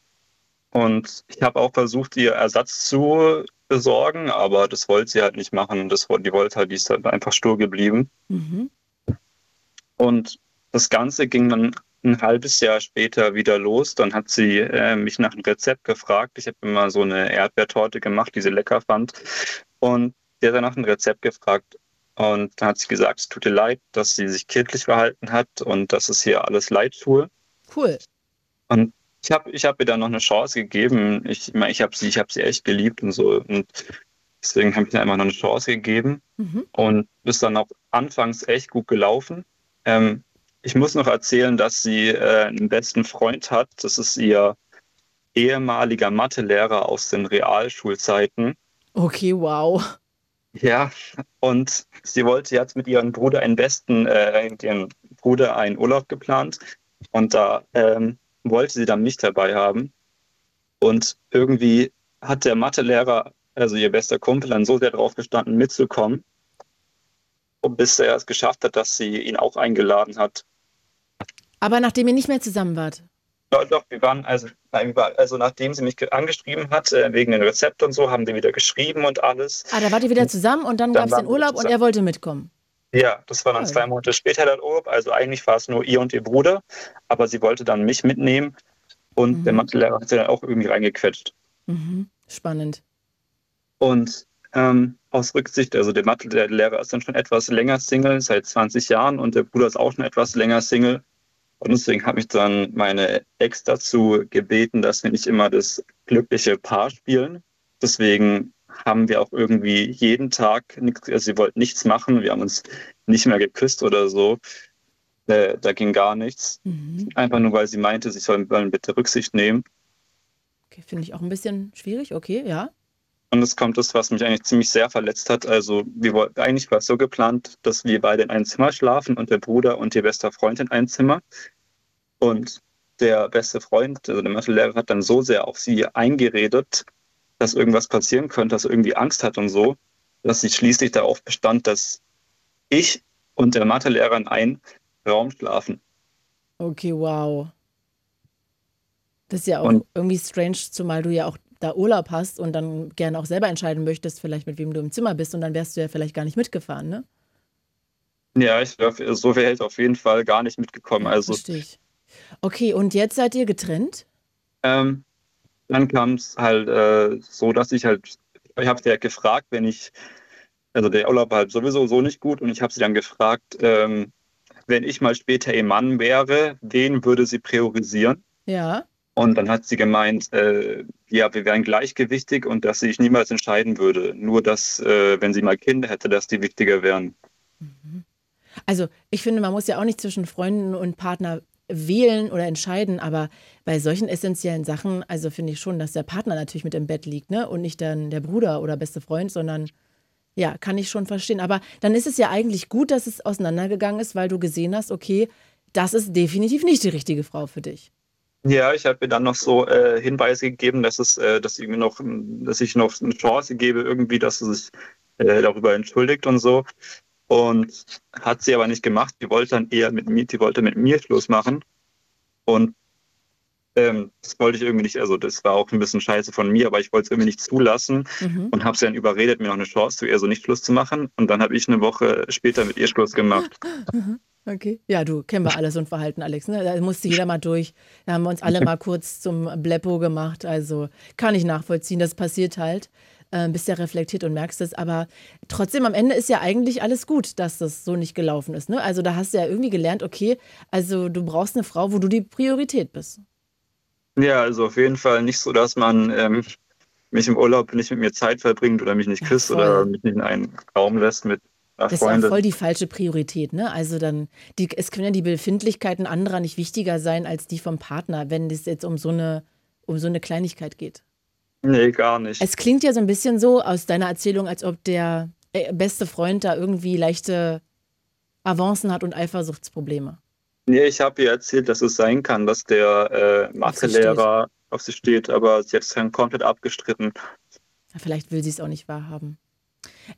Und ich habe auch versucht, ihr Ersatz zu besorgen, aber das wollte sie halt nicht machen. Das, die wollte halt, die ist halt einfach stur geblieben. Mhm. Und das Ganze ging dann ein halbes Jahr später wieder los. Dann hat sie äh, mich nach einem Rezept gefragt. Ich habe immer so eine Erdbeertorte gemacht, die sie lecker fand. Und sie hat dann nach einem Rezept gefragt. Und dann hat sie gesagt, es tut ihr leid, dass sie sich kindlich verhalten hat und dass es hier alles leid tue. Cool. Und ich habe ich hab ihr dann noch eine Chance gegeben. Ich meine, ich habe sie, hab sie echt geliebt und so. Und deswegen habe ich ihr einfach noch eine Chance gegeben. Mhm. Und ist dann auch anfangs echt gut gelaufen. Ähm, ich muss noch erzählen, dass sie äh, einen besten Freund hat. Das ist ihr ehemaliger Mathelehrer aus den Realschulzeiten. Okay, wow. Ja, und sie wollte jetzt mit ihrem Bruder einen besten, äh, ihrem Bruder einen Urlaub geplant. Und da ähm, wollte sie dann nicht dabei haben. Und irgendwie hat der Mathelehrer, also ihr bester Kumpel, dann so sehr drauf gestanden, mitzukommen, bis er es geschafft hat, dass sie ihn auch eingeladen hat. Aber nachdem ihr nicht mehr zusammen wart? Doch, doch wir waren, also, also nachdem sie mich angeschrieben hat, äh, wegen dem Rezept und so, haben wir wieder geschrieben und alles. Ah, da wart ihr wieder zusammen und dann, dann gab es den Urlaub und er wollte mitkommen. Ja, das war dann oh. zwei Monate später der Urlaub. Also eigentlich war es nur ihr und ihr Bruder, aber sie wollte dann mich mitnehmen und mhm. der Mathelehrer hat sie dann auch irgendwie reingequetscht. Mhm. Spannend. Und ähm, aus Rücksicht, also der Mathelehrer ist dann schon etwas länger Single, seit 20 Jahren und der Bruder ist auch schon etwas länger Single. Und deswegen habe ich dann meine Ex dazu gebeten, dass wir nicht immer das glückliche Paar spielen. Deswegen haben wir auch irgendwie jeden Tag, also sie wollten nichts machen, wir haben uns nicht mehr geküsst oder so. Äh, da ging gar nichts. Mhm. Einfach nur, weil sie meinte, sie sollen bitte Rücksicht nehmen. Okay, finde ich auch ein bisschen schwierig, okay, ja. Und es kommt das, was mich eigentlich ziemlich sehr verletzt hat. Also, wir wollten, eigentlich war es so geplant, dass wir beide in einem Zimmer schlafen und der Bruder und ihr bester Freund in einem Zimmer. Und der beste Freund, also der Mathelehrer, hat dann so sehr auf sie eingeredet, dass irgendwas passieren könnte, dass er irgendwie Angst hat und so, dass sie schließlich darauf bestand, dass ich und der Mathelehrer in einem Raum schlafen. Okay, wow. Das ist ja auch und, irgendwie strange, zumal du ja auch da Urlaub hast und dann gerne auch selber entscheiden möchtest, vielleicht mit wem du im Zimmer bist und dann wärst du ja vielleicht gar nicht mitgefahren, ne? Ja, ich glaube, so wäre ich auf jeden Fall gar nicht mitgekommen. Also, ich. Okay, und jetzt seid ihr getrennt? Ähm, dann kam es halt äh, so, dass ich halt, ich habe sie ja gefragt, wenn ich, also der Urlaub war halt sowieso so nicht gut und ich habe sie dann gefragt, ähm, wenn ich mal später ihr Mann wäre, wen würde sie priorisieren? Ja. Und dann hat sie gemeint, äh, ja, wir wären gleichgewichtig und dass sie sich niemals entscheiden würde. Nur, dass, äh, wenn sie mal Kinder hätte, dass die wichtiger wären. Mhm. Also, ich finde, man muss ja auch nicht zwischen Freunden und Partner wählen oder entscheiden, aber bei solchen essentiellen Sachen, also finde ich schon, dass der Partner natürlich mit im Bett liegt, ne? Und nicht dann der Bruder oder beste Freund, sondern ja, kann ich schon verstehen. Aber dann ist es ja eigentlich gut, dass es auseinandergegangen ist, weil du gesehen hast, okay, das ist definitiv nicht die richtige Frau für dich. Ja, ich habe mir dann noch so äh, Hinweise gegeben, dass es, äh, dass ich mir noch, dass ich noch eine Chance gebe, irgendwie, dass sie sich äh, darüber entschuldigt und so. Und hat sie aber nicht gemacht. Die wollte dann eher mit mir, die wollte mit mir Schluss machen. Und ähm, das wollte ich irgendwie nicht, also das war auch ein bisschen scheiße von mir, aber ich wollte es irgendwie nicht zulassen mhm. und habe sie dann überredet, mir noch eine Chance zu ihr so nicht Schluss zu machen. Und dann habe ich eine Woche später mit ihr Schluss gemacht. Okay. Ja, du, kennen wir alles ein Verhalten, Alex. Ne? Da musste jeder mal durch. Da haben wir uns alle mal kurz zum Bleppo gemacht. Also kann ich nachvollziehen, das passiert halt. Äh, bist ja reflektiert und merkst es. Aber trotzdem, am Ende ist ja eigentlich alles gut, dass das so nicht gelaufen ist. Ne? Also da hast du ja irgendwie gelernt, okay, also du brauchst eine Frau, wo du die Priorität bist. Ja, also auf jeden Fall nicht so, dass man ähm, mich im Urlaub nicht mit mir Zeit verbringt oder mich nicht küsst ja, oder mich nicht in einen Raum lässt mit das ist ja voll die falsche Priorität, ne? Also dann, die, es können ja die Befindlichkeiten anderer nicht wichtiger sein als die vom Partner, wenn es jetzt um so eine, um so eine Kleinigkeit geht. Nee, gar nicht. Es klingt ja so ein bisschen so aus deiner Erzählung, als ob der äh, beste Freund da irgendwie leichte Avancen hat und Eifersuchtsprobleme. Nee, ich habe ihr erzählt, dass es sein kann, dass der äh, Mathelehrer auf sie steht, aber sie hat es dann komplett abgestritten. Vielleicht will sie es auch nicht wahrhaben.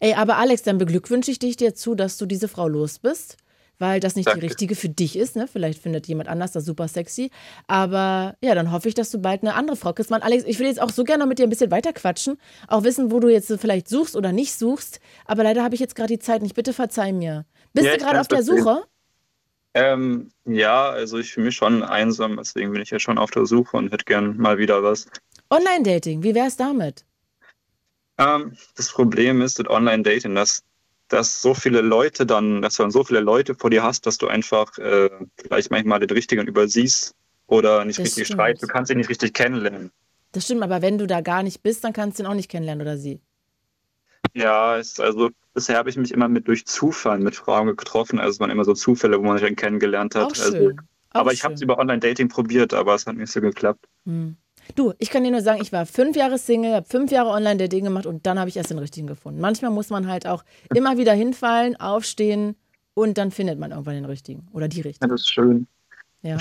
Ey, aber Alex, dann beglückwünsche ich dich dir zu, dass du diese Frau los bist, weil das nicht Danke. die richtige für dich ist. Ne? Vielleicht findet jemand anders das super sexy. Aber ja, dann hoffe ich, dass du bald eine andere Frau kriegst. Mann, Alex, ich will jetzt auch so gerne mit dir ein bisschen weiter quatschen. Auch wissen, wo du jetzt vielleicht suchst oder nicht suchst. Aber leider habe ich jetzt gerade die Zeit nicht. Bitte verzeih mir. Bist ja, du gerade auf der Suche? Ähm, ja, also ich fühle mich schon einsam, deswegen bin ich ja schon auf der Suche und hätte gern mal wieder was. Online-Dating, wie wäre es damit? Ähm, das Problem ist mit Online-Dating, dass, dass so viele Leute dann, dass du dann so viele Leute vor dir hast, dass du einfach äh, vielleicht manchmal den Richtigen übersiehst oder nicht das richtig stimmt. schreibst. Du kannst ihn nicht richtig kennenlernen. Das stimmt, aber wenn du da gar nicht bist, dann kannst du ihn auch nicht kennenlernen oder sie. Ja, ist, also bisher habe ich mich immer mit durch Zufall mit Frauen getroffen. Also es waren immer so Zufälle, wo man sich dann kennengelernt hat. Auch schön. Also, auch aber ich habe es über Online-Dating probiert, aber es hat nicht so geklappt. Hm. Du, ich kann dir nur sagen, ich war fünf Jahre Single, habe fünf Jahre Online-Dating gemacht und dann habe ich erst den richtigen gefunden. Manchmal muss man halt auch immer wieder hinfallen, aufstehen und dann findet man irgendwann den richtigen oder die richtige. Ja, das ist schön. Ja.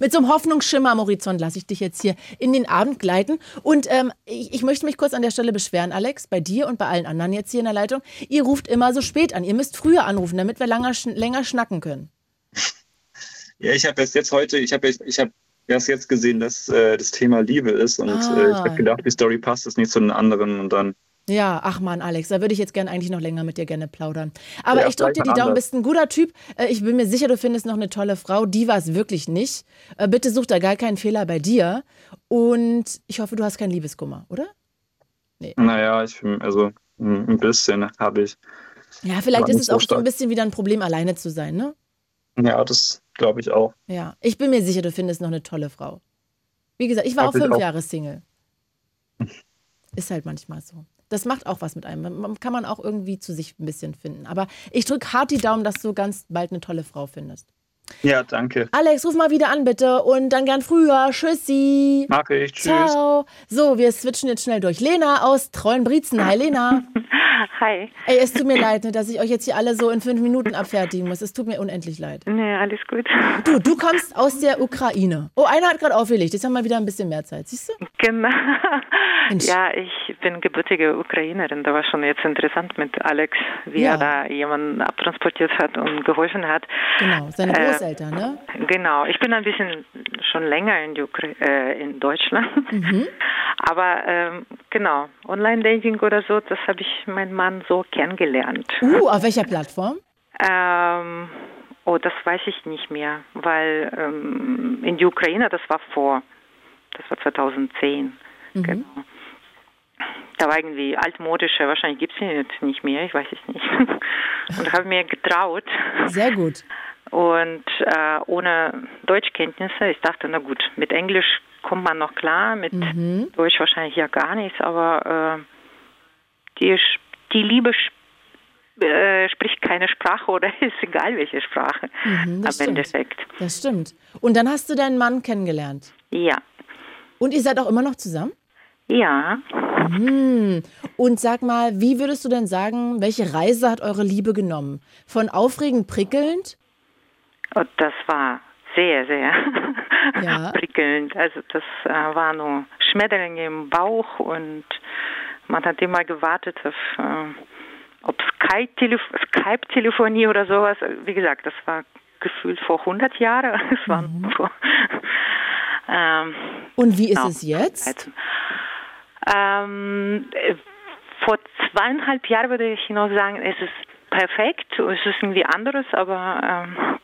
Mit so einem Hoffnungsschimmer am Horizont lasse ich dich jetzt hier in den Abend gleiten. Und ähm, ich, ich, möchte mich kurz an der Stelle beschweren, Alex, bei dir und bei allen anderen jetzt hier in der Leitung. Ihr ruft immer so spät an. Ihr müsst früher anrufen, damit wir langer, länger schnacken können. Ja, ich habe jetzt heute, ich habe ich hab erst jetzt gesehen, dass äh, das Thema Liebe ist und ah. äh, ich habe gedacht, die Story passt jetzt nicht zu den anderen und dann. Ja, ach man, Alex, da würde ich jetzt gerne eigentlich noch länger mit dir gerne plaudern. Aber ja, ich drücke dir die Daumen, bist ein guter Typ. Äh, ich bin mir sicher, du findest noch eine tolle Frau. Die war es wirklich nicht. Äh, bitte such da gar keinen Fehler bei dir. Und ich hoffe, du hast keinen Liebeskummer, oder? Nee. Naja, ich, also ein bisschen habe ich. Ja, vielleicht ist es auch so ein bisschen wieder ein Problem, alleine zu sein, ne? Ja, das glaube ich auch. Ja, ich bin mir sicher, du findest noch eine tolle Frau. Wie gesagt, ich war Hab auch fünf auch. Jahre Single. Ist halt manchmal so. Das macht auch was mit einem. Kann man auch irgendwie zu sich ein bisschen finden. Aber ich drücke hart die Daumen, dass du ganz bald eine tolle Frau findest. Ja, danke. Alex, ruf mal wieder an, bitte. Und dann gern früher. Tschüssi. Mach ich. Tschüss. Ciao. So, wir switchen jetzt schnell durch. Lena aus Trollenbrietzen. Hi, Lena. Hi. Ey, es tut mir leid, ne, dass ich euch jetzt hier alle so in fünf Minuten abfertigen muss. Es tut mir unendlich leid. Nee, alles gut. Du, du kommst aus der Ukraine. Oh, einer hat gerade aufgelegt. Jetzt haben wir wieder ein bisschen mehr Zeit. Siehst du? Genau. Mensch. Ja, ich bin gebürtige Ukrainerin. Da war schon jetzt interessant mit Alex, wie ja. er da jemanden abtransportiert hat und geholfen hat. Genau, seine äh, Großeltern, ne? Genau. Ich bin ein bisschen schon länger in, äh, in Deutschland. Mhm. Aber ähm, genau, Online-Dating oder so, das habe ich meinen Mann so kennengelernt. Uh, auf welcher Plattform? Ähm, oh, das weiß ich nicht mehr, weil ähm, in die Ukraine, das war vor, das war 2010. Mhm. Genau. Da war irgendwie altmodische, wahrscheinlich gibt es ihn jetzt nicht mehr, ich weiß es nicht. Und habe mir getraut. Sehr gut. Und äh, ohne Deutschkenntnisse, ich dachte, na gut, mit Englisch kommt man noch klar, mit mhm. Deutsch wahrscheinlich ja gar nichts, aber äh, die, die Liebe äh, spricht keine Sprache oder ist egal welche Sprache Mhm, am das stimmt. Endeffekt. Das stimmt. Und dann hast du deinen Mann kennengelernt. Ja, Und ihr seid auch immer noch zusammen? ja. Hm. Und sag mal, wie würdest du denn sagen, welche Reise hat eure Liebe genommen? Von aufregend prickelnd? Und das war sehr, sehr Ja. prickelnd. Also das äh, war nur Schmetterlinge im Bauch und man hat immer gewartet auf äh, ob Skype-Telef- Skype-Telefonie oder sowas. Wie gesagt, das war gefühlt vor 100 Jahren. Es war vor, ähm, Und wie ist genau. es jetzt? Ähm, äh, vor zweieinhalb Jahren würde ich noch sagen, es ist perfekt, es ist irgendwie anderes, aber ähm,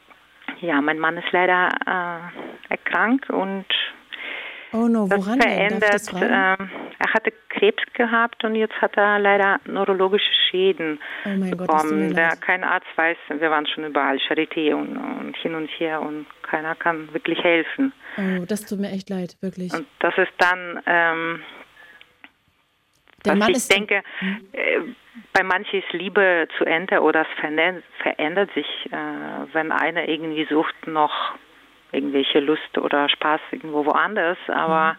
ja, mein Mann ist leider äh, erkrankt und Oh no, das verändert. das ähm, er hatte Krebs gehabt und jetzt hat er leider neurologische Schäden Oh mein Gott, bekommen. Der, kein Arzt weiß, wir waren schon überall, Charité und, und hin und her und keiner kann wirklich helfen. Oh, das tut mir echt leid, wirklich. Und das ist dann, ähm, Der was Mann ich denke, äh, bei manchen ist Liebe zu Ende oder es verändert, verändert sich, äh, wenn einer irgendwie sucht noch irgendwelche Lust oder Spaß irgendwo woanders. Aber Hm.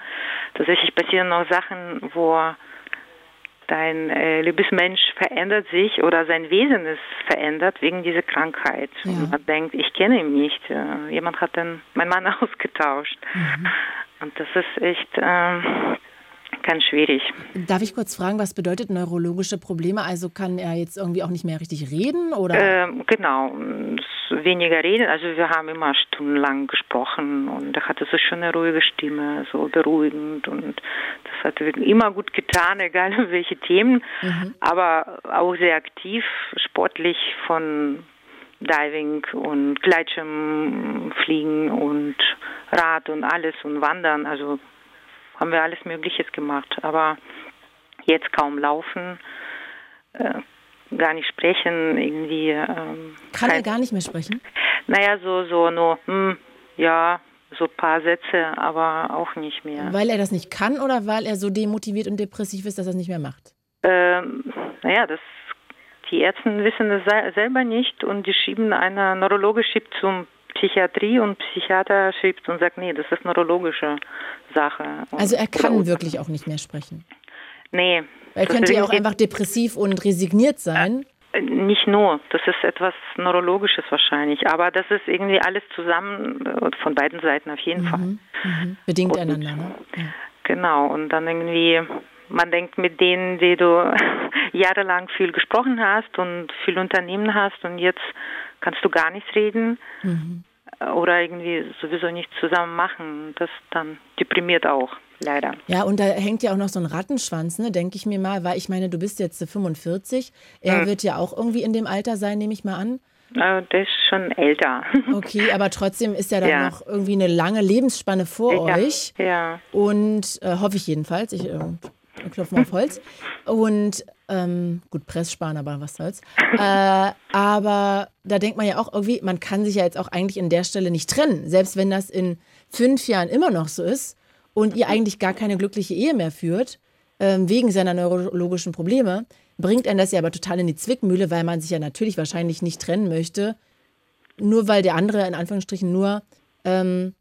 tatsächlich passieren noch Sachen, wo dein äh, Liebesmensch verändert sich oder sein Wesen ist verändert wegen dieser Krankheit. Ja. Und man denkt, ich kenne ihn nicht. Äh, jemand hat den, mein Mann ausgetauscht. Mhm. Und das ist echt ähm, ganz schwierig. Darf ich kurz fragen, was bedeutet neurologische Probleme? Also kann er jetzt irgendwie auch nicht mehr richtig reden oder? Ähm, genau, weniger reden. Also wir haben immer stundenlang gesprochen und er hatte so schon eine ruhige Stimme, so beruhigend und das hat wirklich immer gut getan, egal welche Themen, Mhm. aber auch sehr aktiv, sportlich von Diving und Gleitschirmfliegen und Rad und alles und Wandern. Also haben wir alles Mögliches gemacht, aber jetzt kaum laufen. Äh, gar nicht sprechen, irgendwie. Ähm, kann er gar nicht mehr sprechen? Naja, so, so nur, hm, ja, so ein paar Sätze, aber auch nicht mehr. Weil er das nicht kann oder weil er so demotiviert und depressiv ist, dass er es nicht mehr macht? Ähm, naja, das, die Ärzte wissen das se- selber nicht und die schieben, eine Neurologe schiebt zum Psychiatrie und Psychiater schiebt und sagt, nee, das ist neurologische Sache. Und, Also er kann wirklich auch nicht mehr sprechen. Nee. Er könnte ja auch einfach depressiv und resigniert sein. Äh, Nicht nur, das ist etwas Neurologisches wahrscheinlich, aber das ist irgendwie alles zusammen äh, von beiden Seiten auf jeden Fall. Mhm. Bedingt Und- einander, ne? Ja. Genau, und dann irgendwie, man denkt mit denen, die du jahrelang viel gesprochen hast und viel unternehmen hast und jetzt kannst du gar nichts reden Mhm. Oder irgendwie sowieso nichts zusammen machen. Das dann deprimiert auch, leider. Ja, und da hängt ja auch noch so ein Rattenschwanz, ne, denke ich mir mal, weil ich meine, du bist jetzt 45. Er Mhm. wird ja auch irgendwie in dem Alter sein, nehme ich mal an. Der ist schon älter. Okay, aber trotzdem ist ja dann Ja. noch irgendwie eine lange Lebensspanne vor Ja, euch. Ja. Und äh, hoffe ich jedenfalls. Ich äh, klopfe mal auf Holz. Und ähm, gut, Press sparen, aber was soll's. Äh, aber da denkt man ja auch irgendwie, man kann sich ja jetzt auch eigentlich in der Stelle nicht trennen. Selbst wenn das in fünf Jahren immer noch so ist und ihr eigentlich gar keine glückliche Ehe mehr führt, ähm, wegen seiner neurologischen Probleme, bringt einen das ja aber total in die Zwickmühle, weil man sich ja natürlich wahrscheinlich nicht trennen möchte, nur weil der andere in Anführungsstrichen nur ähm,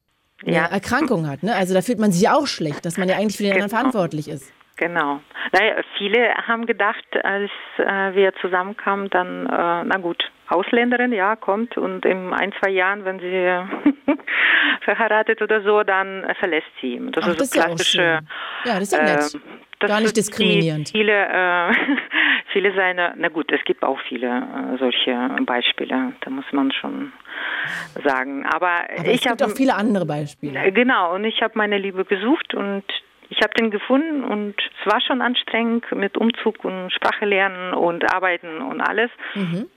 Ja. Erkrankung hat. Ne? Also da fühlt man sich ja auch schlecht, dass man ja eigentlich für den anderen Genau. verantwortlich ist. Genau. Naja, viele haben gedacht, als äh, wir zusammenkamen, dann, äh, na gut, Ausländerin, ja, kommt und in ein, zwei Jahren, wenn sie verheiratet oder so, dann äh, verlässt sie ihn. Das Ach, ist das so ist ja klassische. Ja, das ist ja nett. das Gar nicht diskriminierend. Viele, äh, viele seiner, na gut, es gibt auch viele äh, solche Beispiele, da muss man schon sagen. Aber, Aber ich es gibt habe auch viele andere Beispiele. äh, Genau, und ich habe meine Liebe gesucht und ich habe den gefunden und es war schon anstrengend mit Umzug und Sprache lernen und Arbeiten und alles. Mhm.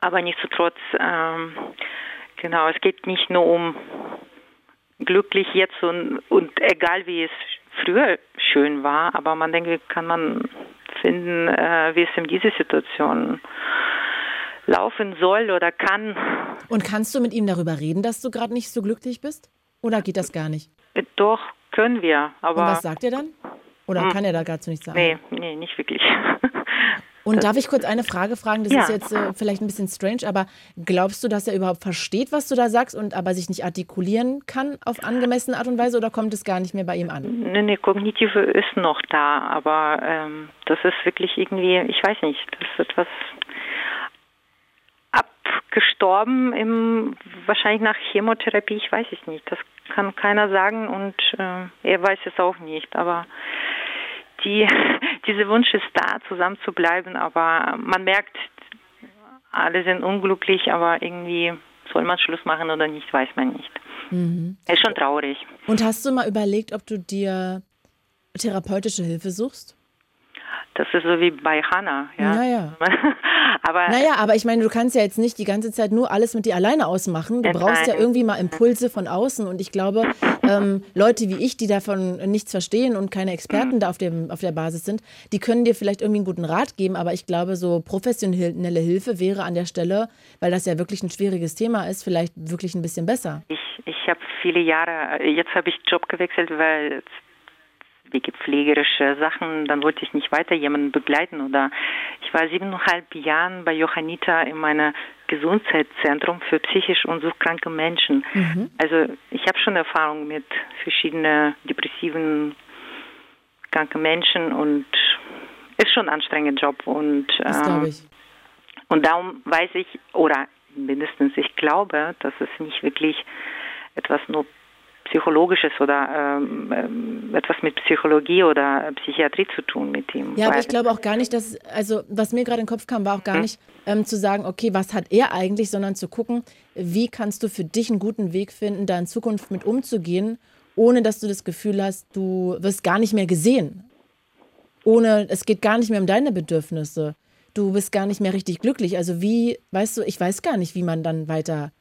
Aber nichtsdestotrotz, ähm, genau, es geht nicht nur um glücklich jetzt und, und egal wie es früher schön war, aber man denke, kann man finden, äh, wie es in dieser Situation laufen soll oder kann. Und kannst du mit ihm darüber reden, dass du gerade nicht so glücklich bist? Oder geht das gar nicht? Äh, Doch, können wir, aber Und was sagt er dann? Oder Hm. kann er da dazu nichts sagen? nee, nee, nicht wirklich. Und darf ich kurz eine Frage fragen? Das Ja. ist jetzt äh, vielleicht ein bisschen strange, aber glaubst du, dass er überhaupt versteht, was du da sagst und aber sich nicht artikulieren kann auf angemessene Art und Weise oder kommt es gar nicht mehr bei ihm an? Nee, nee, kognitive ist noch da, aber ähm, das ist wirklich irgendwie, ich weiß nicht, das ist etwas abgestorben, im, wahrscheinlich nach Chemotherapie, ich weiß es nicht. Das kann keiner sagen und äh, er weiß es auch nicht, aber die, dieser Wunsch ist da, zusammen zu bleiben, aber man merkt, alle sind unglücklich, aber irgendwie soll man Schluss machen oder nicht, weiß man nicht. Mhm. Ist schon traurig. Und hast du mal überlegt, ob du dir therapeutische Hilfe suchst? Das ist so wie bei Hannah, ja. Naja. aber Naja, aber ich meine, du kannst ja jetzt nicht die ganze Zeit nur alles mit dir alleine ausmachen. Du brauchst ja irgendwie mal Impulse von außen. Und ich glaube, ähm, Leute wie ich, die davon nichts verstehen und keine Experten da auf, dem, auf der Basis sind, die können dir vielleicht irgendwie einen guten Rat geben. Aber ich glaube, so professionelle Hilfe wäre an der Stelle, weil das ja wirklich ein schwieriges Thema ist, vielleicht wirklich ein bisschen besser. ich, ich habe viele Jahre, äh, jetzt habe ich Job gewechselt, weil wegen pflegerische Sachen, dann wollte ich nicht weiter jemanden begleiten. Oder ich war siebeneinhalb Jahren bei Johannita in meinem Gesundheitszentrum für psychisch und suchtkranke Menschen. Also ich habe schon Erfahrung mit verschiedenen depressiven kranken Menschen und ist schon ein anstrengender Job und ähm, und darum weiß ich, oder mindestens ich glaube, dass es nicht wirklich etwas nur Psychologisches oder ähm, ähm, etwas mit Psychologie oder Psychiatrie zu tun mit ihm. Ja, aber ich glaube auch gar nicht, dass, also was mir gerade in den Kopf kam, war auch gar nicht ähm, zu sagen, okay, was hat er eigentlich, sondern zu gucken, wie kannst du für dich einen guten Weg finden, da in Zukunft mit umzugehen, ohne dass du das Gefühl hast, du wirst gar nicht mehr gesehen. Ohne, es geht gar nicht mehr um deine Bedürfnisse. Du bist gar nicht mehr richtig glücklich. Also wie, weißt du, ich weiß gar nicht, wie man dann weiter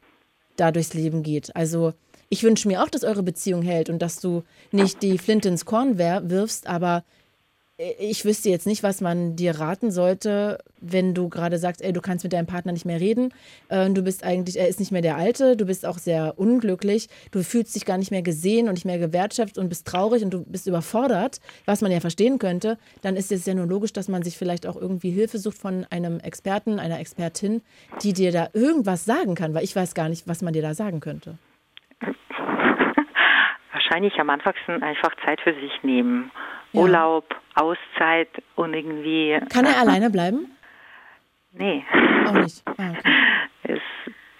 da durchs Leben geht. Also ich wünsche mir auch, dass eure Beziehung hält und dass du nicht die Flinte ins Korn wirfst, aber ich wüsste jetzt nicht, was man dir raten sollte, wenn du gerade sagst, ey, du kannst mit deinem Partner nicht mehr reden. Äh, du bist eigentlich, er ist nicht mehr der Alte, du bist auch sehr unglücklich, du fühlst dich gar nicht mehr gesehen und nicht mehr gewertschätzt und bist traurig und du bist überfordert, was man ja verstehen könnte, dann ist es ja nur logisch, dass man sich vielleicht auch irgendwie Hilfe sucht von einem Experten, einer Expertin, die dir da irgendwas sagen kann, weil ich weiß gar nicht, was man dir da sagen könnte. wahrscheinlich am Anfang einfach Zeit für sich nehmen. Ja. Urlaub, Auszeit und irgendwie. Kann er alleine bleiben? Nee. Auch nicht. Ah, okay. Es,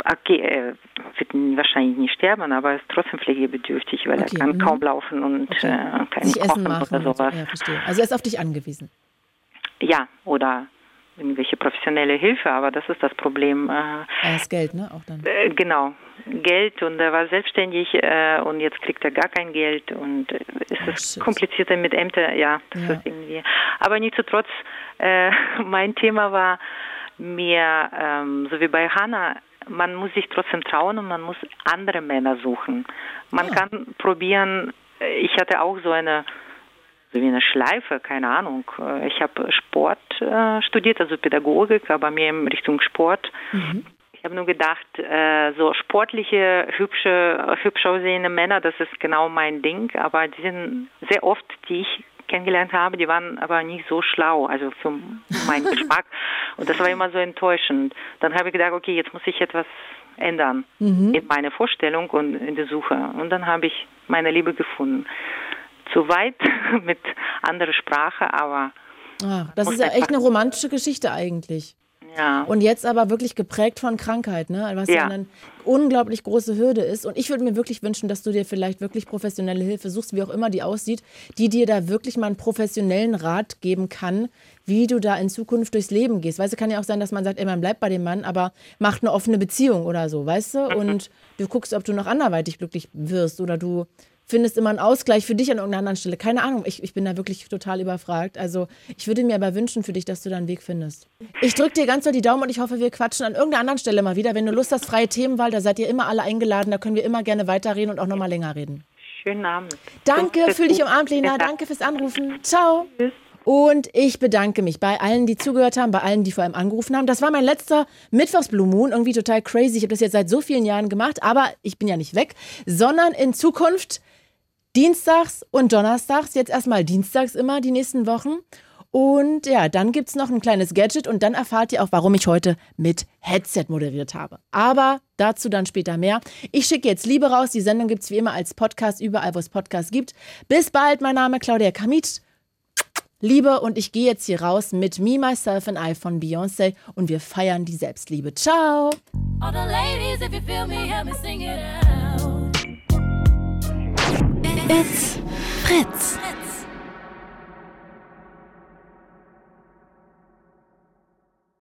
okay, er wird wahrscheinlich nicht sterben, aber er ist trotzdem pflegebedürftig, weil Okay, er kann mhm. kaum laufen und Okay. äh, kann nicht Essen kochen machen. oder sowas. Ja, verstehe. Also er ist auf dich angewiesen. Ja, oder irgendwelche professionelle Hilfe, aber das ist das Problem. Äh, ist Geld, ne? Auch dann. äh, genau, Geld und er war selbstständig äh, und jetzt kriegt er gar kein Geld und äh, es Oh, ist komplizierter mit Ämtern, ja, das Ja. ist irgendwie. Aber nichtsdestotrotz, äh, mein Thema war mehr, ähm, so wie bei Hannah, man muss sich trotzdem trauen und man muss andere Männer suchen. Man Ja. kann probieren, äh, ich hatte auch so eine so wie eine Schleife, keine Ahnung. Äh, Ich habe Sport äh, studiert, also Pädagogik, aber mehr in Richtung Sport. Ich habe nur gedacht, äh, so sportliche, hübsche, hübsch aussehende Männer, das ist genau mein Ding. Aber die sind sehr oft, die ich kennengelernt habe, die waren aber nicht so schlau, also für meinen Geschmack. Und das war immer so enttäuschend. Dann habe ich gedacht, okay, jetzt muss ich etwas ändern in meiner Vorstellung und in der Suche. Und dann habe ich meine Liebe gefunden. Zu weit mit anderer Sprache, aber Ach, das ist ja echt eine romantische Geschichte eigentlich. ja. Und jetzt aber wirklich geprägt von Krankheit, ne? Was ja, Ja. eine unglaublich große Hürde ist. Und ich würde mir wirklich wünschen, dass du dir vielleicht wirklich professionelle Hilfe suchst, wie auch immer die aussieht, die dir da wirklich mal einen professionellen Rat geben kann, wie du da in Zukunft durchs Leben gehst. Weißt du, kann ja auch sein, dass man sagt, ey, man bleibt bei dem Mann, aber macht eine offene Beziehung oder so, weißt du? Und du guckst, ob du noch anderweitig glücklich wirst oder du findest immer einen Ausgleich für dich an irgendeiner anderen Stelle. Keine Ahnung, ich, ich bin da wirklich total überfragt. Also ich würde mir aber wünschen für dich, dass du da einen Weg findest. Ich drücke dir ganz doll die Daumen und ich hoffe, wir quatschen an irgendeiner anderen Stelle mal wieder. Wenn du Lust hast, freie Themenwahl, da seid ihr immer alle eingeladen. Da können wir immer gerne weiterreden und auch nochmal länger reden. Schönen Abend. Danke, fühl dich umarmt, Lena. Danke fürs Anrufen. Ciao. Und ich bedanke mich bei allen, die zugehört haben, bei allen, die vor allem angerufen haben. Das war mein letzter Mittwochs Blue Moon. Irgendwie total crazy. Ich habe das jetzt seit so vielen Jahren gemacht, aber ich bin ja nicht weg, sondern in Zukunft Dienstags und Donnerstags, jetzt erstmal Dienstags immer die nächsten Wochen. Und ja, dann gibt es noch ein kleines Gadget und dann erfahrt ihr auch, warum ich heute mit Headset moderiert habe. Aber dazu dann später mehr. Ich schicke jetzt Liebe raus. Die Sendung gibt es wie immer als Podcast überall, wo es Podcasts gibt. Bis bald, mein Name Claudia Kamit. Liebe und ich gehe jetzt hier raus mit Me, Myself and I von Beyoncé und wir feiern die Selbstliebe. Ciao! All the ladies, if you feel me, help me sing it out. It's Fritz.